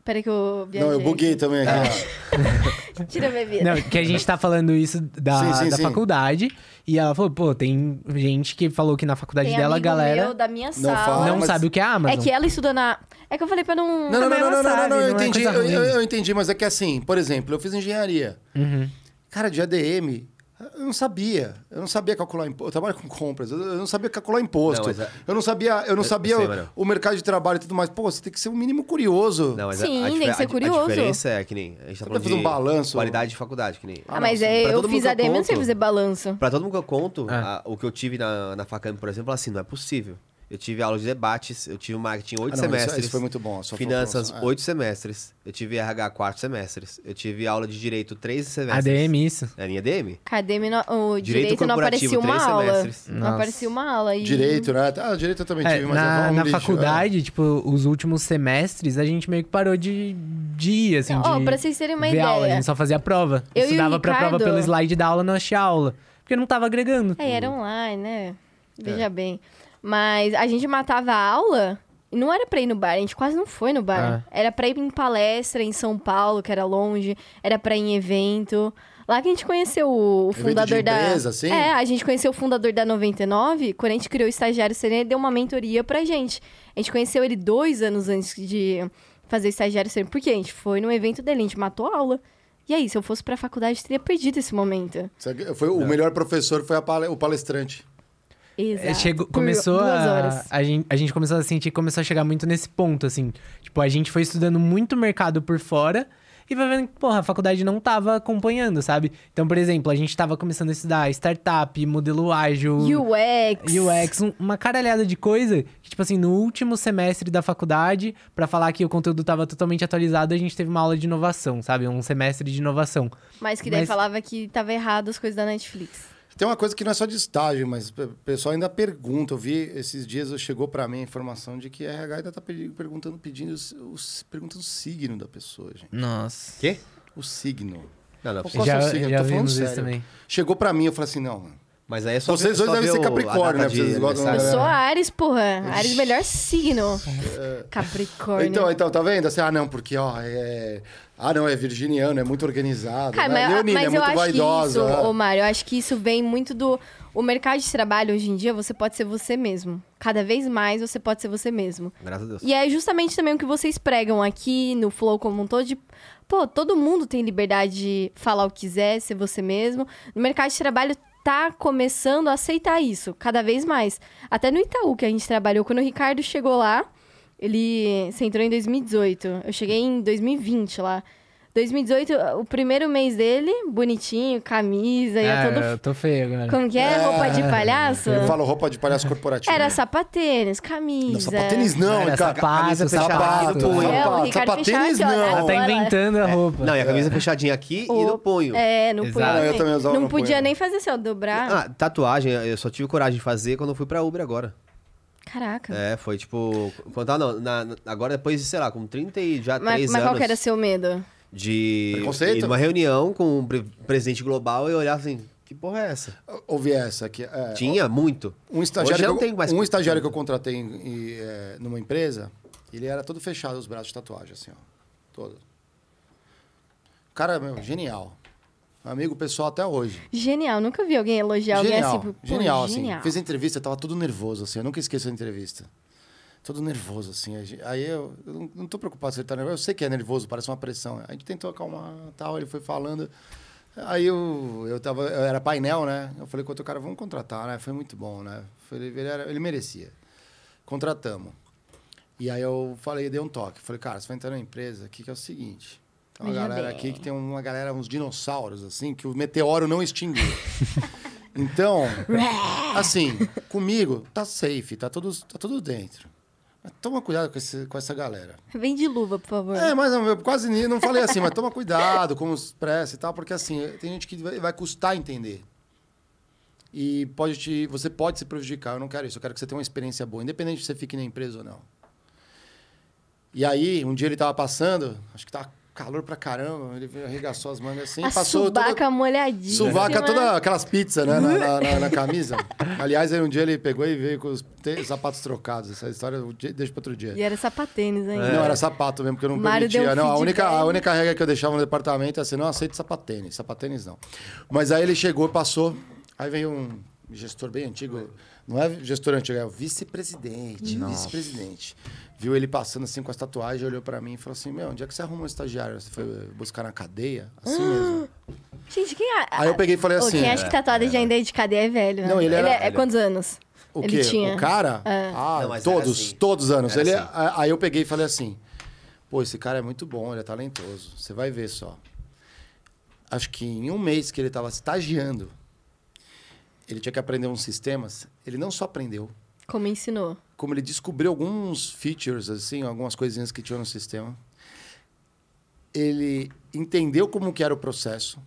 Peraí que eu viajei. Não, eu buguei também aqui. Tira a bebida. Não, que a gente tá falando isso da, Sim, sim, da sim. faculdade. E ela falou, pô, tem gente que falou que na faculdade Tem dela a galera meu da minha Não sala. fala. não mas- sabe o que é Amazon. É que ela estuda na. É que eu falei pra não. Não, não, não, não, não, não, sabe, não, eu não é entendi, coisa eu, eu- eu entendi, mas é que assim, por exemplo, eu fiz engenharia. Uhum. Cara, de ADM, eu não sabia. Eu não sabia calcular imposto. Eu trabalho com compras, eu não sabia calcular imposto. Não, é- Eu não sabia, eu não Eu- sabia eu sei, o- o, mercado de trabalho e tudo mais. Pô, você tem que ser o mínimo curioso. Não, mas Sim, a, a, tem que ser curioso. A diferença é que nem. A gente tá falando fazer de um balanço? qualidade de faculdade, que nem. Ah, Ah, mas é, eu fiz ADM, eu não sei fazer balanço. Pra todo mundo que eu conto, Ah. a- o que eu tive na, na Facamp, por exemplo, assim, não é possível. Eu tive aula de debates, eu tive marketing oito Ah, isso- semestres. isso foi muito bom, Finanças, é. oito semestres. Eu tive RH, quatro semestres. Eu tive aula de direito, três semestres. ADM, isso. É linha DM? Academy, no- o Direito direito, não aparecia uma três aula. semestres. Não aparecia uma aula. E... Direito, né? Ah, direito eu também É, tive, mas na é um na lixo, faculdade, tipo, os últimos semestres, a gente meio que parou de, de ir, assim, Ó, de pra vocês terem uma ver aula. A ideia. gente só fazia a prova. Eu e o Estudava pra prova Ricardo- pelo slide da aula, não achei aula. Porque não tava agregando. É, era online, né? Veja É. bem. Mas a gente matava a aula e não era pra ir no bar, a gente quase não foi no bar. Era pra ir em palestra em São Paulo, que era longe, era pra ir em evento. Lá que a gente conheceu o, o fundador de da. empresa, assim? É, a gente conheceu o fundador da 99, quando a gente criou o Estagiário Serena, ele deu uma mentoria pra gente. A gente conheceu ele dois anos antes de fazer Estagiário Serena. Por quê? A gente foi no evento dele, a gente matou a aula. E aí, se eu fosse pra faculdade, eu teria perdido esse momento. Foi, o melhor professor foi pale- o palestrante. Exato. Chegou, começou a, a, gente, a gente começou a sentir começou a chegar muito nesse ponto, assim. Tipo, a gente foi estudando muito mercado por fora e vai vendo que, porra, a faculdade não tava acompanhando, sabe? Então, por exemplo, a gente tava começando a estudar startup, modelo ágil, UX. UX, um- uma caralhada de coisa que, tipo assim, no último semestre da faculdade, pra falar que o conteúdo tava totalmente atualizado, a gente teve uma aula de inovação, sabe? Um semestre de inovação. Mas que daí Mas- falava que tava errado as coisas da Netflix. Tem uma coisa que não é só de estágio, mas o pessoal ainda pergunta. Eu vi esses dias, chegou pra mim a informação de que a RH ainda tá perguntando, pedindo, perguntando o signo da pessoa, gente. Nossa. Quê? O signo. Não, não. Qual Já- é o signo? já Tô falando sério. também. Chegou pra mim, eu falei assim, não, mano. Mas aí é só Vocês dois devem ser Capricórnio, né? Vocês gostam- Eu aniversário. É. sou Ares, porra. Ares, melhor signo. Capricórnio. Então, então, tá vendo? Assim, ah, não, porque, ó, é... Ah, não, é virginiano, é muito organizado. Cara, né? mas, Leonina, mas é eu muito acho vaidosa. que isso, né? ô Mário, eu acho que isso vem muito do... O mercado de trabalho, hoje em dia, você pode ser você mesmo. Cada vez mais, você pode ser você mesmo. Graças a Deus. E é justamente também o que vocês pregam aqui no Flow como um todo de... Pô, todo mundo tem liberdade de falar o que quiser, ser você mesmo. No mercado de trabalho tá começando a aceitar isso, cada vez mais. Até no Itaú, que a gente trabalhou, quando o Ricardo chegou lá, ele... Você entrou em 2018. Eu cheguei em 2020 lá. 2018, o primeiro mês dele, bonitinho, camisa, ia Ah, todo... eu tô feio agora. Como que é? Roupa de palhaço? Eu falo roupa de palhaço corporativo. Era sapatênis, camisa. Não, sapatênis não, Era cara. sapato, camisa fechado. Sapato, do punho. É, o Ricardo sapatênis ó, não. Ela tá inventando a roupa. Não, e a camisa fechadinha aqui e no punho. É, no punho. Exato. Eu também. também usava Não no podia punho. nem fazer assim, ó, dobrar. Ah, tatuagem, eu só tive coragem de fazer quando eu fui pra Uber agora. Caraca. É, foi tipo. Tava, não, na- na- agora depois de, sei lá, com 30 e já mas 3 mas anos. qual que era seu medo? De Preconceito? ir numa reunião com um pre- presidente global e olhar assim, que porra é essa? Ouvi essa aqui. É, Tinha muito. Um estagiário, Hoje que não eu, tem mais um estagiário que eu contratei em- em, é, numa empresa, ele era todo fechado, os braços de tatuagem, assim, ó. Todo. O cara, meu, genial. Amigo pessoal até hoje. Genial, nunca vi alguém elogiar alguém Genial, assim. por- pô, genial, assim. genial. Fiz a entrevista, tava todo nervoso, assim. Eu nunca esqueço a entrevista. Todo nervoso, assim. Aí eu, eu não- tô preocupado se ele tá nervoso. Eu sei que é nervoso, parece uma pressão. A gente tentou acalmar tal, ele foi falando. Aí eu, eu tava, eu era painel, né? Eu falei com o outro cara, vamos contratar, né? Foi muito bom, né? Falei, ele, era- ele merecia. Contratamos. E aí eu falei, dei um toque. Falei, cara, você vai entrar na empresa aqui que é o seguinte. Tem uma Veja galera bem. aqui que tem uma galera, uns dinossauros, assim, que o meteoro não extinguiu. então, assim, comigo tá safe, tá tudo, tá tudo dentro. Mas toma cuidado com, esse, com essa galera. Vem de luva, por favor. É, mas eu quase nem, não falei assim, mas toma cuidado como expressa e tal, porque assim, tem gente que vai, vai custar entender. E pode te, você pode se prejudicar. Eu não quero isso, eu quero que você tenha uma experiência boa, independente se você fique na empresa ou não. E aí, um dia ele tava passando, acho que tava calor pra caramba, ele arregaçou as mangas assim, a passou subaca toda, molhadinha. Suvaca toda aquelas pizzas, né? Na, na- na- na camisa. Aliás, aí um dia ele pegou e veio com os te- sapatos trocados. Essa história eu de- deixo para outro dia. E era sapatênis ainda. Não, era sapato mesmo, porque eu não Mário permitia. um Não, a única, a única regra que eu deixava no departamento é assim, não aceito sapatênis. Sapatênis não. Mas aí ele chegou, passou, aí veio um gestor bem antigo. Não é gestor antigo, é o vice-presidente. Vice-presidente. Viu ele passando assim com as tatuagens, olhou pra mim e falou assim: Meu, onde é que você arrumou um estagiário? Você foi buscar na cadeia? Assim mesmo. Gente, quem é? Aí eu peguei e falei assim. quem acha que tatuada de ainda é de cadeia é velho. né? Não, ele era- é, é quantos anos? O ele quê? tinha. O cara? É. Ah, Não, todos, assim. todos os anos. Era Ele, assim. Aí eu peguei e falei assim: pô, esse cara é muito bom, ele é talentoso. Você vai ver só. Acho que em um mês que ele estava estagiando, ele tinha que aprender uns sistemas. Ele não só aprendeu, Como ensinou. como ele descobriu alguns features, assim, algumas coisinhas que tinham no sistema. Ele entendeu como que era o processo.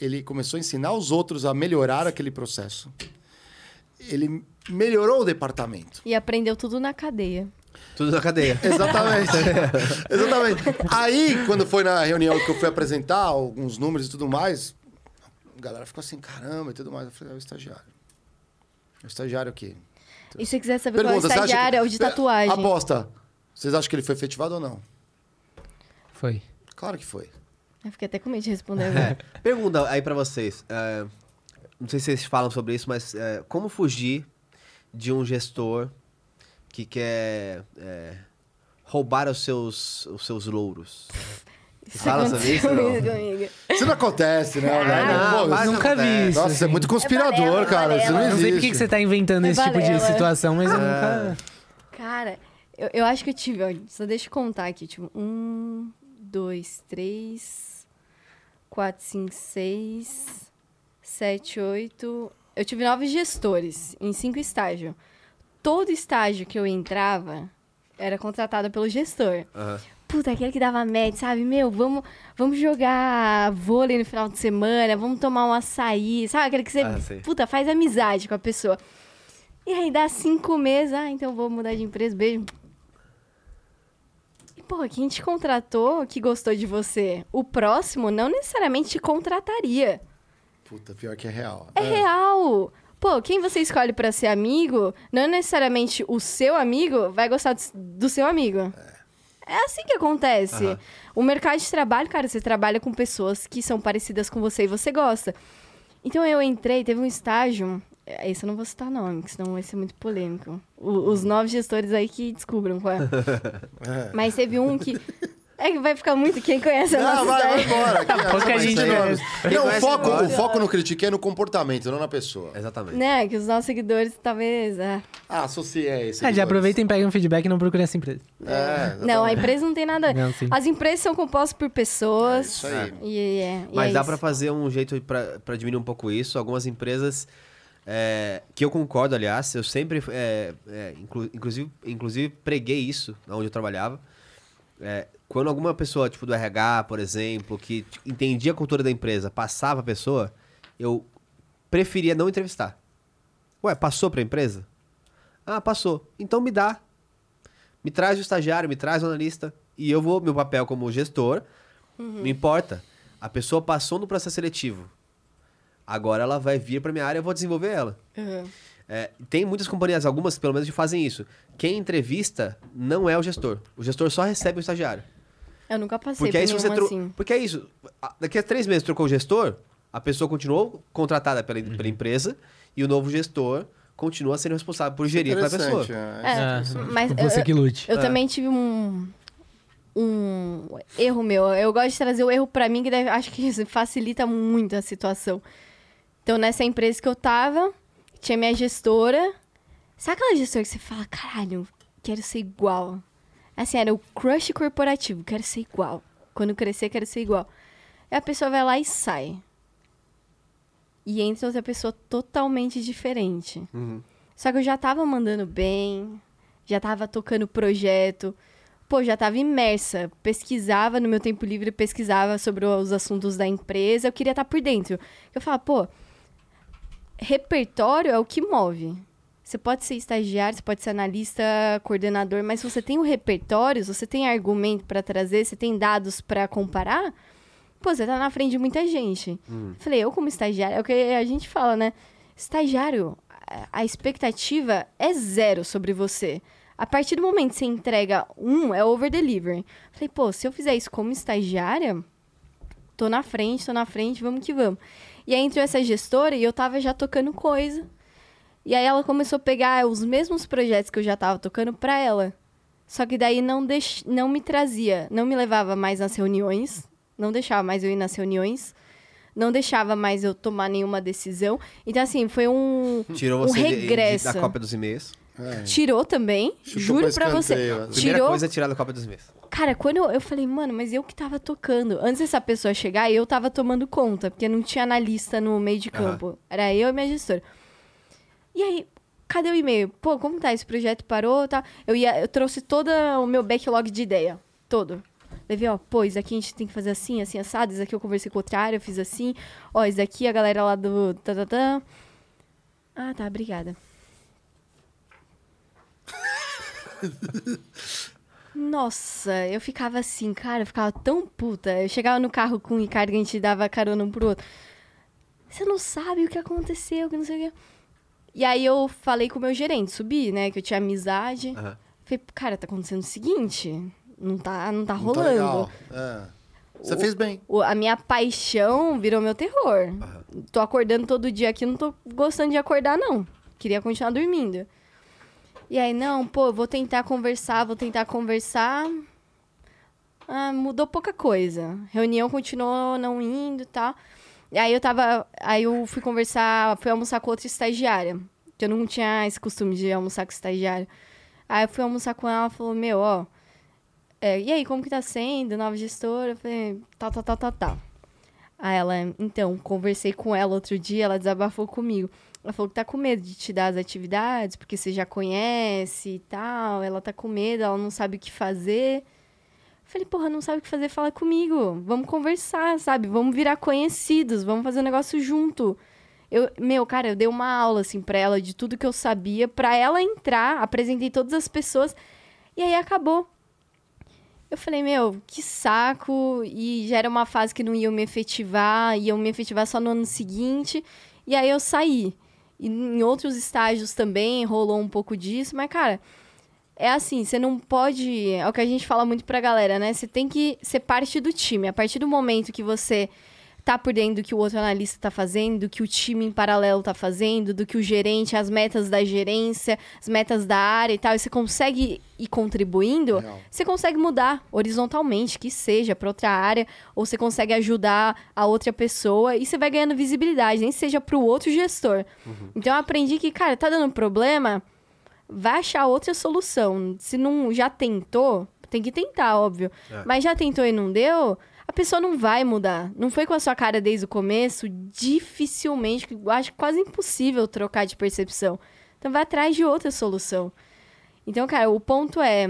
Ele começou a ensinar os outros a melhorar aquele processo. Ele melhorou o departamento. E aprendeu tudo na cadeia. Tudo na cadeia. Exatamente. Exatamente. Aí, quando foi na reunião que eu fui apresentar alguns números e tudo mais, a galera ficou assim, caramba e tudo mais. Eu falei, é o estagiário. É o estagiário aqui. E se você quiser saber qual é o estagiário, que- é o de tatuagem. Aposta. Vocês acham que ele foi efetivado ou não? Foi. Claro que foi. Eu fiquei até com medo de responder agora. Pergunta aí pra vocês. é, não sei se vocês falam sobre isso, mas é, como fugir de um gestor que quer é, roubar os seus, os seus louros? Você fala sobre isso? Não? comigo. Isso não acontece, né? Ah, Pô, mas isso- Nunca vi acontece. isso. Nossa, você é assim. muito conspirador, É balela, cara. Isso não balela. existe. Não sei por que que você tá inventando É esse tipo de balela. situação, mas eu nunca. Cara, eu, eu acho que eu tive, ó, só deixa eu contar aqui, tipo, um, dois, três, quatro, cinco, seis, sete, oito. Eu tive nove gestores em cinco estágios. Todo estágio que eu entrava era contratado pelo gestor. Aham. Puta, aquele que dava média, sabe? Meu, vamos, vamos jogar vôlei no final de semana, vamos tomar um açaí, sabe? Aquele que você, Ah, puta, faz amizade com a pessoa. E aí dá cinco meses, ah, então vou mudar de empresa, beijo. E, pô, quem te contratou, que gostou de você, o próximo não necessariamente te contrataria. Puta, pior que é real. É, real. Pô, quem você escolhe pra ser amigo, não necessariamente o seu amigo vai gostar do, do seu amigo. É assim que acontece. Aham. O mercado de trabalho, cara, você trabalha com pessoas que são parecidas com você e você gosta. Então eu entrei, teve um estágio. é, Esse eu não vou citar nome, senão vai ser muito polêmico. O- os novos gestores aí que descubram qual é. É. Mas teve um que. É que vai ficar muito quem conhece a Não, nossa vai, vai embora. Aqui, Pouca aqui, gente Não, o foco, o foco no critique é no comportamento, não na pessoa. Exatamente. Né? Que os nossos seguidores talvez. ah, Ah, associa esse. Ah, já aproveita e pega um feedback e não procura essa empresa. É, Não, a empresa não tem nada. Não. As empresas são compostas por pessoas. É isso aí. E, é, e Mas é dá isso. pra fazer um jeito pra pra diminuir um pouco isso. Algumas empresas é, que eu concordo, aliás, eu sempre, é, é, inclu- inclusive, inclusive preguei isso onde eu trabalhava. Quando alguma pessoa, tipo do RH, por exemplo, que entendia a cultura da empresa, passava a pessoa, eu preferia não entrevistar. Ué, passou pra empresa? Ah, passou. Então me dá. Me traz o estagiário, me traz o analista. E eu vou, meu papel como gestor, não importa. A pessoa passou no processo seletivo. Agora ela vai vir pra minha área e eu vou desenvolver ela. Uhum. É, tem muitas companhias, algumas pelo menos, que fazem isso. Quem entrevista não é o gestor. O gestor só recebe o estagiário. Eu nunca passei Porque por aí se você tro... assim. Porque é isso. Daqui a três meses trocou o gestor, a pessoa continuou contratada pela, Uhum. pela empresa e o novo gestor continua sendo responsável por gerir aquela pessoa. É. É, Ah, mas Você eu, que lute. eu também tive um, um erro meu. Eu gosto de trazer o erro pra mim, que deve- acho que isso facilita muito a situação. Então, nessa empresa que eu tava, tinha minha gestora. Sabe aquela gestora que você fala, caralho, quero ser igual? Assim, era o crush corporativo, quero ser igual. Quando crescer, quero ser igual. Aí a pessoa vai lá e sai. E entra outra pessoa totalmente diferente. Uhum. Só que eu já tava mandando bem, já tava tocando projeto. Pô, já tava imersa. Pesquisava no meu tempo livre, pesquisava sobre os assuntos da empresa. Eu queria estar por dentro. Eu falava, pô, repertório é o que move. Você pode ser estagiário, você pode ser analista, coordenador, mas se você tem o repertório, se você tem argumento para trazer, você tem dados para comparar, pô, você tá na frente de muita gente. Falei, eu como estagiário, é o que a gente fala, né? Estagiário, a- a expectativa é zero sobre você. A partir do momento que você entrega um, é over delivery. Falei, pô, se eu fizer isso como estagiária, tô na frente, tô na frente, vamos que vamos. E aí entrou essa gestora e eu tava já tocando coisa. E aí ela começou a pegar os mesmos projetos que eu já tava tocando pra ela. Só que daí não, deix... não me trazia, não me levava mais nas reuniões, não deixava mais eu ir nas reuniões, não deixava mais eu tomar nenhuma decisão. Então, assim, foi um, Tirou um você de- de- regresso. da cópia dos e-mails. É. Tirou também, Chutou juro pra você. assim. Primeira Tirou. coisa é tirar da cópia dos e-mails. Cara, quando eu, eu falei, mano, mas eu que tava tocando. Antes dessa pessoa chegar, eu tava tomando conta, porque não tinha analista no meio de campo. Era eu e minha gestora. E aí, cadê o e-mail? Pô, como tá? Esse projeto parou, tá? Eu, ia, eu trouxe todo o meu backlog de ideia. Todo. Levei, ó, pô, isso aqui a gente tem que fazer assim, assim, assado. Isso aqui eu conversei com outra área, eu fiz assim. Ó, isso daqui a galera lá do... Tá, tá, tá. Ah, tá, obrigada. Nossa, eu ficava assim, cara, eu ficava tão puta. Eu chegava no carro com o Ricardo, que a gente dava carona um pro outro. Você não sabe o que aconteceu, que não sei o que. E aí eu falei com o meu gerente, subi, né, que eu tinha amizade. Aham. Falei, cara, tá acontecendo o seguinte, não tá, não tá Não rolando. tá legal. É. Você fez bem. O- a minha paixão virou meu terror. Tô acordando todo dia aqui, não tô gostando de acordar, não. Queria continuar dormindo. E aí, não, pô, vou tentar conversar, vou tentar conversar. Ah, mudou pouca coisa. Reunião continuou não indo e tal. Aí eu tava. Aí eu fui conversar, fui almoçar com outra estagiária. Que eu não tinha esse costume de almoçar com estagiária. Aí eu fui almoçar com ela, ela falou, meu, ó. é, e aí, como que tá sendo? Nova gestora? Eu falei, tal, tal, tal, tal, tal. Aí ela, então, conversei com ela outro dia, ela desabafou comigo. Ela falou que tá com medo de te dar as atividades, porque você já conhece e tal. Ela tá com medo, ela não sabe o que fazer. Falei, porra, não sabe o que fazer, fala comigo. Vamos conversar, sabe? Vamos virar conhecidos, vamos fazer um negócio junto. Eu, meu, cara, eu dei uma aula, assim, pra ela de tudo que eu sabia, pra ela entrar, apresentei todas as pessoas, e aí acabou. Eu falei, meu, que saco, e já era uma fase que não iam me efetivar, iam me efetivar só no ano seguinte, e aí eu saí. E em outros estágios também rolou um pouco disso, mas, cara, é assim, você não pode. É o que a gente fala muito pra galera, né? Você tem que ser parte do time. A partir do momento que você tá por dentro do que o outro analista tá fazendo, do que o time em paralelo tá fazendo, do que o gerente, as metas da gerência, as metas da área e tal, e você consegue ir contribuindo, Real. você consegue mudar horizontalmente, que seja para outra área, ou você consegue ajudar a outra pessoa e você vai ganhando visibilidade, nem seja para o outro gestor. Então eu aprendi que, cara, tá dando problema, vai achar outra solução. Se não já tentou, tem que tentar, óbvio. É. Mas já tentou e não deu, a pessoa não vai mudar. Não foi com a sua cara desde o começo, dificilmente, eu acho quase impossível trocar de percepção. Então vai atrás de outra solução. Então, cara, o ponto é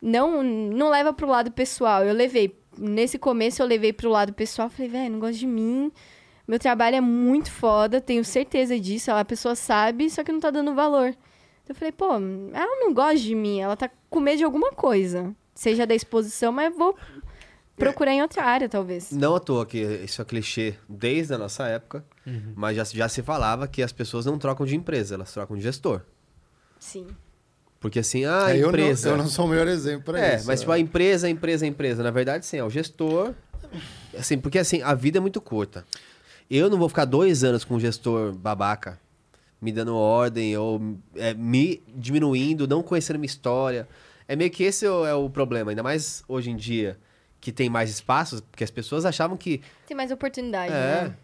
não não leva pro lado pessoal. Eu levei nesse começo eu levei pro lado pessoal, falei, velho, não gosto de mim. Meu trabalho é muito foda, tenho certeza disso, a pessoa sabe, só que não tá dando valor. Então eu falei, pô, ela não gosta de mim, ela tá com medo de alguma coisa. Seja da exposição, mas vou procurar em outra área, talvez. Não à toa que isso é clichê desde a nossa época, mas já, já se falava que as pessoas não trocam de empresa, elas trocam de gestor. Sim. Porque assim, ah, a É, eu, não, empresa. eu não sou o melhor exemplo pra é, isso. mas tipo, a empresa, a empresa, a empresa. Na verdade, sim, é o gestor. Assim, porque assim, a vida é muito curta. Eu não vou ficar dois anos com um gestor babaca, me dando ordem, ou é, me diminuindo, não conhecendo minha história. É meio que esse é o, é o problema, ainda mais hoje em dia, que tem mais espaços, porque as pessoas achavam que. Tem mais oportunidade, É. né?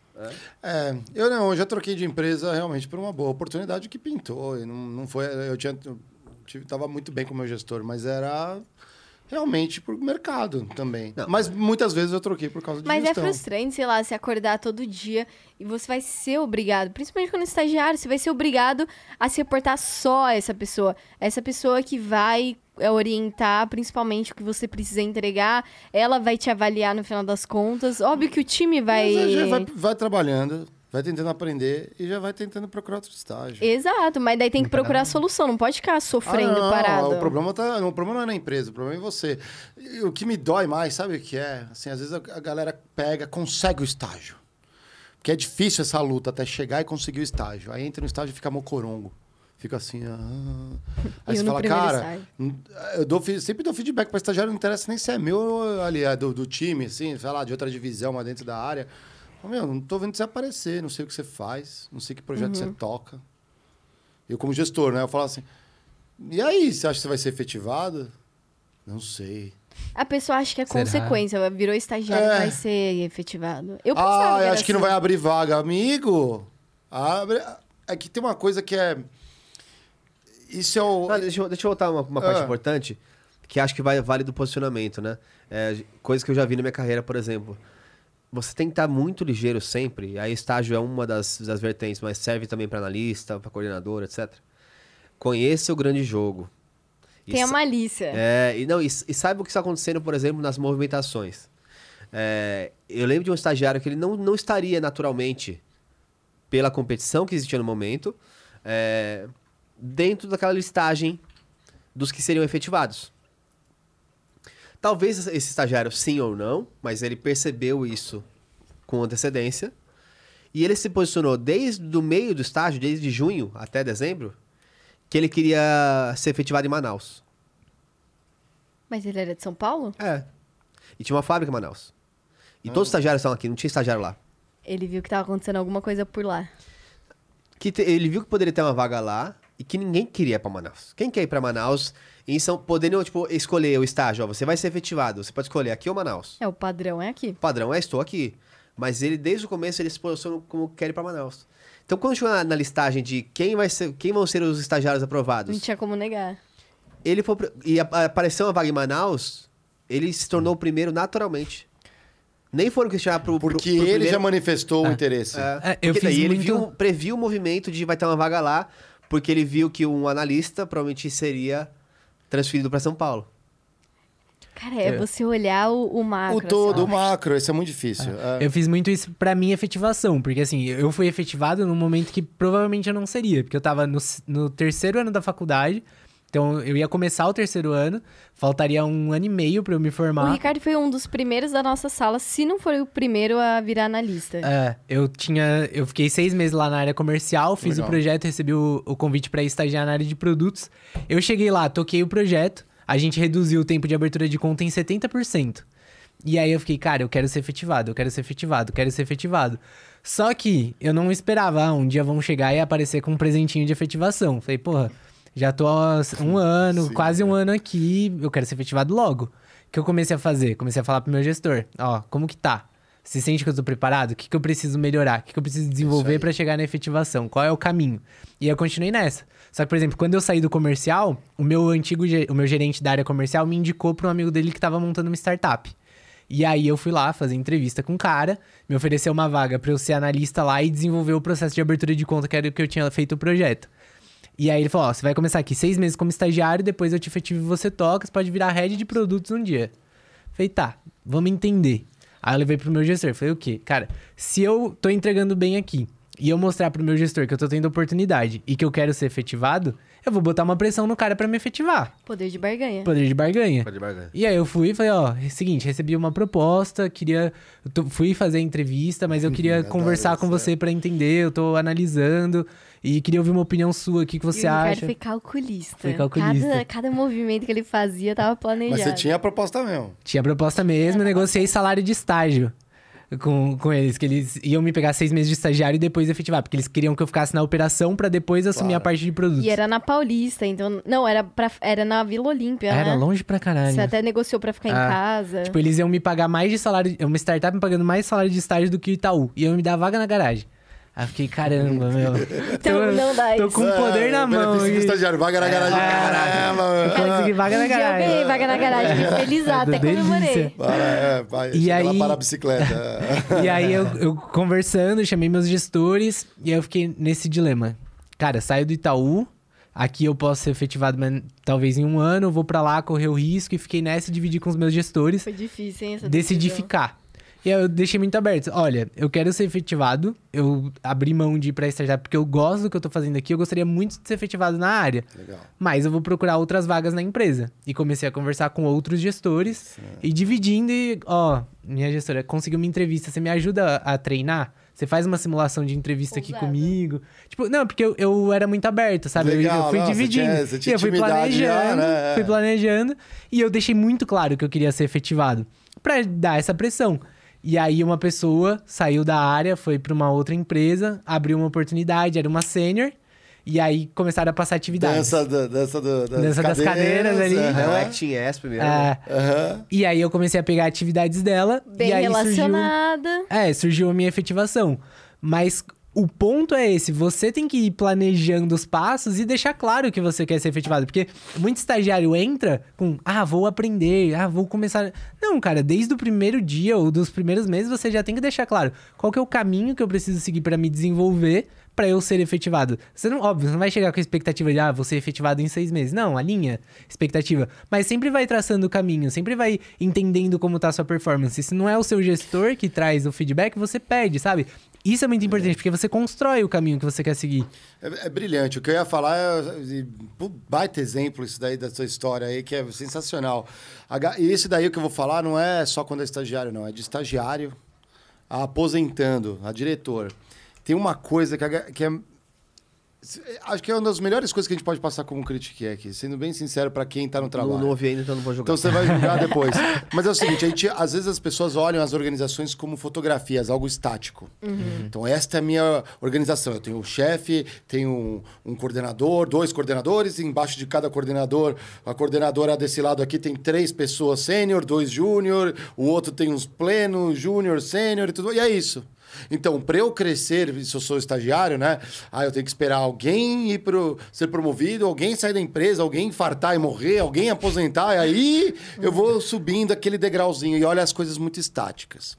É, eu não, eu já troquei de empresa realmente por uma boa oportunidade que pintou. E não, não foi, eu tinha, eu tive, tava muito bem com o meu gestor, mas era realmente por mercado também. Não, mas muitas vezes eu troquei por causa de Mas é gestão. frustrante, sei lá, se acordar todo dia e você vai ser obrigado, principalmente quando é estagiário, você vai ser obrigado a se reportar só a essa pessoa. Essa pessoa que vai é, orientar principalmente o que você precisa entregar, ela vai te avaliar no final das contas. Óbvio que o time vai. Mas vai, vai trabalhando, vai tentando aprender e já vai tentando procurar outro estágio. Exato, mas daí tem que procurar solução, não pode ficar sofrendo Ah, não, parado. O problema, tá, o problema não é na empresa, o problema é em você. E o que me dói mais, sabe o que é? Assim, às vezes a, a galera pega, consegue o estágio. Porque é difícil essa luta até chegar e conseguir o estágio. Aí entra no estágio e fica mocorongo. Fica assim. Ah. Aí Eu você fala, cara, eu dou, sempre dou feedback para estagiário, não interessa nem se é meu ou ali, é do, do time, assim, sei lá, de outra divisão, mas dentro da área. Meu, não tô vendo você aparecer, não sei o que você faz, não sei que projeto Uhum. você toca. Eu como gestor, né? Eu falava assim, e aí, você acha que você vai ser efetivado? Não sei. A pessoa acha que é Será? consequência. Virou estagiário É. vai ser efetivado. Eu pensava Ah, que eu acho que não assim. vai abrir vaga. Amigo, abre... É que tem uma coisa que é... Isso é o... Ah, deixa, eu, deixa eu voltar uma, uma parte Ah. importante, que acho que vai, vale do posicionamento, né? É, coisa que eu já vi na minha carreira, por exemplo. Você tem que estar muito ligeiro sempre. Aí estágio é uma das, das vertentes, mas serve também para analista, para coordenador, etc. Conheça o grande jogo. Tem a malícia. É, e, não, e, e saiba o que está acontecendo, por exemplo, nas movimentações. É, eu lembro de um estagiário que ele não, não estaria naturalmente, pela competição que existia no momento, é, dentro daquela listagem dos que seriam efetivados. Talvez esse estagiário sim ou não, mas ele percebeu isso com antecedência. E ele se posicionou desde o meio do estágio, desde junho até dezembro, que ele queria ser efetivado em Manaus. Mas ele era de São Paulo? É. E tinha uma fábrica em Manaus. E todos os estagiários estavam aqui, não tinha estagiário lá. Ele viu que tava acontecendo alguma coisa por lá. Que te- ele viu que poderia ter uma vaga lá e que ninguém queria ir pra Manaus. Quem quer ir pra Manaus e são podendo tipo, escolher o estágio? Ó, você vai ser efetivado, você pode escolher aqui ou Manaus. É, o padrão é aqui. O padrão é estou aqui. Mas ele, desde o começo, ele se posicionou como quer ir pra Manaus. Então, quando chegou na, na listagem de quem, vai ser, quem vão ser os estagiários aprovados, Não tinha como negar. ele foi. pro- E a- apareceu uma vaga em Manaus, ele se tornou o primeiro naturalmente. Nem foram questionar pro. pro- Porque pro ele primeiro- já manifestou o interesse. É, É, eu porque daí fiz ele muito- viu, previu o movimento de vai ter uma vaga lá, porque ele viu que um analista provavelmente seria transferido para São Paulo. Cara, é, você olhar o, o macro. O todo, assim, o macro, esse é muito difícil. É. Eu fiz muito isso pra minha efetivação, porque assim, eu fui efetivado num momento que provavelmente eu não seria, porque eu tava no, no terceiro ano da faculdade, então eu ia começar o terceiro ano, faltaria um ano e meio pra eu me formar. O Ricardo foi um dos primeiros da nossa sala, se não foi o primeiro a virar analista. É, eu tinha. Eu fiquei seis meses lá na área comercial, fiz Legal. o projeto, recebi o, o convite pra estagiar na área de produtos. Eu cheguei lá, toquei o projeto, a gente reduziu o tempo de abertura de conta em 70%. E aí eu fiquei, cara, eu quero ser efetivado, eu quero ser efetivado, eu quero ser efetivado. Só que eu não esperava, ah, um dia vão chegar e aparecer com um presentinho de efetivação. Falei, porra, já tô há um ano, Sim, quase um ano aqui, eu quero ser efetivado logo. O que eu comecei a fazer? Comecei a falar pro meu gestor, ó, como que tá? Você sente que eu tô preparado? O que, que eu preciso melhorar? O que, que eu preciso desenvolver pra chegar na efetivação? Qual é o caminho? E eu continuei nessa. Só que, por exemplo, quando eu saí do comercial, o meu antigo, o meu gerente da área comercial me indicou para um amigo dele que tava montando uma startup. E aí eu fui lá fazer entrevista com o cara, me ofereceu uma vaga pra eu ser analista lá e desenvolver o processo de abertura de conta, que era o que eu tinha feito o projeto. E aí ele falou, ó, você vai começar aqui seis meses como estagiário, depois eu te efetivo e você toca, você pode virar head de produtos um dia. Falei, tá, vamos entender. Aí eu levei pro meu gestor, falei, o quê? Cara, se eu tô entregando bem aqui e eu mostrar pro meu gestor que eu tô tendo oportunidade e que eu quero ser efetivado, eu vou botar uma pressão no cara pra me efetivar. Poder de barganha. Poder de barganha. Pode barganha. E aí eu fui e falei, ó, é o seguinte, recebi uma proposta, queria. tô- fui fazer a entrevista, mas eu queria Adoro conversar com é. você pra entender, eu tô analisando e queria ouvir uma opinião sua, o que, que você e o acha? foi calculista. Foi calculista. Cada, cada movimento que ele fazia tava planejado. Mas você tinha a proposta mesmo. Tinha proposta mesmo, negociei salário de estágio com, com eles, que eles iam me pegar seis meses de estagiário e depois efetivar, porque eles queriam que eu ficasse na operação pra depois assumir Claro. a parte de produtos. E era na Paulista, então... Não, era, pra, era na Vila Olímpia, Ah, né? Era longe pra caralho. Você até negociou pra ficar em Ah, casa. Tipo, eles iam me pagar mais de salário. Uma startup me pagando mais salário de estágio do que o Itaú. E iam me dar vaga na garagem. Aí eu fiquei, caramba, meu. Então, não dá Tô isso. com poder na É, mão. benefício do estagiário, vaga na garagem. Caramba, Cara, consegui vaga na dia eu ganhei garagem. vaga na garagem, fiquei feliz, até comemorei. Para, é, vai, E lá aí- para a bicicleta. E aí eu, eu conversando, chamei meus gestores e aí eu fiquei nesse dilema. Cara, saio do Itaú, aqui eu posso ser efetivado mas, talvez em um ano, eu vou pra lá correr o risco e fiquei nessa e dividi com os meus gestores. Foi difícil, hein, essa decidi decisão. ficar. E aí eu deixei muito aberto. Olha, eu quero ser efetivado. Eu abri mão de ir pra startup porque eu gosto do que eu tô fazendo aqui. Eu gostaria muito de ser efetivado na área. Legal. Mas eu vou procurar outras vagas na empresa. E comecei a conversar com outros gestores e dividindo. E, ó, minha gestora, conseguiu uma entrevista. Você me ajuda a treinar? Você faz uma simulação de entrevista aqui comigo? Tipo, não, porque eu, eu era muito aberto, sabe? Eu- Legal, eu fui não, você dividindo. tinha- você tinha e eu fui já, planejando, né? fui planejando. E eu deixei muito claro que eu queria ser efetivado. Pra dar essa pressão. E aí uma pessoa saiu da área, foi pra uma outra empresa, abriu uma oportunidade, era uma sênior. E aí começaram a passar atividades. Dança, da- dança, do- das, Dança das cadeiras ali. Não aham. é Acting S primeiro. né? É, Aham. e aí eu comecei a pegar atividades dela. Bem e aí surgiu- relacionada. É, surgiu a minha efetivação. Mas o ponto é esse: você tem que ir planejando os passos e deixar claro que você quer ser efetivado. Porque muito estagiário entra com, ah, vou aprender, ah, vou começar. Não, cara, desde o primeiro dia ou dos primeiros meses você já tem que deixar claro qual que é o caminho que eu preciso seguir pra me desenvolver pra eu ser efetivado. Você não, óbvio, você não vai chegar com a expectativa de, ah, vou ser efetivado em seis meses. Não, alinha expectativa. Mas sempre vai traçando o caminho, sempre vai entendendo como tá a sua performance. Se não é o seu gestor que traz o feedback, você perde, sabe? Isso é muito importante, porque você constrói o caminho que você quer seguir. É, é brilhante. O que eu ia falar é. pô, Baita exemplo isso daí da sua história aí, que é sensacional. E esse daí que eu vou falar não é só quando é estagiário, não. É de estagiário a aposentando, a diretor. Tem uma coisa que, a- que é. Acho que é uma das melhores coisas que a gente pode passar como critique aqui, sendo bem sincero para quem tá no trabalho. Não, não ouvi ainda, então não vou jogar. Então você vai julgar depois. Mas é o seguinte, a gente, às vezes as pessoas olham as organizações como fotografias, algo estático. Então esta é a minha organização. Eu tenho o chefe, tenho um, um coordenador, dois coordenadores, e embaixo de cada coordenador, a coordenadora desse lado aqui tem três pessoas sênior, dois júnior, o outro tem uns plenos, júnior, sênior e tudo. E é isso. Então, para eu crescer, se eu sou estagiário, né? Ah, eu tenho que esperar alguém ir pro, ser promovido, alguém sair da empresa, alguém infartar e morrer, alguém aposentar, e aí eu vou subindo aquele degrauzinho. E olha as coisas muito estáticas.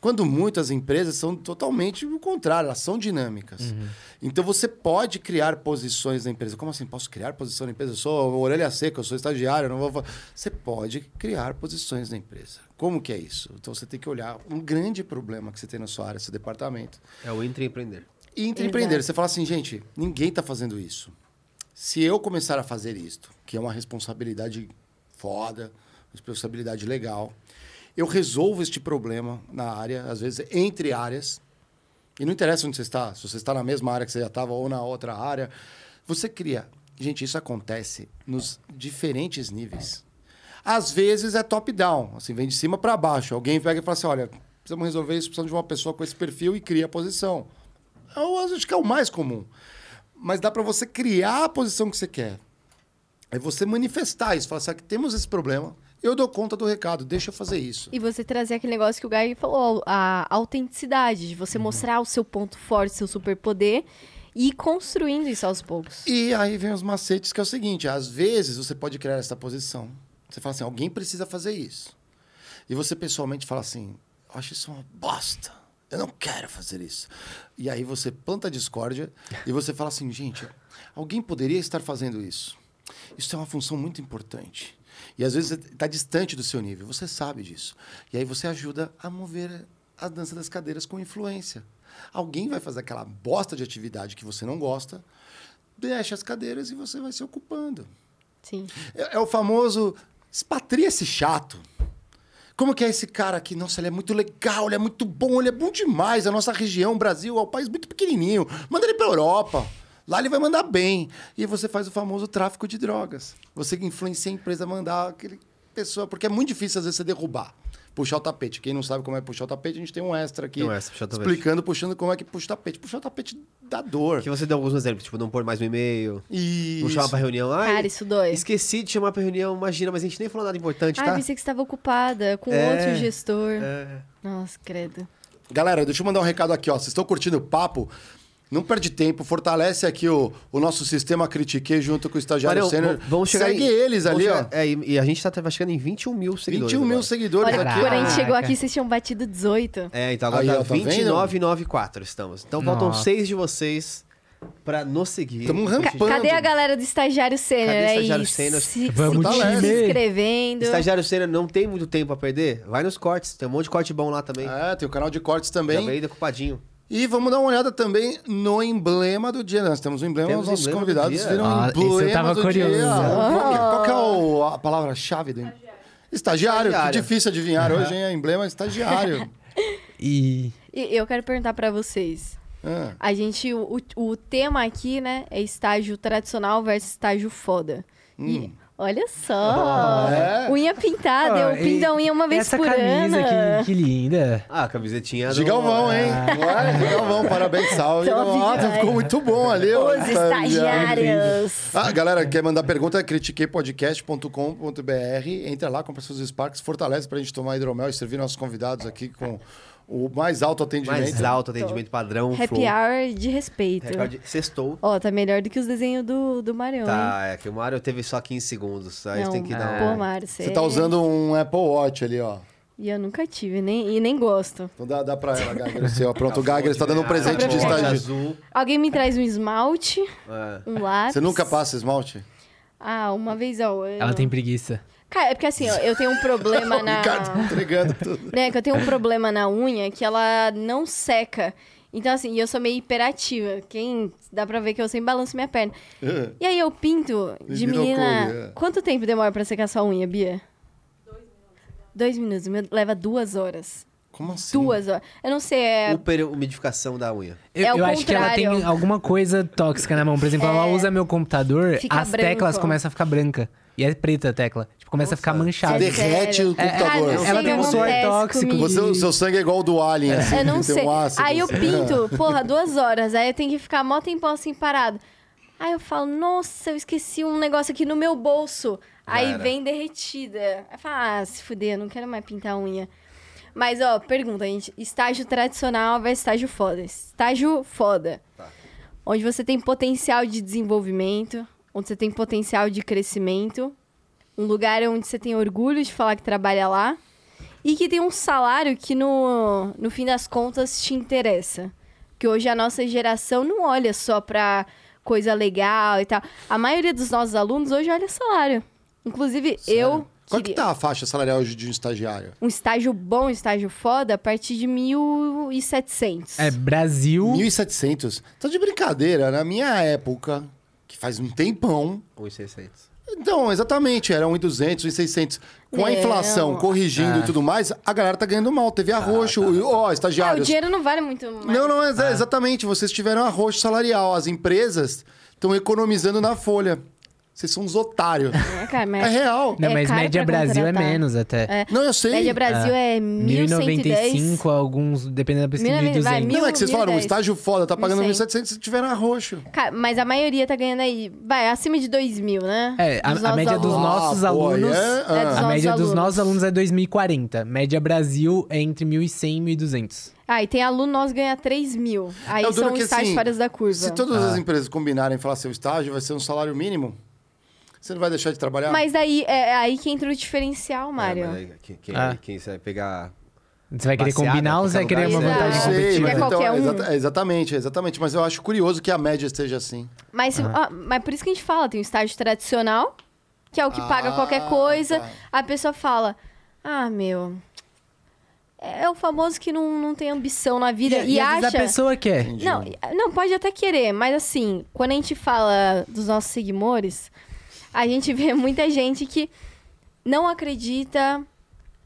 Quando muitas empresas são totalmente o contrário, elas são dinâmicas. Então você pode criar posições na empresa. Como assim? Posso criar posição na empresa? Eu sou orelha seca, eu sou estagiário, eu não vou. Você pode criar posições na empresa. Como que é isso? Então você tem que olhar um grande problema que você tem na sua área, seu departamento. É o intraempreender. E empreender. Você fala assim, gente, ninguém está fazendo isso. Se eu começar a fazer isto, que é uma responsabilidade foda, uma responsabilidade legal, eu resolvo este problema na área, às vezes entre áreas, e não interessa onde você está, se você está na mesma área que você já estava ou na outra área, você cria. Gente, isso acontece nos diferentes níveis. Às vezes é top-down, assim, vem de cima para baixo. Alguém pega e fala assim: olha, precisamos resolver isso, precisamos de uma pessoa com esse perfil e cria a posição. Eu acho que é o mais comum. Mas dá para você criar a posição que você quer. É você manifestar isso, falar assim: "Ah, temos esse problema, eu dou conta do recado, deixa eu fazer isso. E você trazer aquele negócio que o Guy falou, a autenticidade, de Uhum. você mostrar o seu ponto forte, seu superpoder e ir construindo isso aos poucos. E aí vem os macetes, que é o seguinte: às vezes você pode criar essa posição. Você fala assim: alguém precisa fazer isso. E você pessoalmente fala assim: eu acho isso uma bosta. Eu não quero fazer isso. E aí você planta discórdia e você fala assim: gente, alguém poderia estar fazendo isso. Isso é uma função muito importante. E às vezes está distante do seu nível, você sabe disso. E aí você ajuda a mover a dança das cadeiras com influência. Alguém vai fazer aquela bosta de atividade que você não gosta, deixa as cadeiras e você vai se ocupando. Sim. É, é o famoso expatria esse chato. Como que é esse cara aqui? Nossa, ele é muito legal, ele é muito bom, ele é bom demais. A nossa região, o Brasil, é um país muito pequenininho. Manda ele pra Europa. Lá ele vai mandar bem. E você faz o famoso tráfico de drogas. Você influencia a empresa a mandar aquele pessoa... Porque é muito difícil, às vezes, você derrubar. Puxar o tapete. Quem não sabe como é puxar o tapete, a gente tem um extra aqui. Um extra, puxar o tapete. explicando, puxando como é que puxa o tapete. Puxar o tapete dá dor. Que você deu alguns exemplos, tipo, não pôr mais um e-mail, E não chamar pra reunião. Ai, Cara, isso dói. Esqueci de chamar pra reunião, imagina, mas a gente nem falou nada importante, Ah, tá? pensei que você estava ocupada com É, outro gestor. É. Nossa, credo. Galera, deixa eu mandar um recado aqui, ó. Vocês estão curtindo o papo? Não perde tempo, fortalece aqui o, o nosso sistema Critique junto com o estagiário Marião, sênior. vamos chegar Segue em- eles ali, chegar- ó. É, e, e a gente tá tá chegando em 21 mil seguidores. 21 mil agora. seguidores Olha, aqui. quando a gente chegou aqui, vocês tinham batido 18. É, então agora Aí, tá ó, tá vendo? 29,94 estamos. Então faltam Nossa. seis de vocês pra nos seguir. Tamo rampando. Cadê a galera do estagiário sênior? Cadê É estagiário isso. sênior? Se, Vamos, se, time! se inscrevendo. Estagiário Sênior não tem muito tempo pra perder? Vai nos cortes, tem um monte de corte bom lá também. É, tem o canal de cortes também. veio decupadinho. E vamos dar uma olhada também no emblema do dia. Nós temos um emblema, Temos os nossos emblema do convidados viram um Ah, esse eu emblema tava do curioso. dia. Ah. Qual, que, qual que é o- a palavra-chave do Estagiário. Estagiário, que difícil adivinhar hoje, hein? Emblema estagiário. E E eu quero perguntar pra vocês. Ah. A gente, o, o tema aqui, né, é estágio tradicional versus estágio foda. Hum. E Olha só. É. Unha pintada. Ó, eu pinto a unha uma vez essa por camisa ano. que, que linda. Ah, a camisetinha De do... Galvão, hein? Ah. É? De Galvão, parabéns, salve. Nossa, ficou muito bom ali. Os estagiários. Ah, galera, quer mandar pergunta? critiqueipodcast.com.br. Entra lá, compra seus Sparks, fortalece pra gente tomar hidromel e servir nossos convidados aqui com o mais alto atendimento. Mais alto atendimento padrão, Happy flow. hour de respeito. Recorde- Sextou. Ó, tá melhor do que os desenhos do, do Marion, hein? Tá, é que o Mario teve só 15 segundos. Aí Não, tem que dar pô, um... Mário, Você tá usando um Apple Watch ali, ó. E eu nunca tive, nem, e nem gosto. Então dá, dá pra ela, Gagger. o seu. Pronto, o Gagger está dando um presente de estágio. azul. Alguém me traz um esmalte, É. um lápis. Você nunca passa esmalte? Ah, uma vez ao ano. Ela tem preguiça. Cara, é porque assim, ó, eu tenho um problema O na... Ricardo entregando tudo. né, que eu tenho um problema na unha que ela não seca. Então, assim, e eu sou meio hiperativa. Quem dá pra ver que eu sempre balanço minha perna. E aí eu pinto de menina. cor, é. Quanto tempo demora pra secar sua unha, Bia? Dois minutos. Meu leva duas horas. Como assim? Duas horas. Eu não sei, é. Super umidificação da unha. Eu, É o eu acho que ela tem alguma coisa tóxica na mão. Por exemplo, ela usa meu computador, É. Fica as teclas branco. começam a ficar branca. E é preta a tecla. Tipo, começa a ficar manchada. É Derrete o computador. Ah, não sei Ela o tem um suor tóxico. comigo. Você, o seu sangue é igual ao do Alien, assim. Eu não sei. Um ácido, aí eu assim. pinto, porra, duas horas. Aí eu tenho que ficar mó tempão assim parado. Aí eu falo, nossa, eu esqueci um negócio aqui no meu bolso. Aí era. vem derretida. Aí eu falo, ah, se fuder, eu não quero mais pintar a unha. Mas, ó, pergunta, gente. Estágio tradicional versus estágio foda. Estágio foda. Onde você tem potencial de desenvolvimento, onde você tem potencial de crescimento. Um lugar onde você tem orgulho de falar que trabalha lá. E que tem um salário que, no, no fim das contas, te interessa. Que hoje a nossa geração não olha só pra coisa legal e tal. A maioria dos nossos alunos hoje olha salário. Inclusive, eu. Qual que tá a faixa salarial hoje de um estagiário? Um estágio bom, um estágio foda, a partir de 1.700. É, Brasil. 1.700. Tá de brincadeira. Na minha época, que faz um tempão... 1,600. Então, exatamente, era 1.200, 1.600. Com a Não. inflação corrigindo e tudo mais, a galera tá ganhando mal. Teve arroxo, ó, Ah, o estagiários. dinheiro não vale muito mais. Não, não, é exatamente. Vocês tiveram arroxo salarial. As empresas estão economizando na folha. Vocês são uns otários. É, cara, mas... É real. Não, É mas caro média Brasil é contratar. menos até. É. Não, eu sei. Média Brasil é 1.110. 1095, alguns, dependendo da pesquisa, 1000, vai, 1200. Não, é que vocês falaram, um 1010. estágio foda, tá pagando 1100. 1.700, vocês tiveram arroxo. Cara, mas a maioria tá ganhando aí, vai, acima de 2 mil, né? É, a, Dos a nossos média dos nossos Ah, pô, alunos. é- É dos ah. A média dos alunos. nossos alunos é 2040. Média Brasil é entre 1.100 e 1.200. Ah, e tem aluno nosso ganha 3 mil. Aí É duro são estágios assim, fora da curva. Se todas as empresas combinarem e falar seu estágio vai ser um salário mínimo, você não vai deixar de trabalhar? Mas aí é aí que entra o diferencial, Mário. É, mas aí, quem, quem, Ah. quem você vai pegar... Você vai querer combinar ou você vai qualquer querer uma lugar. vantagem Exato. Sei, competitiva? mas É então, qualquer um. exata- exatamente, exatamente. Mas eu acho curioso que a média esteja assim. Mas, se- ah, mas por isso que a gente fala, tem o estágio tradicional, que é o que paga Ah, qualquer coisa. tá. A pessoa fala, ah, meu... É o famoso que não, não tem ambição na vida e, e às vezes acha... a pessoa quer. Não, não, pode até querer, mas assim, quando a gente fala dos nossos seguidores, a gente vê muita gente que não acredita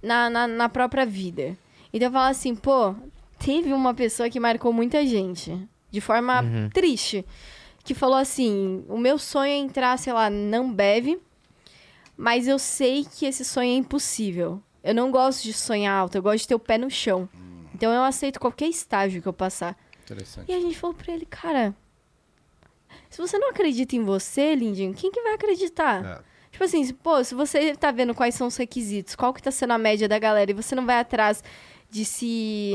na, na, na própria vida. Então fala assim, pô, teve uma pessoa que marcou muita gente, de forma triste, que falou assim: o meu sonho é entrar, sei lá, não bebe, mas eu sei que esse sonho é impossível. Eu não gosto de sonhar alto, eu gosto de ter o pé no chão. Então eu aceito qualquer estágio que eu passar. Interessante. E a gente falou pra ele, cara, se você não acredita em você, Lindinho, quem que vai acreditar? É. Tipo assim, se- pô, se você tá vendo quais são os requisitos, qual que tá sendo a média da galera e você não vai atrás de se...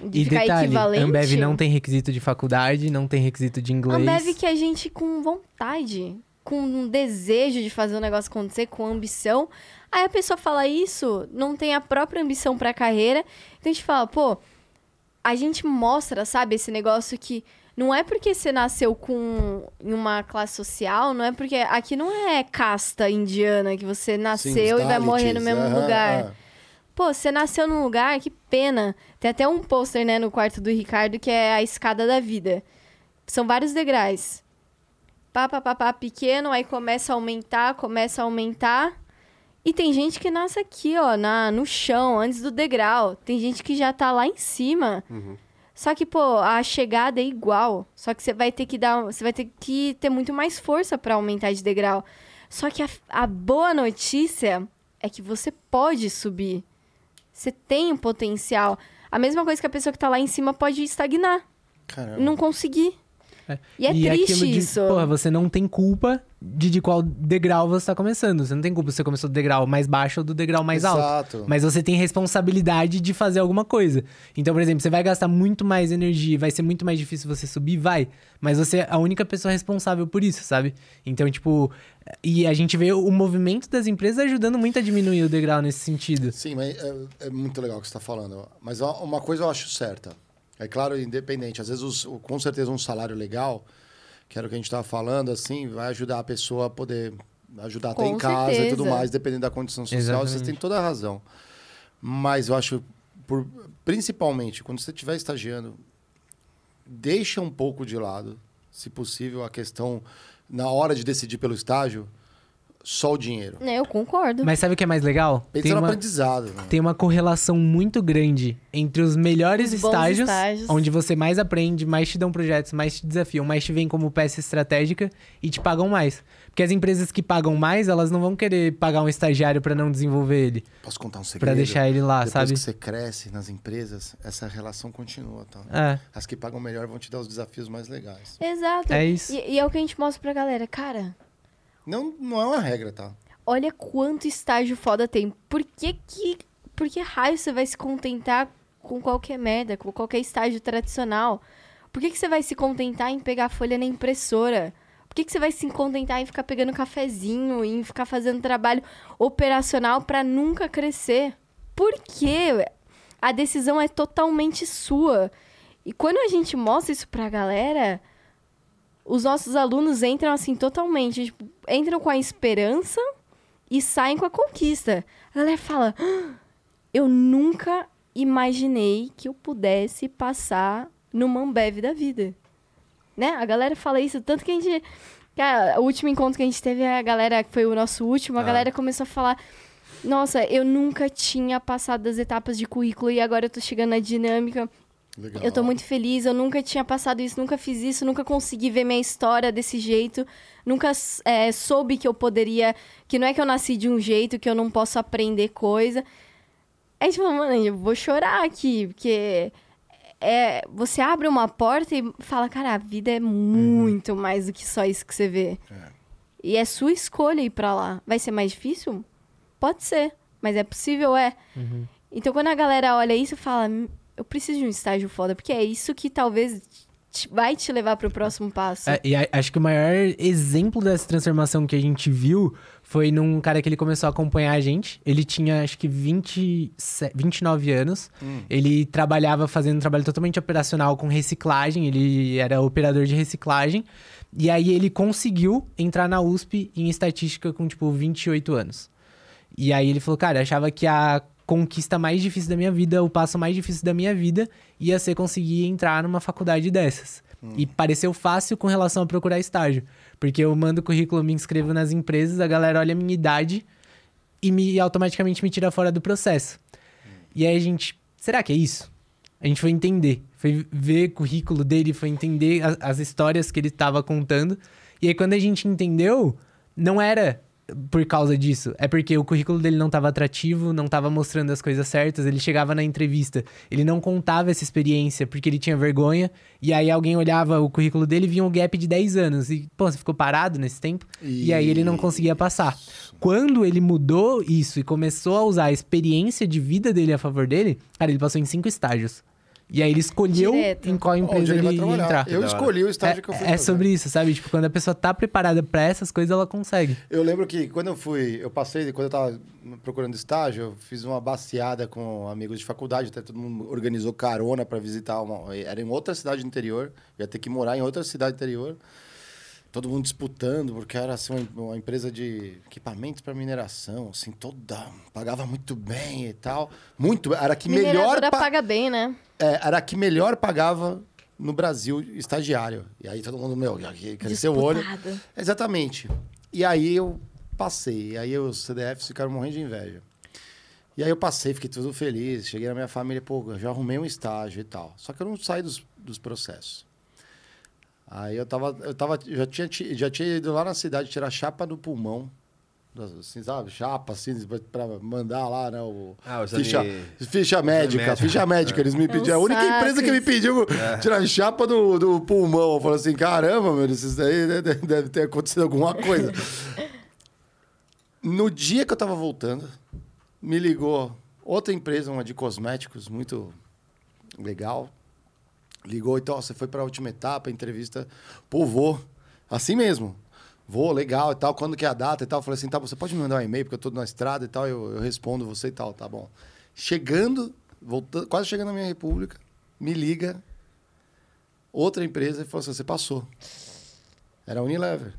de E ficar detalhe, equivalente... Ambev não tem requisito de faculdade, não tem requisito de inglês. Ambev que a gente com vontade, com um desejo de fazer o negócio acontecer, com ambição. Aí a pessoa fala isso, não tem a própria ambição pra carreira. Então a gente fala, pô, a gente mostra, sabe, esse negócio que não é porque você nasceu com em uma classe social, não é porque aqui não é casta indiana que você nasceu e vai morrer no mesmo lugar. aham. Pô, você nasceu num lugar, que pena. Tem até um pôster, né, no quarto do Ricardo, que é a escada da vida. São vários degraus. Pá, pá, pá, pá, pequeno, aí começa a aumentar, começa a aumentar. E tem gente que nasce aqui, ó, na, no chão, antes do degrau. Tem gente que já tá lá em cima. Só que, pô, a chegada é igual. Só que você vai ter que dar. Você vai ter que ter muito mais força pra aumentar de degrau. Só que a, a boa notícia é que você pode subir. Você tem um potencial. A mesma coisa que a pessoa que tá lá em cima pode estagnar, Caramba. não conseguir. E é triste aquilo de, isso. Porra, você não tem culpa de, de qual degrau você tá começando. Você não tem culpa se você começou do degrau mais baixo ou do degrau mais alto. Exato. Mas você tem responsabilidade de fazer alguma coisa. Então, por exemplo, você vai gastar muito mais energia, vai ser muito mais difícil você subir, vai. Mas você é a única pessoa responsável por isso, sabe? Então, tipo, e a gente vê o movimento das empresas ajudando muito a diminuir o degrau nesse sentido. Sim, mas é, é muito legal o que você está falando. Mas uma coisa eu acho certa. É claro, independente. Às vezes, os- com certeza, um salário legal, que era o que a gente estava falando, assim, vai ajudar a pessoa a poder ajudar até Com em casa e tudo certeza. mais, dependendo da condição social. Vocês Exatamente. têm toda a razão. Mas eu acho, por- principalmente, quando você estiver estagiando, deixa um pouco de lado, se possível, a questão, na hora de decidir pelo estágio, só o dinheiro. É, Eu concordo. Mas sabe o que é mais legal? Pensa Tem no uma, aprendizado. né? tem uma correlação muito grande entre os melhores Os estágios, estágios. onde você mais aprende, mais te dão projetos, mais te desafiam, mais te veem como peça estratégica e te pagam mais. Porque as empresas que pagam mais, elas não vão querer pagar um estagiário pra não desenvolver ele, Posso contar um segredo? Pra deixar ele lá, Depois sabe? que você cresce nas empresas, essa relação continua, tá? É. As que pagam melhor vão te dar os desafios mais legais. Exato. É isso. E, e é o que a gente mostra pra galera. Cara, Não, não é uma regra, tá? olha quanto estágio foda tem. Por que que... Por que raio você vai se contentar com qualquer merda, com qualquer estágio tradicional? Por que que você vai se contentar em pegar folha na impressora? Por que que você vai se contentar em ficar pegando cafezinho, em ficar fazendo trabalho operacional pra nunca crescer? Por quê? A decisão é totalmente sua. E quando a gente mostra isso pra galera, os nossos alunos entram assim totalmente, tipo, entram com a esperança e saem com a conquista. A galera fala: "Ah, "Eu nunca imaginei que eu pudesse passar no Mambev da vida". Né? A galera fala isso tanto que a gente Cara, o último encontro que a gente teve, a galera, que foi o nosso último, a Ah. galera começou a falar: Nossa, eu nunca tinha passado das etapas de currículo e agora eu tô chegando na dinâmica. Legal. Eu tô muito feliz, eu nunca tinha passado isso, nunca fiz isso, nunca consegui ver minha história desse jeito, nunca é, soube que eu poderia. Que não é que eu nasci de um jeito que eu não posso aprender coisa. Aí, tipo, mano, eu vou chorar aqui, porque é, você abre uma porta e fala, cara, a vida é muito mais do que só isso que você vê. E é sua escolha ir pra lá. Vai ser mais difícil? Pode ser, mas é possível, é. Então, quando a galera olha isso, fala, "Hum, eu preciso de um estágio foda, porque é isso que talvez te- vai te levar pro próximo passo. É, e a- acho que o maior exemplo dessa transformação que a gente viu foi num cara que ele começou a acompanhar a gente. Ele tinha, acho que 20, 29 anos. Ele trabalhava fazendo um trabalho totalmente operacional com reciclagem. Ele era operador de reciclagem. E aí ele conseguiu entrar na USP em estatística com, tipo, 28 anos. E aí ele falou, cara, eu achava que a conquista mais difícil da minha vida, o passo mais difícil da minha vida, ia ser conseguir entrar numa faculdade dessas. E pareceu fácil com relação a procurar estágio. Porque eu mando currículo, me inscrevo nas empresas, a galera olha a minha idade e me automaticamente me tira fora do processo. E aí a gente, será que é isso? A gente foi entender, foi ver o currículo dele, foi entender as histórias que ele estava contando. E aí quando a gente entendeu, não era por causa disso, é porque o currículo dele não estava atrativo, não estava mostrando as coisas certas. Ele chegava na entrevista, ele não contava essa experiência porque ele tinha vergonha. E aí alguém olhava o currículo dele e via um gap de 10 anos. E, pô, você ficou parado nesse tempo? E aí ele não conseguia passar. Quando ele mudou isso e começou a usar a experiência de vida dele a favor dele, cara, ele passou em cinco estágios. E aí ele escolheu Direto. em qual Onde empresa ele ele, vai ia trabalhar. entrar. Eu escolhi o estágio que eu fui É, é fazer. sobre isso, sabe? Tipo, quando a pessoa tá preparada pra essas coisas, ela consegue. Eu lembro que quando eu fui, eu passei, quando eu tava procurando estágio, eu fiz uma baseada com amigos de faculdade, até todo mundo organizou carona para visitar uma, era em outra cidade do interior, ia ter que morar em outra cidade interior. Todo mundo disputando, porque era assim, uma, empresa de equipamentos para mineração, assim, toda, pagava muito bem e tal. Muito, era que melhor pa- paga bem, né? É, era a que melhor pagava no Brasil estagiário. E aí todo mundo, meu, cresceu o olho. Exatamente. E aí eu passei. E aí os CDFs ficaram morrendo de inveja. E aí eu passei, fiquei tudo feliz. Cheguei na minha família, pô, já arrumei um estágio e tal. Só que eu não saí dos, dos processos. Aí eu tava, eu tava, já tinha, ti- já tinha ido lá na cidade tirar chapa do pulmão. Assim, sabe? Chapa, assim, pra- pra mandar lá, né? O, Ah, o ficha, ficha médica, médico. ficha médica. Eles me É um pediram. a única empresa que me pediu tirar chapa do, do pulmão. Eu falei assim: caramba, meu, isso daí né, deve, ter acontecido alguma coisa. No dia que eu tava voltando, me ligou outra empresa, uma de cosméticos, muito legal. Ligou, então, ó, você foi para a última etapa, entrevista. Pô, vou. Assim mesmo. Vou, legal e tal. Quando que é a data e tal? Eu falei assim, tá, você pode me mandar um e-mail, porque eu tô na estrada e tal, eu, eu respondo você e tal, tá bom. Chegando, voltando, quase chegando na minha república, me liga outra empresa e falou assim, você passou. Era a Unilever.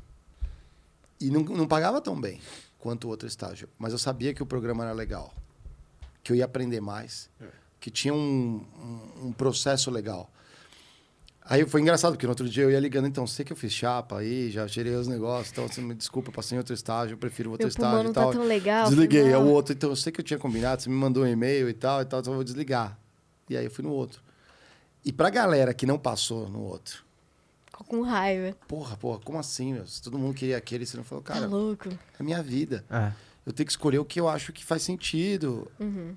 E não, não pagava tão bem quanto o outro estágio. Mas eu sabia que o programa era legal. Que eu ia aprender mais. Que tinha um, um, um processo legal. Aí foi engraçado, porque no outro dia eu ia ligando, então, sei que eu fiz chapa aí, já tirei os negócios, então você me desculpa, eu passei em outro estágio, eu prefiro outro Meu pulmão estágio não e tá tal. tão legal, Desliguei, é o outro, então eu sei que eu tinha combinado, você me mandou um e-mail e tal, e tal, então eu vou desligar. E aí eu fui no outro. E pra galera que não passou no outro, Ficou com raiva. porra, porra, como assim, meu? Se todo mundo queria aquele, você não falou, Tá cara, louco. é minha vida. É. Eu tenho que escolher o que eu acho que faz sentido. Uhum.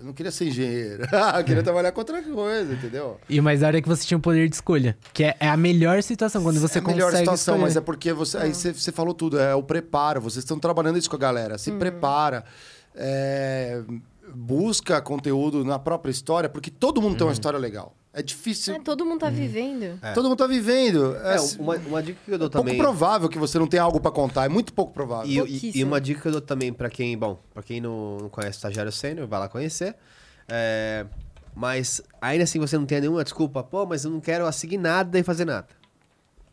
Eu não queria ser engenheiro. eu queria trabalhar com outra coisa, entendeu? E o mais da hora é que você tinha o poder de escolha. Que é, é a melhor situação, quando você é a consegue melhor situação, escolher. mas é porque você, aí você, você falou tudo, é o preparo. Vocês estão trabalhando isso com a galera. Se prepara, é, busca conteúdo na própria história, porque todo mundo tem uma história legal. É difícil. Ah, todo mundo tá vivendo. Todo mundo tá vivendo. É, É, uma, uma dica que eu dou pouco também. provável que você não tenha algo pra contar. É muito pouco provável. E, e- e uma dica que eu dou também pra quem, bom, pra quem não, não conhece o Estagiário Sênior, vai lá conhecer. É, mas ainda assim você não tem nenhuma desculpa, pô, mas eu não quero seguir nada e fazer nada.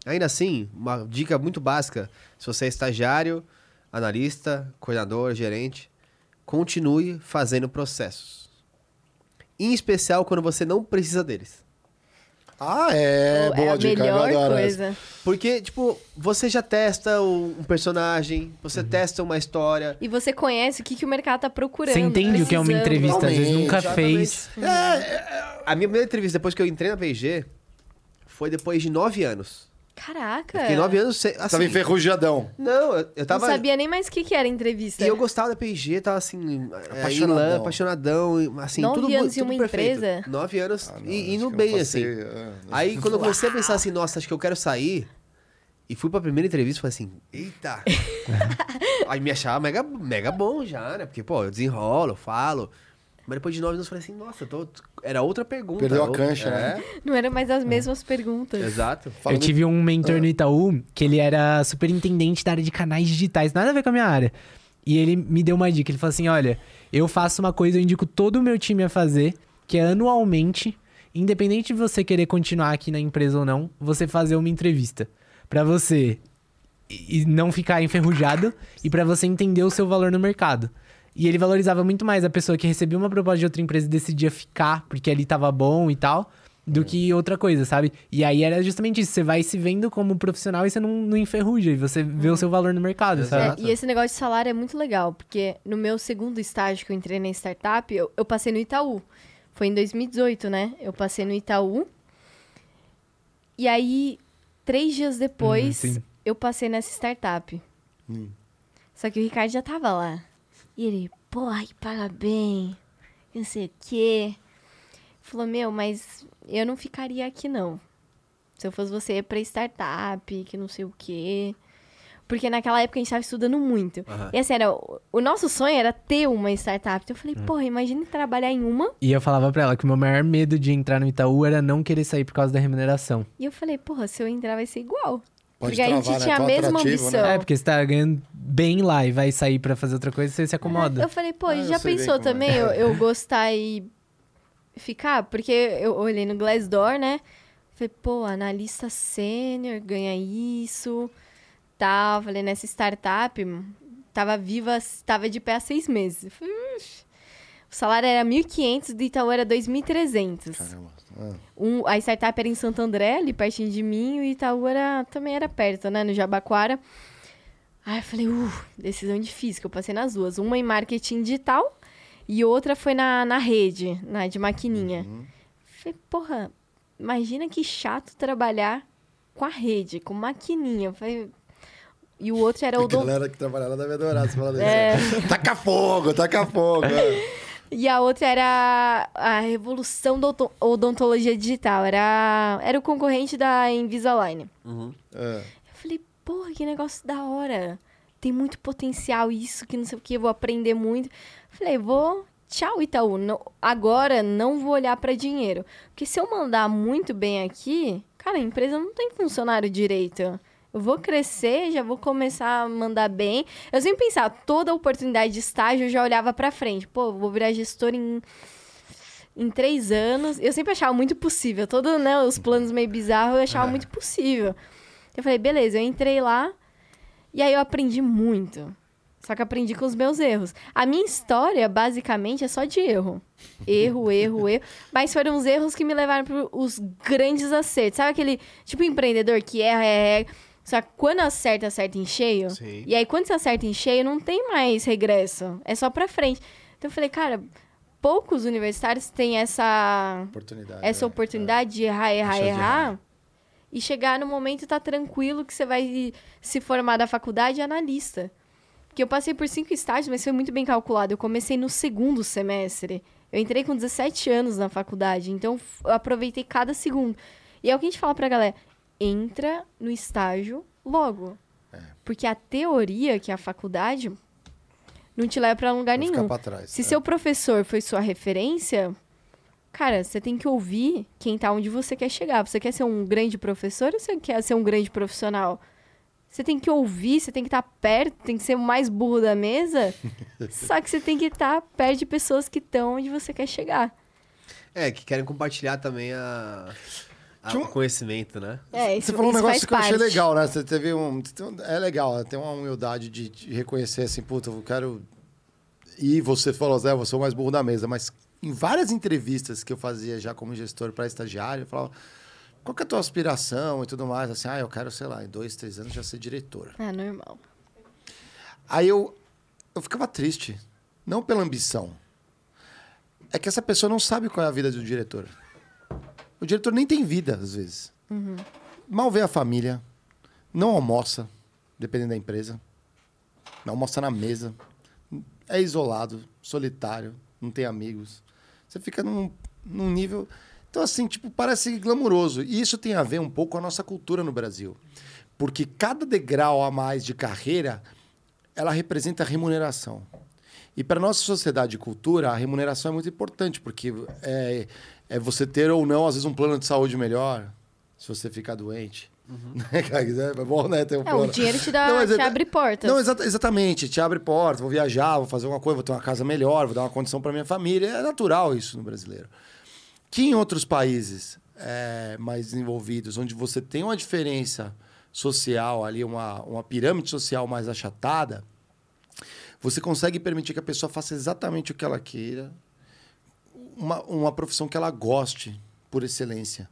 Ainda assim, uma dica muito básica, se você é estagiário, analista, coordenador, gerente, continue fazendo processos. Em especial quando você não precisa deles. Ah, é. Pô, boa é a dica. eu melhor adoro essa. coisa. Porque, tipo, você já testa um personagem, você testa uma história, E você conhece o que, que o mercado tá procurando. Você entende o que é uma entrevista, às vezes nunca exatamente. fez. A minha primeira entrevista depois que eu entrei na P&G foi depois de nove anos. Caraca. Eu fiquei nove anos sem, assim, Tava enferrujadão. Não, eu, eu tava... Não sabia nem mais o que, que era entrevista. E eu gostava da P&G, tava assim, é, Apaixonadão. em lã, apaixonadão, e, assim, Nove tudo, anos em tudo uma perfeito. empresa? Nove anos Ah, não, e indo bem, passei, assim. é. Aí quando eu comecei a pensar assim, nossa, acho que eu quero sair, e fui pra primeira entrevista, falei assim, eita. Aí me achava mega, mega bom já, né? Porque, pô, eu desenrolo, eu falo. Mas depois de nove anos eu falei assim, nossa, tô... era outra pergunta. Perdeu a outra- cancha, né? Não eram mais as mesmas perguntas. É, exato. Falando- Eu tive um mentor no Itaú que ele era superintendente da área de canais digitais, nada a ver com a minha área. E ele me deu uma dica. Ele falou assim: olha, eu faço uma coisa, eu indico todo o meu time a fazer, que é anualmente, independente de você querer continuar aqui na empresa ou não, você fazer uma entrevista. Pra você e não ficar enferrujado e pra você entender o seu valor no mercado. E ele valorizava muito mais a pessoa que recebia uma proposta de outra empresa e decidia ficar porque ali tava bom e tal, do que outra coisa, sabe? E aí era justamente isso, você vai se vendo como profissional e você não, não enferruja, e você vê o seu valor no mercado, Exato. sabe? É, e esse negócio de salário é muito legal, porque no meu segundo estágio que eu entrei na startup, eu, eu passei no Itaú. Foi em 2018, né? Eu passei no Itaú. E aí, três dias depois, Hum, eu passei nessa startup. Hum. Só que o Ricardo já tava lá. E ele, porra, que paga bem, não sei o quê. Falou, meu, mas eu não ficaria aqui, não. Se eu fosse você, ia pra startup, que não sei o quê. Porque naquela época a gente tava estudando muito. Aham. E assim, era, o- nosso sonho era ter uma startup. Então eu falei, Hum. porra, imagine trabalhar em uma. E eu falava pra ela que o meu maior medo de entrar no Itaú era não querer sair por causa da remuneração. E eu falei, porra, se eu entrar vai ser igual. Pode Porque a gente travar, né? tinha a mesma atrativo, ambição. né? É, porque você tá ganhando bem lá e vai sair pra fazer outra coisa, você se acomoda. Eu falei, pô, Ah, já pensou é. também eu, eu gostar e ficar? Porque eu olhei no Glassdoor, né? Falei, pô, analista sênior ganha isso, tal. Falei, nessa startup, tava viva, tava de pé há seis meses. Falei, o salário era 1.500, do Itaú era 2.300. Caramba. Ah. Um, a startup era em Santo André, ali pertinho de mim, e o Itaú era, também era perto, né? No Jabaquara. Aí eu falei, uh, decisão difícil, que eu passei nas duas. Uma em marketing digital e outra foi na, na rede, na de maquininha. Falei, porra, imagina que chato trabalhar com a rede, com maquininha. Falei... E o outro era A o odon- galera que trabalha lá deve adorar você falando É. isso. Taca fogo, taca fogo. E a outra era a revolução da odon- odontologia digital. Era, era o concorrente da Invisalign. É. Eu falei, porra, que negócio da hora. Tem muito potencial isso, que não sei o que, eu vou aprender muito. Falei, vou. Tchau, Itaú. Não- agora não vou olhar pra dinheiro. Porque se eu mandar muito bem aqui, cara, a empresa não tem funcionário direito. Eu vou crescer, já vou começar a mandar bem. Eu sempre pensava, toda oportunidade de estágio eu já olhava pra frente. Pô, vou virar gestor em, em três anos. Eu sempre achava muito possível. Todos né, os planos meio bizarros eu achava muito possível. Eu falei, beleza, eu entrei lá e aí eu aprendi muito. Só que aprendi com os meus erros. A minha história, basicamente, é só de erro. Erro, erro, erro. Mas foram os erros que me levaram para os grandes acertos. Sabe aquele tipo empreendedor que erra, erra, erra. Só que quando acerta, acerta em cheio. Sim. E aí, quando você acerta em cheio, não tem mais regresso. É só pra frente. Então eu falei, cara, poucos universitários têm essa Oportunidade. essa é. oportunidade de errar, errar, Deixa de errar, e chegar no momento e tá tranquilo que você vai se formar da faculdade analista. Porque eu passei por cinco estágios, mas foi muito bem calculado. Eu comecei no segundo semestre. Eu entrei com 17 anos na faculdade, então eu aproveitei cada segundo. E é o que a gente fala pra galera: entra no estágio logo. É. Porque a teoria, que é a faculdade, não te leva pra lugar Não nenhum. trás. Se é. seu professor foi sua referência, cara, você tem que ouvir quem tá onde você quer chegar. Você quer ser um grande professor ou você quer ser um grande profissional? Você tem que ouvir, você tem que estar perto, tem que ser o mais burro da mesa. só que você tem que estar perto de pessoas que estão onde você quer chegar. É, que querem compartilhar também a, a- Tinha um- conhecimento, né? É, isso, Você falou um isso negócio que eu achei parte. legal, né? Você teve um. É legal, tem uma humildade de, de reconhecer assim, puta, eu quero. E você falou, Zé, você é o mais burro da mesa, mas em várias entrevistas que eu fazia já como gestor para estagiário, eu falava, qual que é a tua aspiração e tudo mais? Assim, ah, eu quero, sei lá, em dois, três anos já ser diretor. É normal. Aí eu, eu ficava triste. Não pela ambição. É que essa pessoa não sabe qual é a vida do diretor. O diretor nem tem vida, às vezes. Mal vê a família. Não almoça, dependendo da empresa. Não almoça na mesa. É isolado, solitário, não tem amigos. Você fica num, num nível. Então, assim, tipo, parece glamuroso. E isso tem a ver um pouco com a nossa cultura no Brasil. Porque cada degrau a mais de carreira ela representa remuneração. E para nossa sociedade e cultura, a remuneração é muito importante, porque é, é você ter ou não, às vezes, um plano de saúde melhor, se você ficar doente. Né, cara? É bom, né? Ter um É, plano. o dinheiro te dá, Não, te é- abre portas. Não, exa- exatamente. Te abre porta, vou viajar, vou fazer uma coisa, vou ter uma casa melhor, vou dar uma condição para minha família. É natural isso no brasileiro. Que em outros países é, mais desenvolvidos, onde você tem uma diferença social ali, uma, uma pirâmide social mais achatada, você consegue permitir que a pessoa faça exatamente o que ela queira, uma, uma profissão que ela goste, por excelência,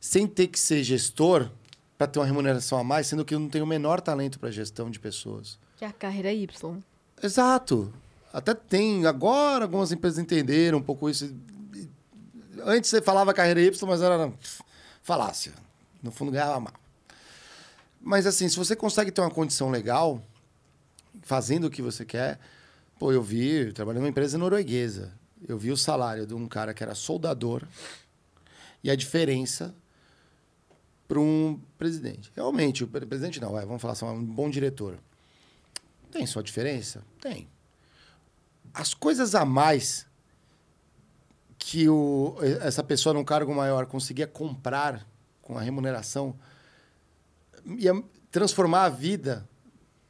sem ter que ser gestor para ter uma remuneração a mais, sendo que eu não tenho o menor talento para gestão de pessoas. Que é a carreira Y. Exato. Até tem. Agora algumas empresas entenderam um pouco isso. Antes você falava carreira Y, mas era falácia. No fundo ganhava mal. Mas assim, se você consegue ter uma condição legal, fazendo o que você quer, pô, eu vi, trabalhando numa empresa norueguesa, eu vi o salário de um cara que era soldador e a diferença para um presidente. Realmente, o pre- presidente não, vamos falar assim, um bom diretor. Tem sua diferença? Tem. As coisas a mais que o, essa pessoa num cargo maior conseguia comprar com a remuneração ia transformar a vida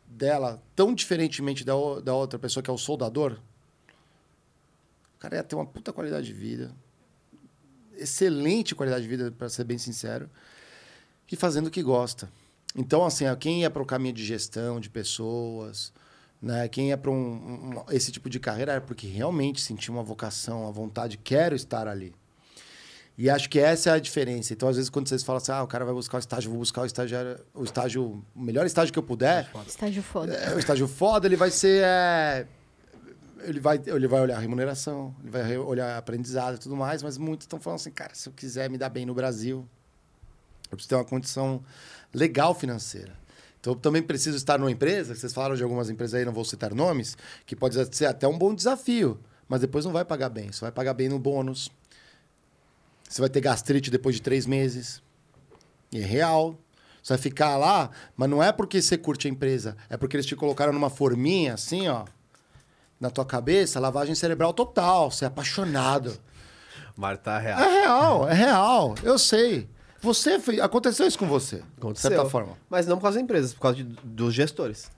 dela tão diferentemente da, da outra pessoa que é o soldador. O cara ia ter uma puta qualidade de vida. Excelente qualidade de vida, para ser bem sincero. E fazendo o que gosta. Então, assim, quem ia para o caminho de gestão de pessoas, né? quem ia para um, um- esse tipo de carreira era porque realmente sentia uma vocação, uma vontade, quero estar ali. E acho que essa é a diferença. Então, às vezes, quando vocês falam assim, ah, o cara vai buscar o estágio, vou buscar o estágio, o estágio, o melhor estágio que eu puder, Estágio foda. é, o estágio foda, ele vai ser. é, ele, vai, ele vai olhar a remuneração, ele vai olhar aprendizado e tudo mais, mas muitos estão falando assim, cara, se eu quiser me dar bem no Brasil, Eu preciso ter uma condição legal financeira. Então, eu também preciso estar numa empresa, vocês falaram de algumas empresas aí, não vou citar nomes, que pode ser até um bom desafio, mas depois não vai pagar bem. Você vai pagar bem no bônus. Você vai ter gastrite depois de três meses. E é real. Você vai ficar lá, mas não é porque você curte a empresa, é porque eles te colocaram numa forminha assim, ó, na tua cabeça, lavagem cerebral total. Você é apaixonado. Marta real. É real, é real. Eu sei. Você fez, aconteceu isso com você, de certa forma. Mas não por causa das empresas, por causa de- dos gestores.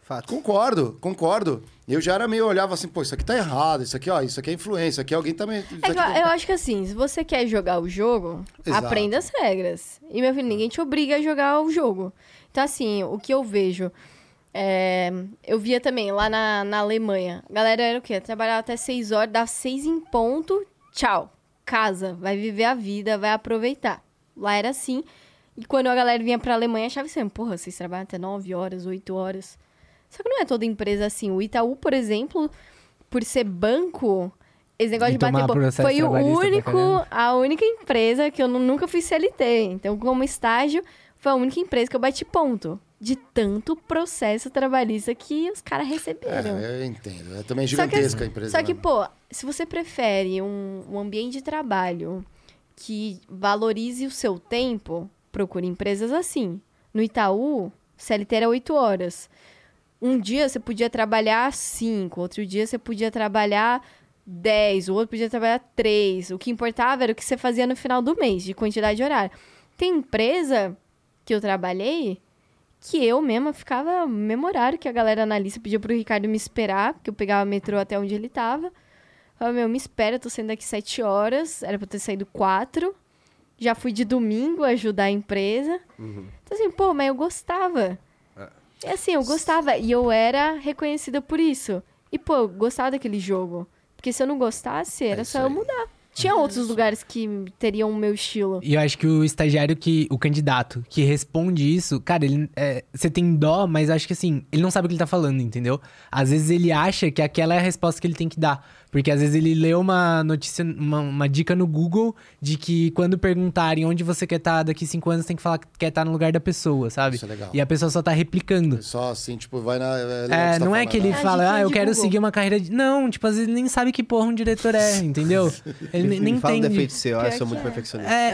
Fato. Concordo, concordo. Eu já era meio olhava assim, pô, isso aqui tá errado, isso aqui, ó, isso aqui é influência, isso aqui alguém também. É que eu, eu acho que assim, se você quer jogar o jogo, Exato. aprenda as regras. E, meu filho, ninguém te obriga a jogar o jogo. Então, assim, o que eu vejo. É, eu via também lá na, na Alemanha. A galera era o quê? Trabalhava até 6 horas, dava 6 em ponto, tchau. Casa, vai viver a vida, vai aproveitar. Lá era assim. E quando a galera vinha pra Alemanha, achava assim, porra, vocês trabalham até 9 horas, 8 horas. Só que não é toda empresa assim. O Itaú, por exemplo, por ser banco, esse negócio E de bater ponto. Foi o único, a única empresa que eu nu- nunca fui CLT. Então, como estágio, foi a única empresa que eu bati ponto. De tanto processo trabalhista que os caras receberam. É, eu entendo. É também Só que- gigantesca a empresa. Só que, né? pô, se você prefere um, um ambiente de trabalho que valorize o seu tempo, procure empresas assim. No Itaú, CLT era 8 horas. Um dia você podia trabalhar 5, outro dia você podia trabalhar 10, o outro podia trabalhar 3. O que importava era o que você fazia no final do mês, de quantidade de horário. Tem empresa que eu trabalhei que eu mesma ficava memorário que a galera analista pedia pro Ricardo me esperar, porque eu pegava metrô até onde ele tava. Falava, meu, me espera, eu tô saindo daqui sete horas, era pra eu ter saído quatro. Já fui de domingo ajudar a empresa. Então assim, pô, mas eu gostava. E assim, eu gostava e eu era reconhecida por isso. E pô, eu gostava daquele jogo. Porque se eu não gostasse, era isso só eu mudar. Tinha outros lugares que teriam o meu estilo. E eu acho que o estagiário que. O candidato que responde isso, cara, ele. é, você tem dó, mas acho que assim, ele não sabe o que ele tá falando, entendeu? Às vezes ele acha que aquela é a resposta que ele tem que dar. Porque às vezes ele leu uma notícia, uma, uma dica no Google de que quando perguntarem onde você quer estar daqui cinco anos, tem que falar que quer estar no lugar da pessoa, sabe? Isso é legal. E a pessoa só tá replicando. Só assim, tipo, vai na. É, É, tá não é falando, que ele né? Ah, fala, ah, eu quero Google. seguir uma carreira de. Não, tipo, às vezes ele nem sabe que porra um diretor é, entendeu? Ele nem- nem fala um entende. defeito seu, ah, eu sou que muito é. perfeccionista. É,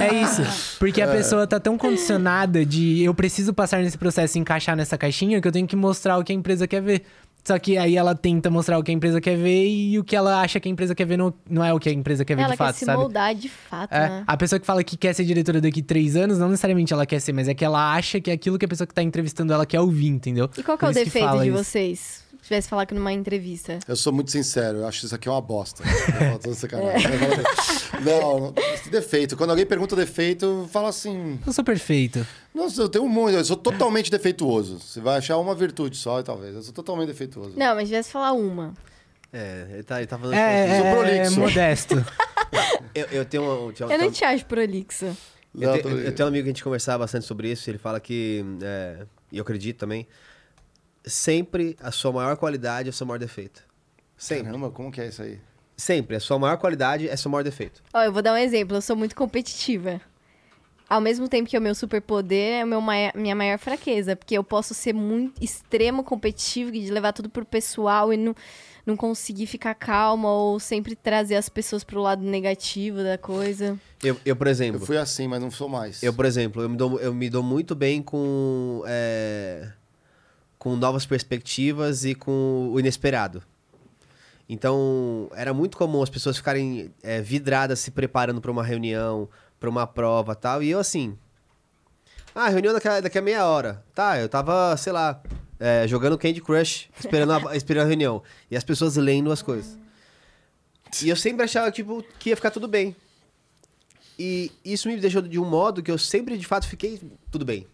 é, é isso. Porque a pessoa tá tão condicionada de eu preciso passar nesse processo e encaixar nessa caixinha que eu tenho que mostrar o que a empresa quer ver. Só que aí ela tenta mostrar o que a empresa quer ver e o que ela acha que a empresa quer ver não, não é o que a empresa quer ver Ela de fato, quer se sabe? moldar de fato, É, né? a pessoa que fala que quer ser diretora daqui três anos, não necessariamente ela quer ser, mas é que ela acha que é aquilo que a pessoa que tá entrevistando ela quer ouvir, entendeu? E qual que é o defeito de isso. vocês? Se tivesse falado numa entrevista. Eu sou muito sincero, eu acho isso aqui uma bosta. Eu falo É. Eu falo- Não, não, defeito. Quando alguém pergunta defeito, fala assim. Eu sou perfeito. Nossa, eu tenho um monte, eu sou totalmente defeituoso. Você vai achar uma virtude só, talvez. Eu sou totalmente defeituoso. Não, mas tivesse falar uma. É, ele tá, ele tá falando É, de sou é, prolixo. modesto. eu, eu tenho um, tinha- Eu não te acho prolixo. Eu, te- eu- eu tenho um amigo que a gente conversava bastante sobre isso, e ele fala que, é, e eu acredito também, sempre a sua maior qualidade é o seu maior defeito. Sempre. Caramba, como que é isso aí? Sempre. A sua maior qualidade é seu maior defeito. Ó, eu vou dar um exemplo. Eu sou muito competitiva. Ao mesmo tempo que o meu superpoder é o meu minha maior fraqueza. Porque eu posso ser muito extremo competitivo e de levar tudo pro pessoal e não, não conseguir ficar calma ou sempre trazer as pessoas pro lado negativo da coisa. Eu, eu por Eu exemplo, fui assim, mas não sou mais. eu, por exemplo, eu me dou, eu me dou muito bem com, é, com novas perspectivas e com o inesperado. Então, era muito comum as pessoas ficarem é, vidradas se preparando para uma reunião, para uma prova tal. E eu assim. Ah, reunião daqui a, daqui a meia hora. Tá, eu tava, sei lá, é, jogando Candy Crush, esperando a, esperando a reunião. E as pessoas lendo as coisas. E eu sempre achava, tipo, que ia ficar tudo bem. E isso me deixou de um modo que eu sempre, de fato, fiquei tudo bem.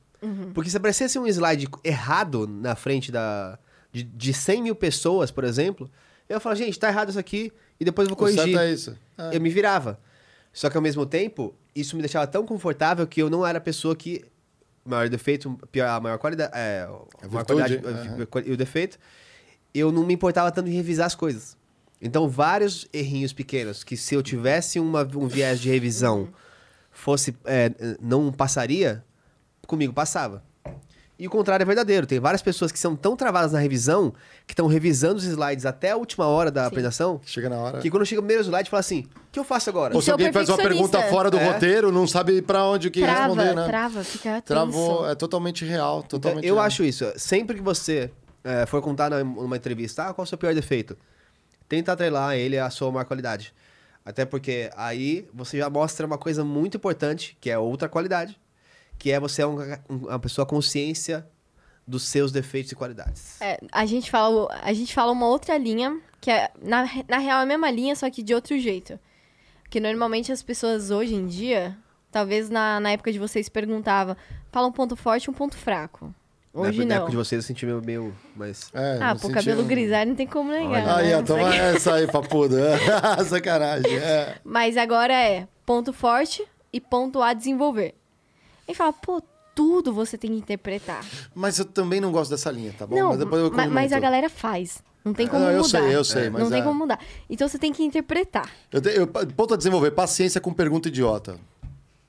Porque se aparecesse um slide errado na frente da, de, de 100 mil pessoas, por exemplo, eu ia falar, gente, tá errado isso aqui, e depois eu vou O certo corrigir. é isso. É. Eu me virava. Só que ao mesmo tempo, isso me deixava tão confortável que eu não era a pessoa que. O maior defeito, pior, a maior qualidade. É, a maior qualidade a- e o defeito. Eu não me importava tanto em revisar as coisas. Então, vários errinhos pequenos que se eu tivesse uma- um viés de revisão fosse é, não passaria, comigo passava. E o contrário é verdadeiro. Tem várias pessoas que são tão travadas na revisão, que estão revisando os slides até a última hora da apresentação, Chega na hora. que quando chega o primeiro slide, fala assim: o que eu faço agora? Ou se alguém faz uma pergunta fora do É. roteiro, não sabe pra onde que trava, responder, né? trava, fica Travou, tenso. é totalmente real, Então, totalmente eu real. acho isso. Sempre que você é, for contar numa entrevista, ah, qual é o seu pior defeito? Tenta atrelar ele à sua maior qualidade. Até porque aí você já mostra uma coisa muito importante, que é outra qualidade, que é você é um- um- uma pessoa consciência dos seus defeitos e qualidades. É, a gente fala, a gente fala uma outra linha, que é, na, na real, é a mesma linha, só que de outro jeito. Porque normalmente as pessoas hoje em dia, talvez na, na época de vocês perguntavam, fala um ponto forte e um ponto fraco. Na Hoje época- Na não. época de vocês eu senti meio, meio mais... É, Ah, pô, sentido- cabelo grisalho não tem como negar. Aí, né? ó, toma essa aí, papuda. Sacanagem. É. Mas agora é ponto forte e ponto a desenvolver. E fala, pô, tudo você tem que interpretar. Mas eu também não gosto dessa linha, tá bom? não, mas depois eu ma- mas, comento. a galera faz. Não tem como Não, eu mudar. sei, eu sei, mas Não tem é. como mudar. Então você tem que interpretar. Eu, te- eu, ponto a desenvolver, paciência com pergunta idiota.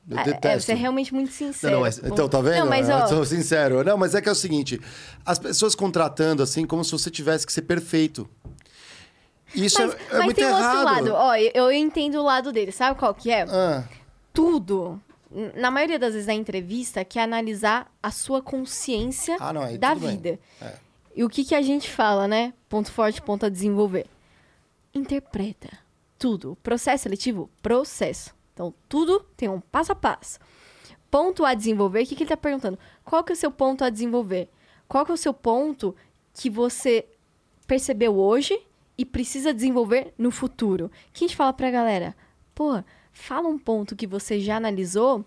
Eu É, é, detesto. você é realmente muito sincero. Não, não, mas- Então, tá vendo? Não, mas eu ó, sou sincero. Não, mas é que é o seguinte: as pessoas contratando assim, como se você tivesse que ser perfeito. Isso mas, é, é mas muito tem errado. outro lado. Ó, eu, eu entendo o lado dele. Sabe qual que é? Ah, Tudo, na maioria das vezes na entrevista, que é analisar a sua consciência Ah, não, da vida. É. E o que, que a gente fala, né? Ponto forte, ponto a desenvolver. Interpreta. Tudo. Processo seletivo, processo. Então, tudo tem um passo a passo. Ponto a desenvolver, o que, que ele está perguntando? Qual que é o seu ponto a desenvolver? Qual que é o seu ponto que você percebeu hoje e precisa desenvolver no futuro? Que a gente fala pra galera, pô, fala um ponto que você já analisou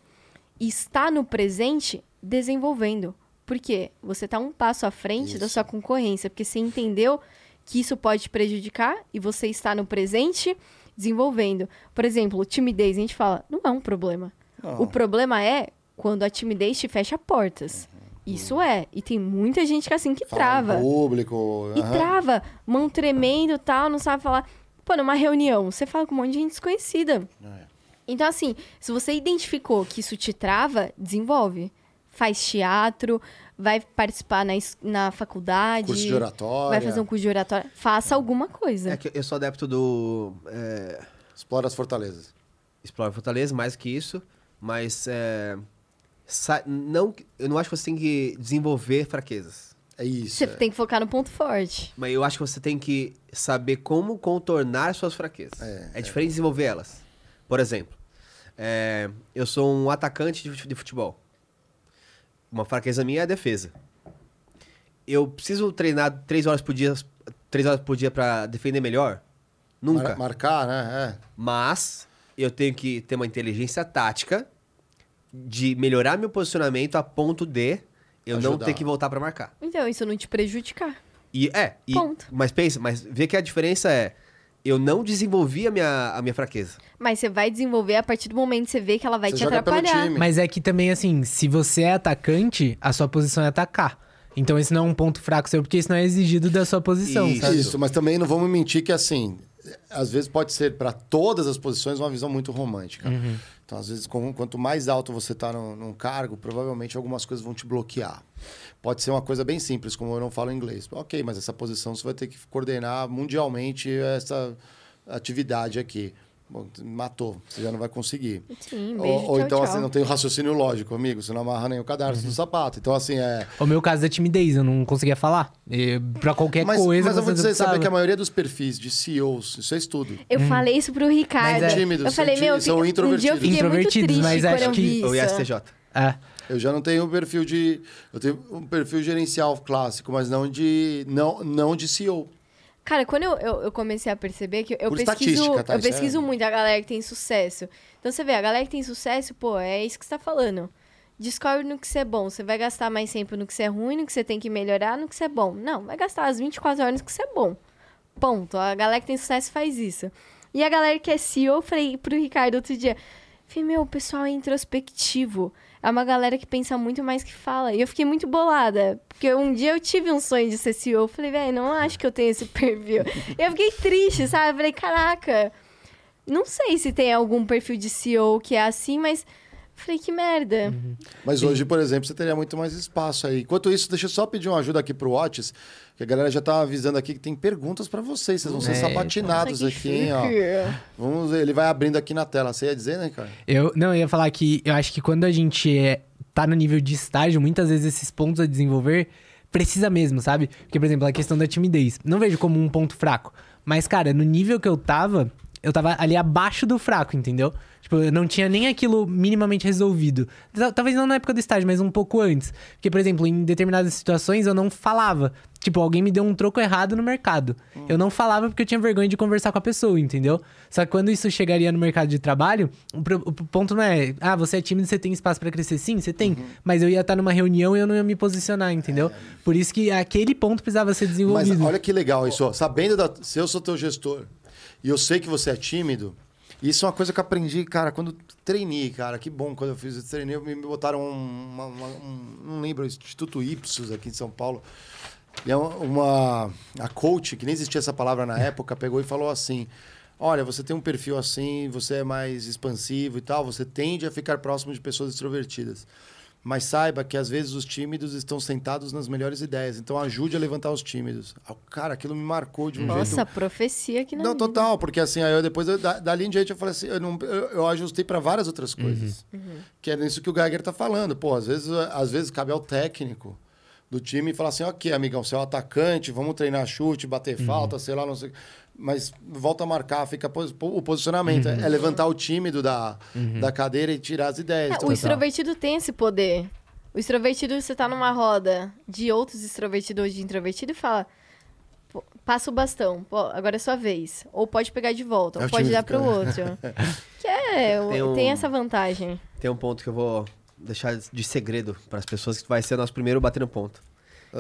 e está no presente desenvolvendo. Por quê? Você está um passo à frente da sua concorrência, porque você entendeu que isso pode te prejudicar e você está no presente desenvolvendo. Por exemplo, timidez, a gente fala, não é um problema. Não. O problema é quando a timidez te fecha portas. Isso é. E tem muita gente que é assim que falar em trava. público. E aham. trava, mão tremendo e tal, não sabe falar. Pô, numa reunião, você fala com um monte de gente desconhecida. É. Então, assim, se você identificou que isso te trava, desenvolve. Faz teatro, vai participar na, na faculdade. Curso de oratória. Vai fazer um curso de oratória. Faça alguma coisa. É que eu sou adepto do... é, Explora as fortalezas. Explora Fortaleza, mais que isso, mas é, sa- não, eu não acho que você tem que desenvolver fraquezas. É isso. Você é. tem que focar no ponto forte. Mas eu acho que você tem que saber como contornar suas fraquezas. É, É, diferente de desenvolver elas. Por exemplo, é, eu sou um atacante de fute- de futebol. Uma fraqueza minha é a defesa. Eu preciso treinar três horas por dia, três horas por dia para defender melhor? Nunca. Mar- marcar, né? Mas eu tenho que ter uma inteligência tática de melhorar meu posicionamento a ponto de eu não Ajudar. ter que voltar pra marcar. Então, isso não te prejudicar. E é, e- Ponto. mas pensa, mas vê que a diferença é eu não desenvolvi a minha, a minha fraqueza. Mas você vai desenvolver a partir do momento que você vê que ela vai Você te atrapalhar. Mas é que também, assim, se você é atacante, a sua posição é atacar. Então esse não é um ponto fraco seu, porque isso não é exigido da sua posição, Isso. sabe? Isso, mas também não vamos mentir que assim, às vezes pode ser para todas as posições uma visão muito romântica. Uhum. Então, às vezes, com- quanto mais alto você está num, num cargo, provavelmente algumas coisas vão te bloquear. Pode ser uma coisa bem simples, como eu não falo inglês. Ok, mas essa posição você vai ter que coordenar mundialmente essa atividade aqui. Bom, matou, você já não vai conseguir. Sim, beijo, ou ou tchau, então, tchau. assim, não tem o raciocínio lógico, amigo. Você não amarra nem o cadarço Uhum. do sapato. Então, assim, é. O meu caso da timidez, eu não conseguia falar. E pra qualquer Mas, coisa mas eu vou dizer, sabe que a maioria dos perfis de CEOs, isso é estudo. Eu falei isso pro Ricardo. Mas é- Tímidos, eu falei, são meu, são fica- um dia eu introvertidos. muito Introvertidos, triste mas acho eu que- vi isso. O ISTJ. É. Eu já não tenho um perfil de. Eu tenho um perfil gerencial clássico, mas não de. Não, não de CEO. Cara, quando eu, eu, eu comecei a perceber que eu Por pesquiso, tá? eu é- pesquiso muito a galera que tem sucesso. Então você vê, a galera que tem sucesso, pô, é isso que você tá falando. Descobre no que você é bom. Você vai gastar mais tempo no que você é ruim, no que você tem que melhorar, no que você é bom. Não, vai gastar as 24 horas no que você é bom. Ponto. A galera que tem sucesso faz isso. E a galera que é CEO, eu falei pro Ricardo outro dia, falei, meu, o pessoal é introspectivo. É uma galera que pensa muito mais que fala. E eu fiquei muito bolada. Porque um dia eu tive um sonho de ser CEO. Eu falei, velho, não acho que eu tenho esse perfil. eu fiquei triste, sabe? Eu falei, caraca, não sei se tem algum perfil de CEO que é assim, mas Falei, que merda. Mas hoje, por exemplo, você teria muito mais espaço aí. Enquanto isso, deixa eu só pedir uma ajuda aqui pro Otis, que a galera já tá avisando aqui que tem perguntas para vocês. Vocês vão ser É, sabatinados Nossa, que aqui, hein, ó. Vamos ver, ele vai abrindo aqui na tela. Você ia dizer, né, cara? Eu, não, eu ia falar que eu acho que quando a gente é, tá no nível de estágio, muitas vezes esses pontos a desenvolver precisa mesmo, sabe? Porque, por exemplo, a questão da timidez. Não vejo como um ponto fraco. Mas, cara, no nível que eu tava, eu tava ali abaixo do fraco, entendeu? Tipo, eu não tinha nem aquilo minimamente resolvido. Tal- Talvez não na época do estágio, mas um pouco antes. Porque, por exemplo, em determinadas situações eu não falava. Tipo, alguém me deu um troco errado no mercado. Eu não falava porque eu tinha vergonha de conversar com a pessoa, entendeu? Só que quando isso chegaria no mercado de trabalho, o, o ponto não é, ah, você é tímido, você tem espaço pra crescer. Sim, você tem. Mas eu ia estar numa reunião e eu não ia me posicionar, entendeu? Por isso que aquele ponto precisava ser Mas desenvolvido. olha que legal isso. ó. Sabendo da. Se eu sou teu gestor e eu sei que você é tímido, isso é uma coisa que eu aprendi, cara, quando treinei, cara. Que bom quando eu fiz esse treino. Me, botaram um, uma- uma- um- Não lembro, Instituto Ipsos aqui em São Paulo. E é uma, uma- A coach, que nem existia essa palavra na época, pegou e falou assim. Olha, você tem um perfil assim, você é mais expansivo e tal, você tende a ficar próximo de pessoas extrovertidas. Mas saiba que às vezes os tímidos estão sentados nas melhores ideias. Então ajude a levantar os tímidos. Ah, Cara, aquilo me marcou de um Nossa, jeito. profecia aqui na Não, vida. total, porque assim, aí eu depois, eu, da, dali em diante, eu falei assim, eu, não, eu, eu ajustei para várias outras coisas. Que é nisso que o Geiger tá falando. Pô, às vezes, às vezes cabe ao técnico do time falar assim, ok, amigão, você é o atacante, vamos treinar chute, bater falta, sei lá, não sei. Mas volta a marcar, fica o posicionamento. É, é levantar o tímido da, da cadeira e tirar as ideias. É, Então, o extrovertido tem esse poder. O extrovertido, você tá numa roda de outros extrovertidos ou de introvertido e fala. "Pô, Passa o bastão, pô, agora é sua vez. Ou pode pegar de volta, É ou pode dar pro outro. que é, Tem um- tem essa vantagem. Tem um ponto que eu vou deixar de segredo para as pessoas que vai ser o nosso primeiro batendo ponto.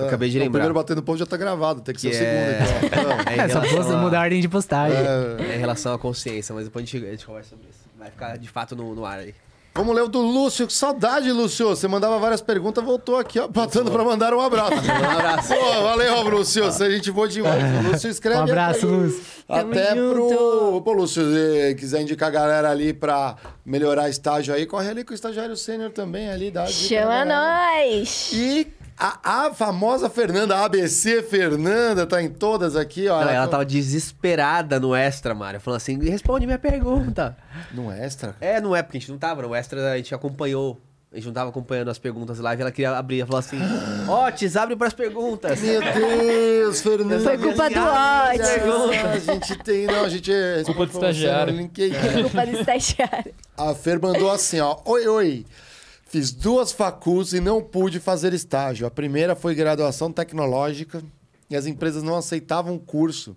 Eu acabei de não, O lembrar. primeiro batendo ponto já tá gravado, tem que, ser Que o segundo, é- então. É É, só relação posso a- mudar a ordem de postagem. É, É em relação à consciência, mas depois a gente, a gente conversa sobre isso. Vai ficar de fato no, no ar aí. Vamos ler o do Lúcio. Que saudade, Lúcio. Você mandava várias perguntas, voltou aqui, ó, batendo pra mandar um abraço. Um abraço. Pô, valeu, Lúcio. Você a gente boa demais. O Lúcio escreve. Um abraço. Lúcio. Tamo Até pro. junto. Pô, Lúcio, se quiser indicar a galera ali pra melhorar estágio aí, corre ali com o estagiário sênior também ali. Dá Chama galera. nós! E a, a famosa Fernanda, a ABC Fernanda, tá em todas aqui, ó. Não, ela tava desesperada no extra, Mário, falando assim: responde minha pergunta. No extra? É, não é, porque a gente não tava, no extra a gente acompanhou. A gente não tava acompanhando as perguntas live, ela queria abrir, ela falou assim: Otis, abre pras perguntas. Meu Deus, Fernanda. Foi culpa do Otis. A gente tem, não, a gente é Culpa do estagiário. Culpa do estagiário. A Fer mandou assim, ó. Oi, oi. Fiz duas facus e não pude fazer estágio. A primeira foi graduação tecnológica e as empresas não aceitavam o curso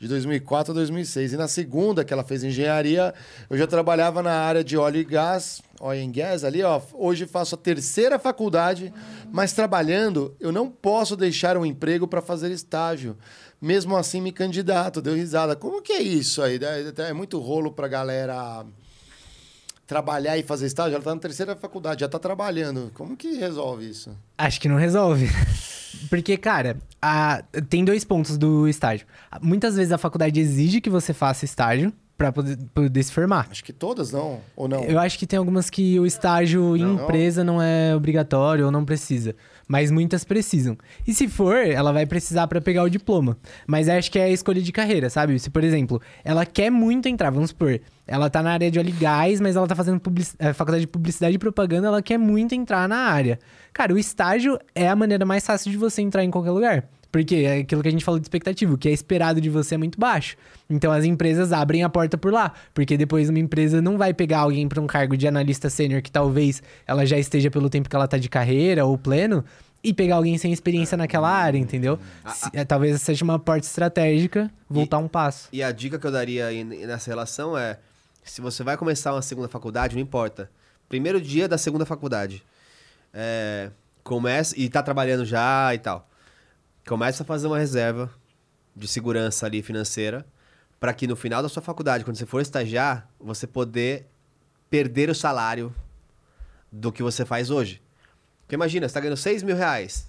de 2004 a 2006. E na segunda, que ela fez engenharia, eu já trabalhava na área de óleo e gás, oil and gas ali, ó. Hoje faço a terceira faculdade, mas trabalhando, eu não posso deixar um emprego para fazer estágio. Mesmo assim, me candidato, deu risada. Como que é isso aí? É muito rolo pra galera trabalhar e fazer estágio, ela tá na terceira faculdade, já tá trabalhando. Como que resolve isso? Acho que não resolve. Porque, cara, a- tem dois pontos do estágio. Muitas vezes a faculdade exige que você faça estágio pra poder, poder se formar. Acho que todas não, ou não? Eu acho que tem algumas que o estágio em Não. empresa não é obrigatório ou não precisa. Mas muitas precisam. E se for, ela vai precisar pra pegar o diploma. Mas acho que é a escolha de carreira, sabe? Se, por exemplo, ela quer muito entrar, vamos supor, ela tá na área de óleo e gás, mas ela tá fazendo eh, faculdade de publicidade e propaganda, ela quer muito entrar na área. Cara, o estágio é a maneira mais fácil de você entrar em qualquer lugar. Porque é aquilo que a gente falou de expectativa, o que é esperado de você é muito baixo. Então as empresas abrem a porta por lá, porque depois uma empresa não vai pegar alguém para um cargo de analista sênior que talvez ela já esteja pelo tempo que ela tá de carreira ou pleno e pegar alguém sem experiência naquela área, entendeu? Se- é, talvez seja uma porta estratégica voltar um passo. E a dica que eu daria nessa relação é: se você vai começar uma segunda faculdade, não importa. Primeiro dia da segunda faculdade. É, começa, e tá trabalhando já e tal. Começa a fazer uma reserva de segurança ali financeira, para que no final da sua faculdade, quando você for estagiar, você poder perder o salário do que você faz hoje. Porque imagina, você tá ganhando 6 mil reais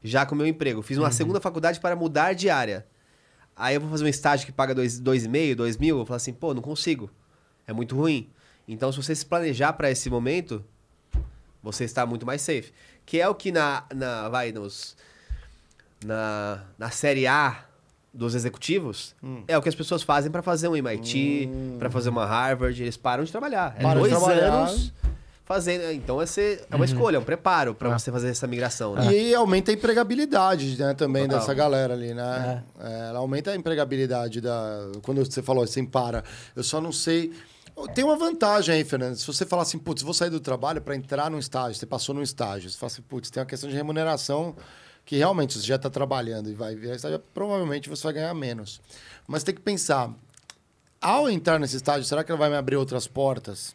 já com o meu emprego. Fiz uma segunda faculdade para mudar de área. Aí eu vou fazer um estágio que paga 2,5, 2 mil, eu vou falar assim, pô, não consigo. É muito ruim. Então, se você se planejar para esse momento, você está muito mais safe. Que é o que na, na vai nos na, na série A dos executivos, Hum. é o que as pessoas fazem para fazer um MIT, para fazer uma Harvard, eles param de trabalhar. É Param de dois trabalhar. anos fazendo, então é, ser, é uma escolha, é um preparo para você fazer essa migração, né? E aumenta a empregabilidade, né, também Total. dessa galera ali, né? É, ela aumenta a empregabilidade da. Quando você falou assim, para. Eu só não sei. Tem uma vantagem aí, Fernando. Se você falar assim, putz, vou sair do trabalho para entrar num estágio, você passou num estágio, você fala assim, putz, tem uma questão de remuneração que realmente você já está trabalhando e vai virar estágio, provavelmente você vai ganhar menos. Mas tem que pensar, ao entrar nesse estágio, será que ela vai me abrir outras portas?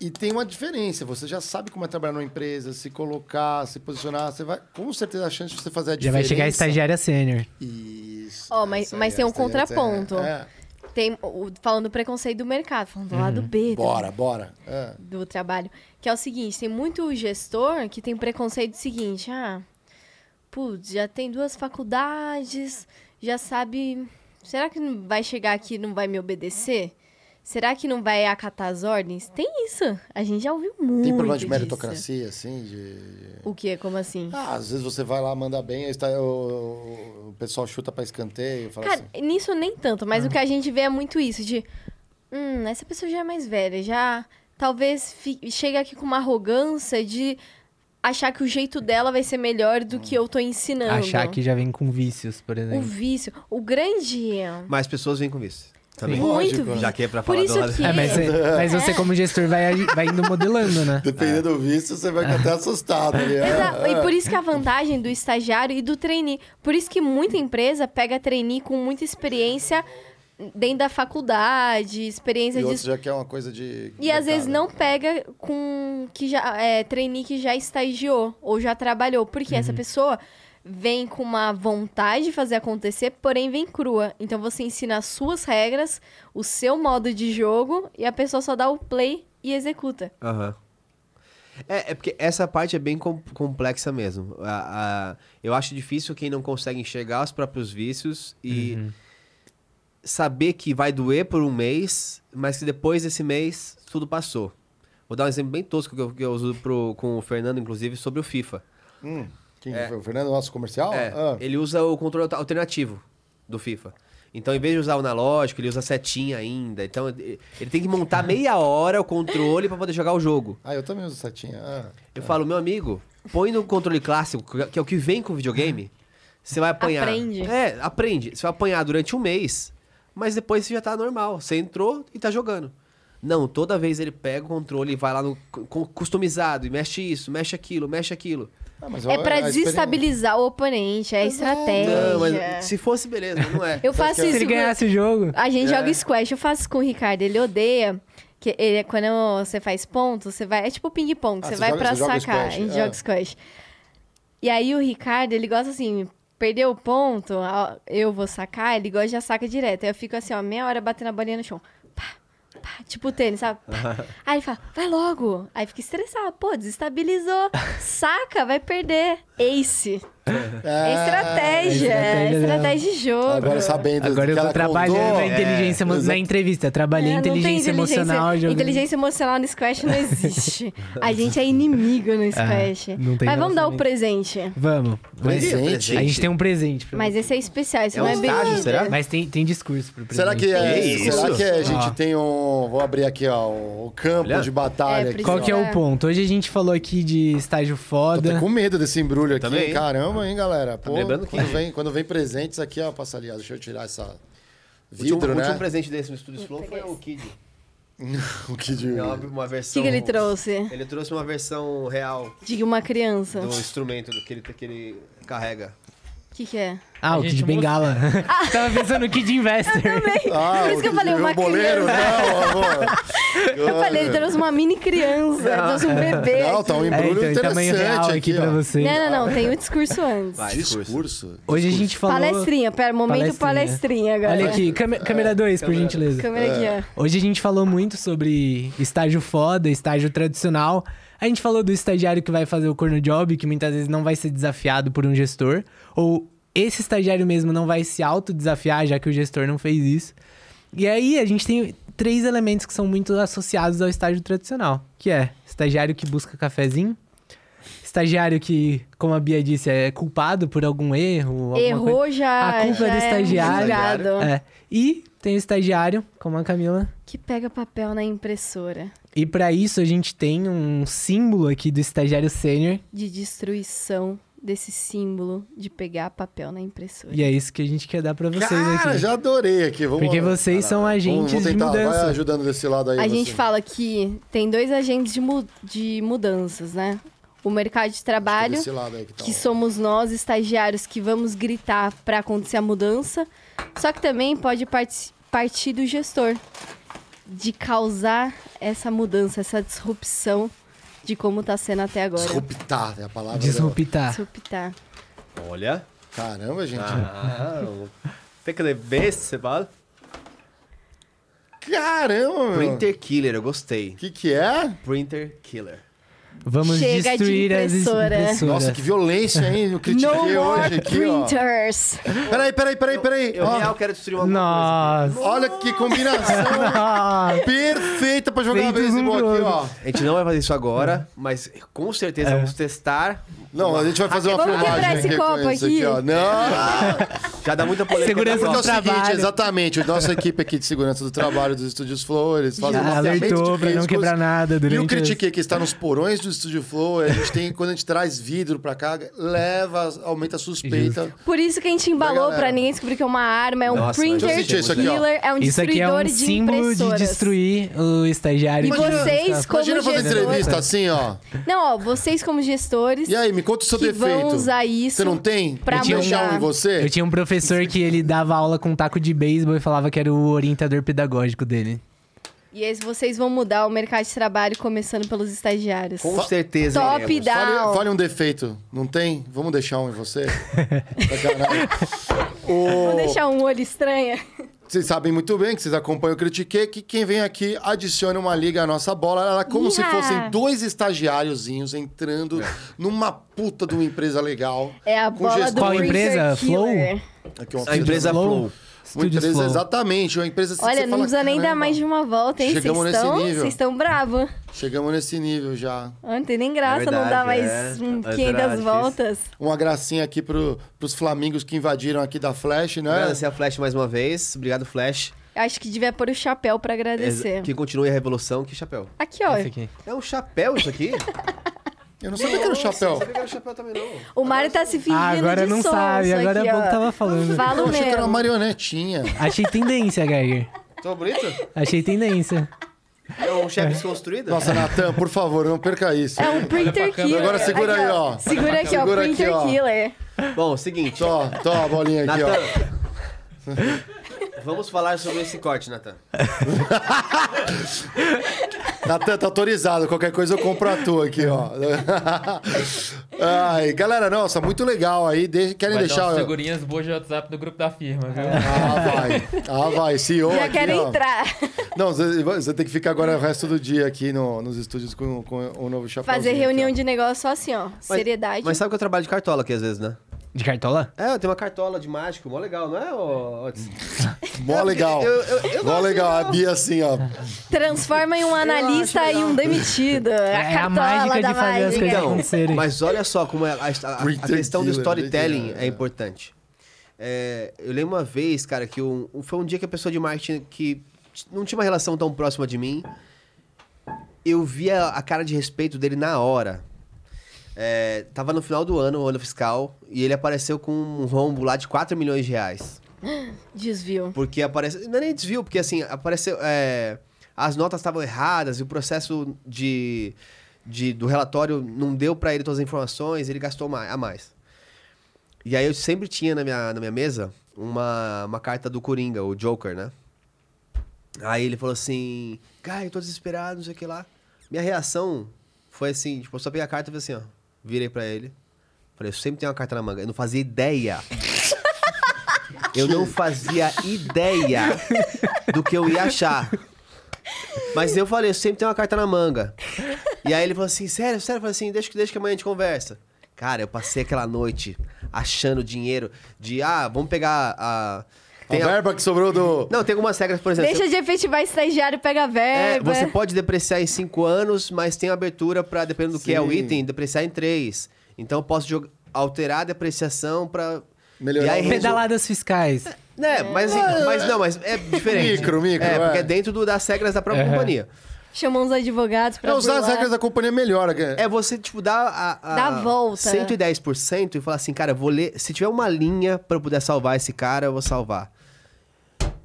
E tem uma diferença, você já sabe como é trabalhar numa empresa, se colocar, se posicionar, você vai, com certeza a chance de você fazer a Já diferença. vai chegar a estagiária sênior. Isso. Ó, mas- mas tem um estagiária contraponto. É. Tem, o- falando do preconceito do mercado, falando do lado B do- Bora, bora. É. do trabalho. Que é o seguinte, tem muito gestor que tem preconceito do seguinte, ah, putz, já tem duas faculdades, já sabe... Será que não vai chegar aqui e não vai me obedecer? Será que não vai acatar as ordens? Tem isso. A gente já ouviu muito Tem problema de disso. meritocracia, assim, de... O quê? Como assim? Ah, às vezes você vai lá, manda bem, aí está, o, o pessoal chuta pra escanteio, fala Cara, assim... nisso nem tanto, mas o que a gente vê é muito isso, de... Hum, essa pessoa já é mais velha, já... Talvez fi- chega aqui com uma arrogância de achar que o jeito dela vai ser melhor do que eu tô ensinando. Achar que já vem com vícios, por O exemplo. vício. O grande... Mas pessoas vêm com isso. Também. Muito Lógico. vício. Já que é pra Por falar isso do que... É, mas, você- mas você, como gestor, vai, vai indo modelando, né? Dependendo do visto, você vai ficar até assustado. ali, é, Exato. E é. por isso que a vantagem do estagiário e do trainee. Por isso que muita empresa pega trainee com muita experiência dentro da faculdade, experiência E de outros já quer uma coisa de... E às vezes mercado. não pega com que já é, trainee que já estagiou ou já trabalhou, porque essa pessoa vem com uma vontade de fazer acontecer, porém vem crua. Então você ensina as suas regras, o seu modo de jogo e a pessoa só dá o play e executa. Aham. É, é porque essa parte é bem com- complexa mesmo. A- a- eu acho difícil quem não consegue enxergar os próprios vícios e saber que vai doer por um mês, mas que depois desse mês tudo passou. Vou dar um exemplo bem tosco que eu, que eu uso pro, com o Fernando, inclusive, sobre o FIFA. Hum, quem foi? O Fernando, nosso comercial? É, Ah. ele usa o controle alter- alternativo do FIFA. Então, em vez de usar o analógico, ele usa setinha ainda. Então, ele tem que montar meia hora o controle para poder jogar o jogo. Ah, eu também uso setinha. Ah. Eu falo, meu amigo, põe no controle clássico, que é o que vem com o videogame. Você vai apanhar. Aprende. É, aprende. Você vai apanhar durante um mês, mas depois você já tá normal. Você entrou e tá jogando. Não, toda vez ele pega o controle e vai lá no cu- customizado e mexe isso, mexe aquilo, mexe aquilo. Ah, mas É a- pra a experiência- desestabilizar o oponente, é estratégia. Não, mas se fosse, beleza, não é. Eu faço Se isso. ele ganhasse o jogo, A gente É. joga squash, eu faço isso com o Ricardo, ele odeia. Que ele, quando você faz ponto, você vai. É tipo ping-pong, Ah, você você vai joga- pra você joga sacar. squash, a gente é. joga squash. E aí o Ricardo, ele gosta assim, perdeu o ponto, eu vou sacar, ele gosta de já saca direto. Aí eu fico assim, ó, meia hora batendo a bolinha no chão. Pá, pá, tipo tênis, sabe? Pá. Aí ele fala, vai logo. Aí fica estressado, pô, desestabilizou. Saca, vai perder. Ace. É estratégia, é estratégia de jogo. Agora sabendo agora eu que tô trabalhando contou, na inteligência É, na entrevista. Trabalhei É, tem inteligência emocional. Inteligência emocional no Squash não existe. A gente é inimigo no Squash. não tem Mas vamos dar o relacionamento. presente. Vamos. Presente? a gente tem um presente. Mas esse é especial, esse É não um é bem. estágio, será? Mas tem, tem discurso pro presente. Será que, é, Que será isso? que a gente Ó. tem um. Vou abrir aqui, ó, o campo Olha. de batalha. É, aqui, Qual ó. que é É. o ponto? Hoje a gente falou aqui de estágio Tô foda. até com medo desse embrulho aqui. Também, hein? Caramba, hein, galera? Pô, lembrando que- quando, vem, quando vem presentes aqui, ó, passa ali, ó, deixa eu tirar essa O último, vidro, o último né? presente desse no Estúdio Flow foi o Kid. o que de... É uma, uma O versão... que, que ele trouxe? Ele trouxe uma versão real De uma criança. do instrumento do que ele, que ele carrega. Que, que é? Ah, A o Kid Bengala. Tava pensando no Kid Investor. Ah, Por isso que eu falei, o uma boleiro, não, amor. Eu falei, ele trouxe uma mini criança, trouxe um bebê. Não, tá um É, embrulho então, em tamanho interessante real aqui, aqui pra você. Não, não, não, tem o discurso antes. Vai, discurso. Discurso. Hoje a gente falou... Palestrinha, pera, momento palestrinha, agora. Olha aqui, câmera- câmera 2, por câmera- gentileza. Câmera aqui, ó. Hoje a gente falou muito sobre estágio foda, estágio tradicional. A gente falou do estagiário que vai fazer o corno job, que muitas vezes não vai ser desafiado por um gestor. Ou esse estagiário mesmo não vai se autodesafiar, já que o gestor não fez isso. E aí a gente tem três elementos que são muito associados ao estágio tradicional, que é estagiário que busca cafezinho, estagiário que, como a Bia disse, é culpado por algum erro, Errou coisa. já. A culpa já é do estagiário. julgado. É. E tem o estagiário, como a Camila. Que pega papel na impressora. E pra isso a gente tem um símbolo aqui do estagiário sênior, De destruição desse símbolo de pegar papel na impressora. e é isso que a gente quer dar pra vocês Cara, aqui. já adorei aqui. Vamos Porque lá. vocês são Vamos, agentes vamos tentar. de Vai mudança. ajudando desse lado aí. A você. gente fala que tem dois agentes de, mu- de mudanças, né? O mercado de trabalho, Desse lado aí que tá. que somos nós, estagiários, que vamos gritar para acontecer a mudança. Só que também pode parti- partir do gestor, de causar essa mudança, essa disrupção de como tá sendo até agora. Disruptar é a palavra. Disruptar. Disruptar. Olha. Caramba, gente. Ah, Fica de vez, você fala? Caramba, meu. Printer Killer, eu gostei. O que que é? Printer Killer. Vamos Chega de destruir as impressora. impressoras. Nossa, que violência, hein? Eu critiquei No hoje more aqui, ó. printers! Peraí, peraí, peraí, peraí. Eu Ó, real quero destruir uma Nossa. olha que combinação Nossa. perfeita pra jogar um beisebol pro aqui, ó. coisa. A gente não vai fazer isso agora, mas com certeza É. vamos testar. Não, a gente vai fazer uma Vamos filmagem quebrar esse aqui copo isso aqui? ó. Não! Já dá muita polêmica. Segurança Porque é o do seguinte, trabalho. exatamente, a nossa equipe aqui de segurança do trabalho dos Estúdios Flow, eles fazem Já um mapeamento alertou de pra não quebrar nada E o durante Critique que está nos porões do Estúdio Flow, a gente tem, quando a gente traz vidro pra cá, leva, aumenta a suspeita. Por isso que a gente embalou pra ninguém descobrir que é uma arma, é um Nossa, printer killer, é um Isso aqui é destruidor um de símbolo de destruir o estagiário. E que vocês, como Imagina fazer gestores... entrevista assim, ó. Não, ó, vocês como gestores E aí, me conta o seu defeito. vão usar isso Você não tem? pra Eu tinha um em você? Eu tinha um professor que ele dava aula com um taco de beisebol e falava que era o orientador pedagógico dele. E aí vocês vão mudar o mercado de trabalho começando pelos estagiários. Com certeza. Top iremos. down. Fale, fale um defeito. Não tem? Vamos deixar um em você? O... deixar um olho estranho. Vocês sabem muito bem que vocês acompanham o Critique, que quem vem aqui adiciona uma liga à nossa bola. Ela é como se Iha! fossem dois estagiáriozinhos entrando numa puta de uma empresa legal. É a bola do Qual empresa? killer. Aqui, uma A empresa Flow. Flow. Uma empresa, Flow. exatamente. Uma empresa assim que Olha, você não fala, precisa nem dar "Caramba, mais de uma volta, hein? Vocês Chegamos nesse estão, nível. vocês estão bravos. Chegamos nesse nível já. Ah, Não tem nem graça, É não verdade, mais é. Antes 500 era difícil. voltas. Uma gracinha aqui pro, pros flamingos que invadiram aqui da Flash, né? Agradecer a Flash mais uma vez. Obrigado, Flash. Acho que devia pôr o chapéu pra agradecer. Que continue a revolução. Que chapéu? Aqui, ó. Esse aqui. É um chapéu isso aqui? Eu não sabia que era o chapéu. Não sabia que era chapéu também, não. O Mário tá se fingindo Ah, agora de não sabe, agora aqui, há pouco ó. tava falando. Fala Eu achei que era uma mesmo. marionetinha. Achei tendência, Geiger. Tô bonito? Achei tendência. É um chefe desconstruído? Nossa, Natan, por favor, não perca isso. É um printer killer. Agora segura Aqui, aí, ó. Segura aqui, ó. Segura aqui, Printer ó. killer. Bom, seguinte. Tó, tó a bolinha aqui, ó. Vamos falar sobre esse corte, Natan. Natan, tá autorizado. Qualquer coisa eu compro a tua aqui, ó. Ai, galera, nossa, muito legal aí. De- Querem Vai deixar. dar umas figurinhas boas de WhatsApp no grupo da firma, viu? Ah, vai. Ah, vai. CEO Já aqui, quero ó. entrar. Não, você, tem que ficar agora o resto do dia aqui no- nos estúdios com, com o novo chapéu. Fazer reunião de negócio só assim, ó. Seriedade. Mas sabe que eu trabalho de cartola aqui às vezes, né? De cartola? É, eu tenho uma cartola de mágico, mó legal, não é? ô- Mó legal. Eu- eu- eu Mó legal. A. Bia assim, ó. Transforma em um analista e um demitido. A É a cartola mágica da de fazer as mágica. coisas Então, acontecerem. mas olha só como é a, a- a- a questão do killer, storytelling é importante. É, eu lembro uma vez, cara, que um- foi um dia que a pessoa de marketing que não tinha uma relação tão próxima de mim, eu via a cara de respeito dele na hora. É, tava no final do ano, o ano fiscal, e ele apareceu com um rombo lá de 4 milhões de reais. Desvio. Porque aparece. Não é nem desvio, porque assim, apareceu. é, as notas estavam erradas e o processo de, de- do relatório não deu pra ele todas as informações, ele gastou mais, a mais. E aí eu sempre tinha na minha, na minha mesa uma, uma carta do Coringa, o Joker, né? Aí ele falou assim: Cara, eu tô desesperado, não sei o que lá. Minha reação foi assim: tipo, eu só peguei a carta e falei assim, ó. Virei pra ele. Falei, eu sempre tenho uma carta na manga. Eu não fazia ideia. Eu não fazia ideia do que eu ia achar. Mas eu falei, eu sempre tenho uma carta na manga. E aí ele falou assim, sério, sério? Eu falei assim, deixa, que- deixa que amanhã a gente conversa. Cara, eu passei aquela noite achando dinheiro de, ah, vamos pegar a, Tem a a- verba que sobrou do... Não, tem algumas regras, por exemplo. Deixa de efetivar estagiário, pega a É, verba. você pode depreciar em 5 anos, mas tem abertura pra, dependendo do que é o Sim. item, depreciar em 3. Então eu posso jog- alterar a depreciação pra. Melhorar E aí, Pedaladas fiscais. Né, mas, mas não, mas é diferente. Micro, micro, É, é. porque é dentro do- das regras da própria Uhum. companhia. Chamam os advogados pra É usar as regras da companhia melhor. que- É você, tipo, dar a, a Dá a volta. 110% e falar assim, cara, vou ler. Se tiver uma linha pra eu puder salvar esse cara, eu vou salvar.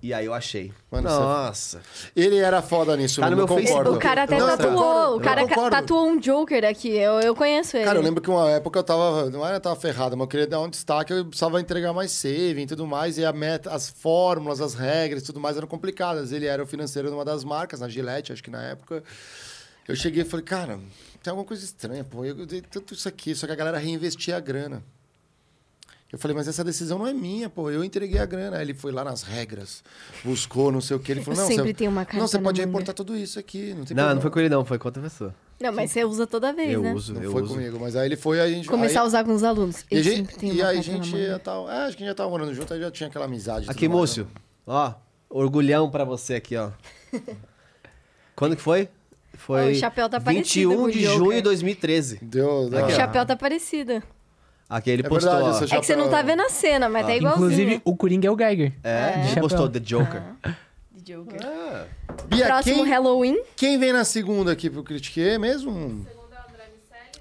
E aí eu achei. Mano, você- Nossa. Ele era foda nisso, Tá eu no não meu Facebook. concordo. O cara até Não, tatuou. O cara tatuou um Joker aqui. Eu, eu conheço ele. Cara, eu lembro que uma época eu tava. Não era tava ferrado, mas eu queria dar um destaque, eu precisava entregar mais saving e tudo mais. E a meta, as fórmulas, as regras e tudo mais eram complicadas. Ele era o financeiro de uma das marcas, na Gillette, acho que na época. Eu cheguei e falei, cara, tem alguma coisa estranha, pô. Eu dei tanto isso aqui, só que a galera reinvestia a grana. Eu falei, mas essa decisão não é minha, pô. Eu entreguei a grana. Aí ele foi lá nas regras, buscou, não sei o que. Ele falou, Eu não, sempre você, tenho uma carta não, você pode manga. reportar tudo isso aqui. Não, tem Não, não problema." foi com ele, não, foi com outra pessoa. Não, mas você usa toda vez, Eu né? uso, Não eu foi uso. comigo, mas aí ele foi, aí a gente. Começar aí, a usar com os alunos. E, a gente, e aí a gente já tava, é, acho que a gente já tava morando junto, aí já tinha aquela amizade. Aqui, Múcio. né? Ó, orgulhão pra você aqui, ó. Quando que foi? Foi Ó, o chapéu tá parecido 21 com o de junho de 2013. Deu. deu O chapéu tá parecido. Aqui ele É postou, verdade, É que você não tá vendo a cena, mas tá igualzinho. Inclusive, o Coringa é o Geiger. É, De ele chapéu. postou The Joker. De Joker. Bia, Próximo quem, Halloween. quem vem na segunda aqui pro Critique mesmo?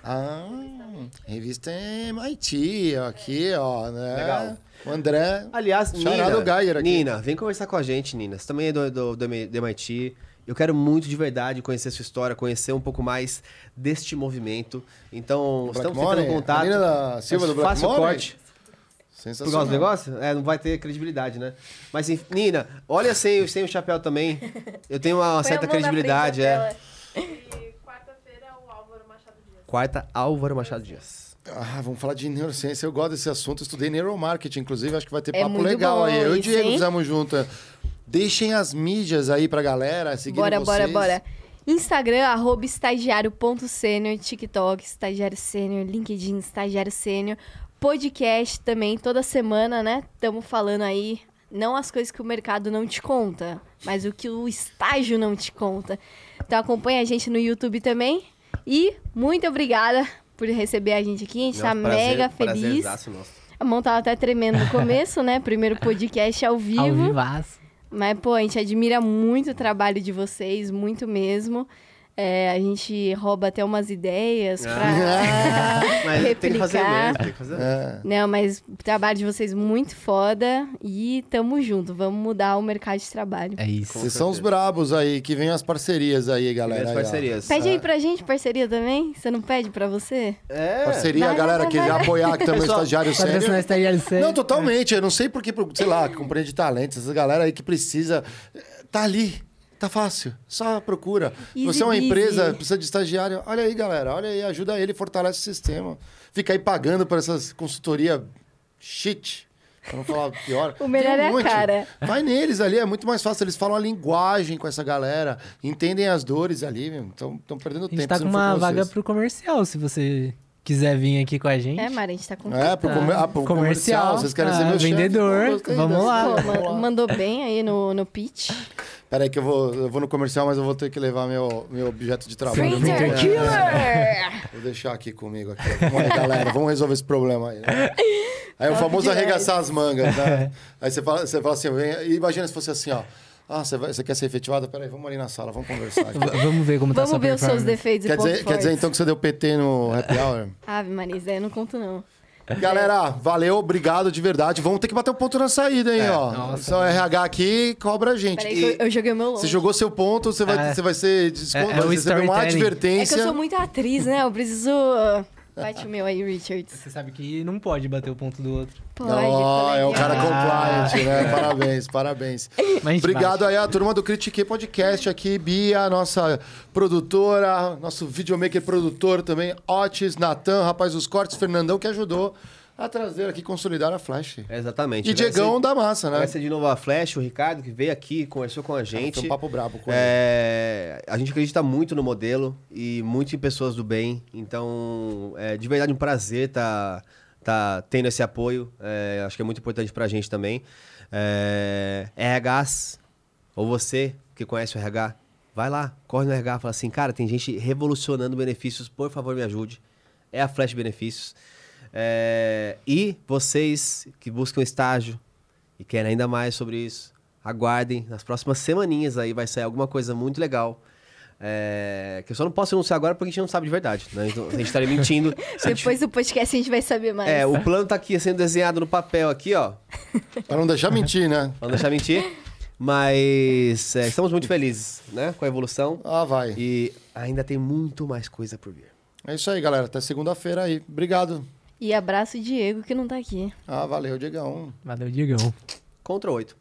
Ah, revista MIT, ó, aqui, ó, né? Legal. O André. Aliás, Nina, Geiger aqui. Nina, vem conversar com a gente, Nina. Você também é do, do, do MIT. Eu quero muito de verdade conhecer sua história, conhecer um pouco mais deste movimento. Então, Black estamos Money? tentando contato. A Nina da Silva do Black Faça o Money? corte. Por Sensacional. causa do negócio? É, não vai ter credibilidade, né? Mas, enfim, Nina, olha sem, sem o chapéu também. Eu tenho uma Põe a certa mão na credibilidade, frente da é. tela. Quarta, Álvaro Machado Dias. Ah, vamos falar de neurociência. Eu gosto desse assunto. Eu estudei neuromarketing, inclusive. Acho que vai ter É papo legal aí. Eu e o Diego fizemos junto. Deixem as mídias aí pra galera seguir Bora, vocês. bora, bora. Instagram, arroba estagiário.sênior, TikTok, estagiário sênior, LinkedIn, estagiário sênior. Podcast também, toda semana, né? Estamos falando aí, não as coisas que o mercado não te conta, mas o que o estágio não te conta. Então acompanha a gente no YouTube também. E muito obrigada por receber a gente aqui. A gente tá Nossa, prazer- mega feliz. nosso. A mão tava até tremendo no começo, né? Primeiro podcast ao vivo. Ao vivaço. Mas, pô, a gente admira muito o trabalho de vocês, muito mesmo. É, a gente rouba até umas ideias pra Mas tem que fazer replicar. mesmo, tem que fazer mesmo. É. Não, mas o trabalho de vocês muito foda e tamo junto. Vamos mudar o mercado de trabalho. É isso. Vocês são os brabos aí, que vem as parcerias aí, galera. Aí, ó. parcerias. Pede aí pra gente parceria também? Você não pede pra você? É. Parceria, Vai, a galera vai, que vai, apoiar, que também é estagiário sério. estagiário sério. Não, totalmente. Eu não sei porque, sei lá, compreende talentos, essa galera aí que precisa. Tá ali. Tá fácil. Só procura. Easy Você é uma empresa, precisa de estagiário. Olha aí, galera. Olha aí, ajuda ele, fortalece o sistema. Fica aí pagando por essas consultoria shit. Pra não falar pior. O melhor um é a cara. Vai neles ali, é muito mais fácil. Eles falam a linguagem com essa galera, entendem as dores ali, Estão perdendo A tempo. gente tá se com uma com vaga pro comercial, se você quiser vir aqui com a gente. É, Mara, a gente tá com. É, pro, comer, ah, pro comercial. Comercial. Vocês querem Ah, ser meu vendedor, vamos lá. Pô, mandou bem aí no, no pitch. Peraí que eu vou, eu vou no comercial, mas eu vou ter que levar meu, meu objeto de trabalho. Printer É, Killer! Vou deixar aqui comigo. Aqui. Vamos aí, galera. Vamos resolver esse problema aí. né? Aí o Top famoso demais. arregaçar as mangas, né? Aí você fala, você fala assim, vem- imagina se fosse assim, ó. Ah, você, vai- você quer ser efetivado? Peraí, vamos ali na sala, vamos conversar. Vamos ver como tá Vamos ver os seus defeitos Quer dizer, quer dizer então que você deu PT no happy hour? Ave Maria, isso daí eu não conto não. Galera, valeu, obrigado de verdade. Vamos ter que bater um ponto na saída, hein, ó. nossa. Só RH aqui cobra a gente. Peraí E eu, eu joguei o meu longe. você jogou seu ponto, você vai, É. você vai ser desconto, É- é o vai receber uma storytelling. É advertência. que eu sou muito atriz, né? Eu preciso... uh, Bate o meu aí, Richards. Você sabe que não pode bater o ponto do outro. Pode, Ó, é um coleguinha. cara compliant, né? Parabéns, parabéns. A Obrigado bate. aí à turma do Critique Podcast aqui, Bia, nossa produtora, nosso videomaker produtor também, Otis, Natan, rapaz dos cortes, Fernandão, que ajudou a trazer aqui, consolidar a Flash. Exatamente. E Diegão da massa, né? Agradecer de novo a Flash, o Ricardo, que veio aqui, conversou com a gente. Foi um papo brabo com ele. É, a gente acredita muito no modelo e muito em pessoas do bem. Então, é de verdade um prazer estar tá, tendo esse apoio. É, acho que é muito importante pra gente também. É, RHs, ou você que conhece o RH, vai lá, corre no RH, fala assim, cara, tem gente revolucionando benefícios, por favor me ajude. É a Flash Benefícios. É, e vocês que buscam estágio e querem ainda mais sobre isso, aguardem. Nas próximas semaninhas aí vai sair alguma coisa muito legal. É, que eu só não posso anunciar agora porque a gente não sabe de verdade. Né? Então, a gente estaria mentindo. Se a gente- Depois do podcast a gente vai saber mais. É, o plano tá aqui sendo desenhado no papel aqui, ó. Pra não deixar mentir, né? Pra não deixar mentir. Mas é, estamos muito felizes, né? Com a evolução. Ah, vai. E ainda tem muito mais coisa por vir. É isso aí, galera. Até segunda-feira aí. Obrigado. E abraço o Diego que não tá aqui. Ah, valeu, Diegão. Valeu, Diegão. Contra oito.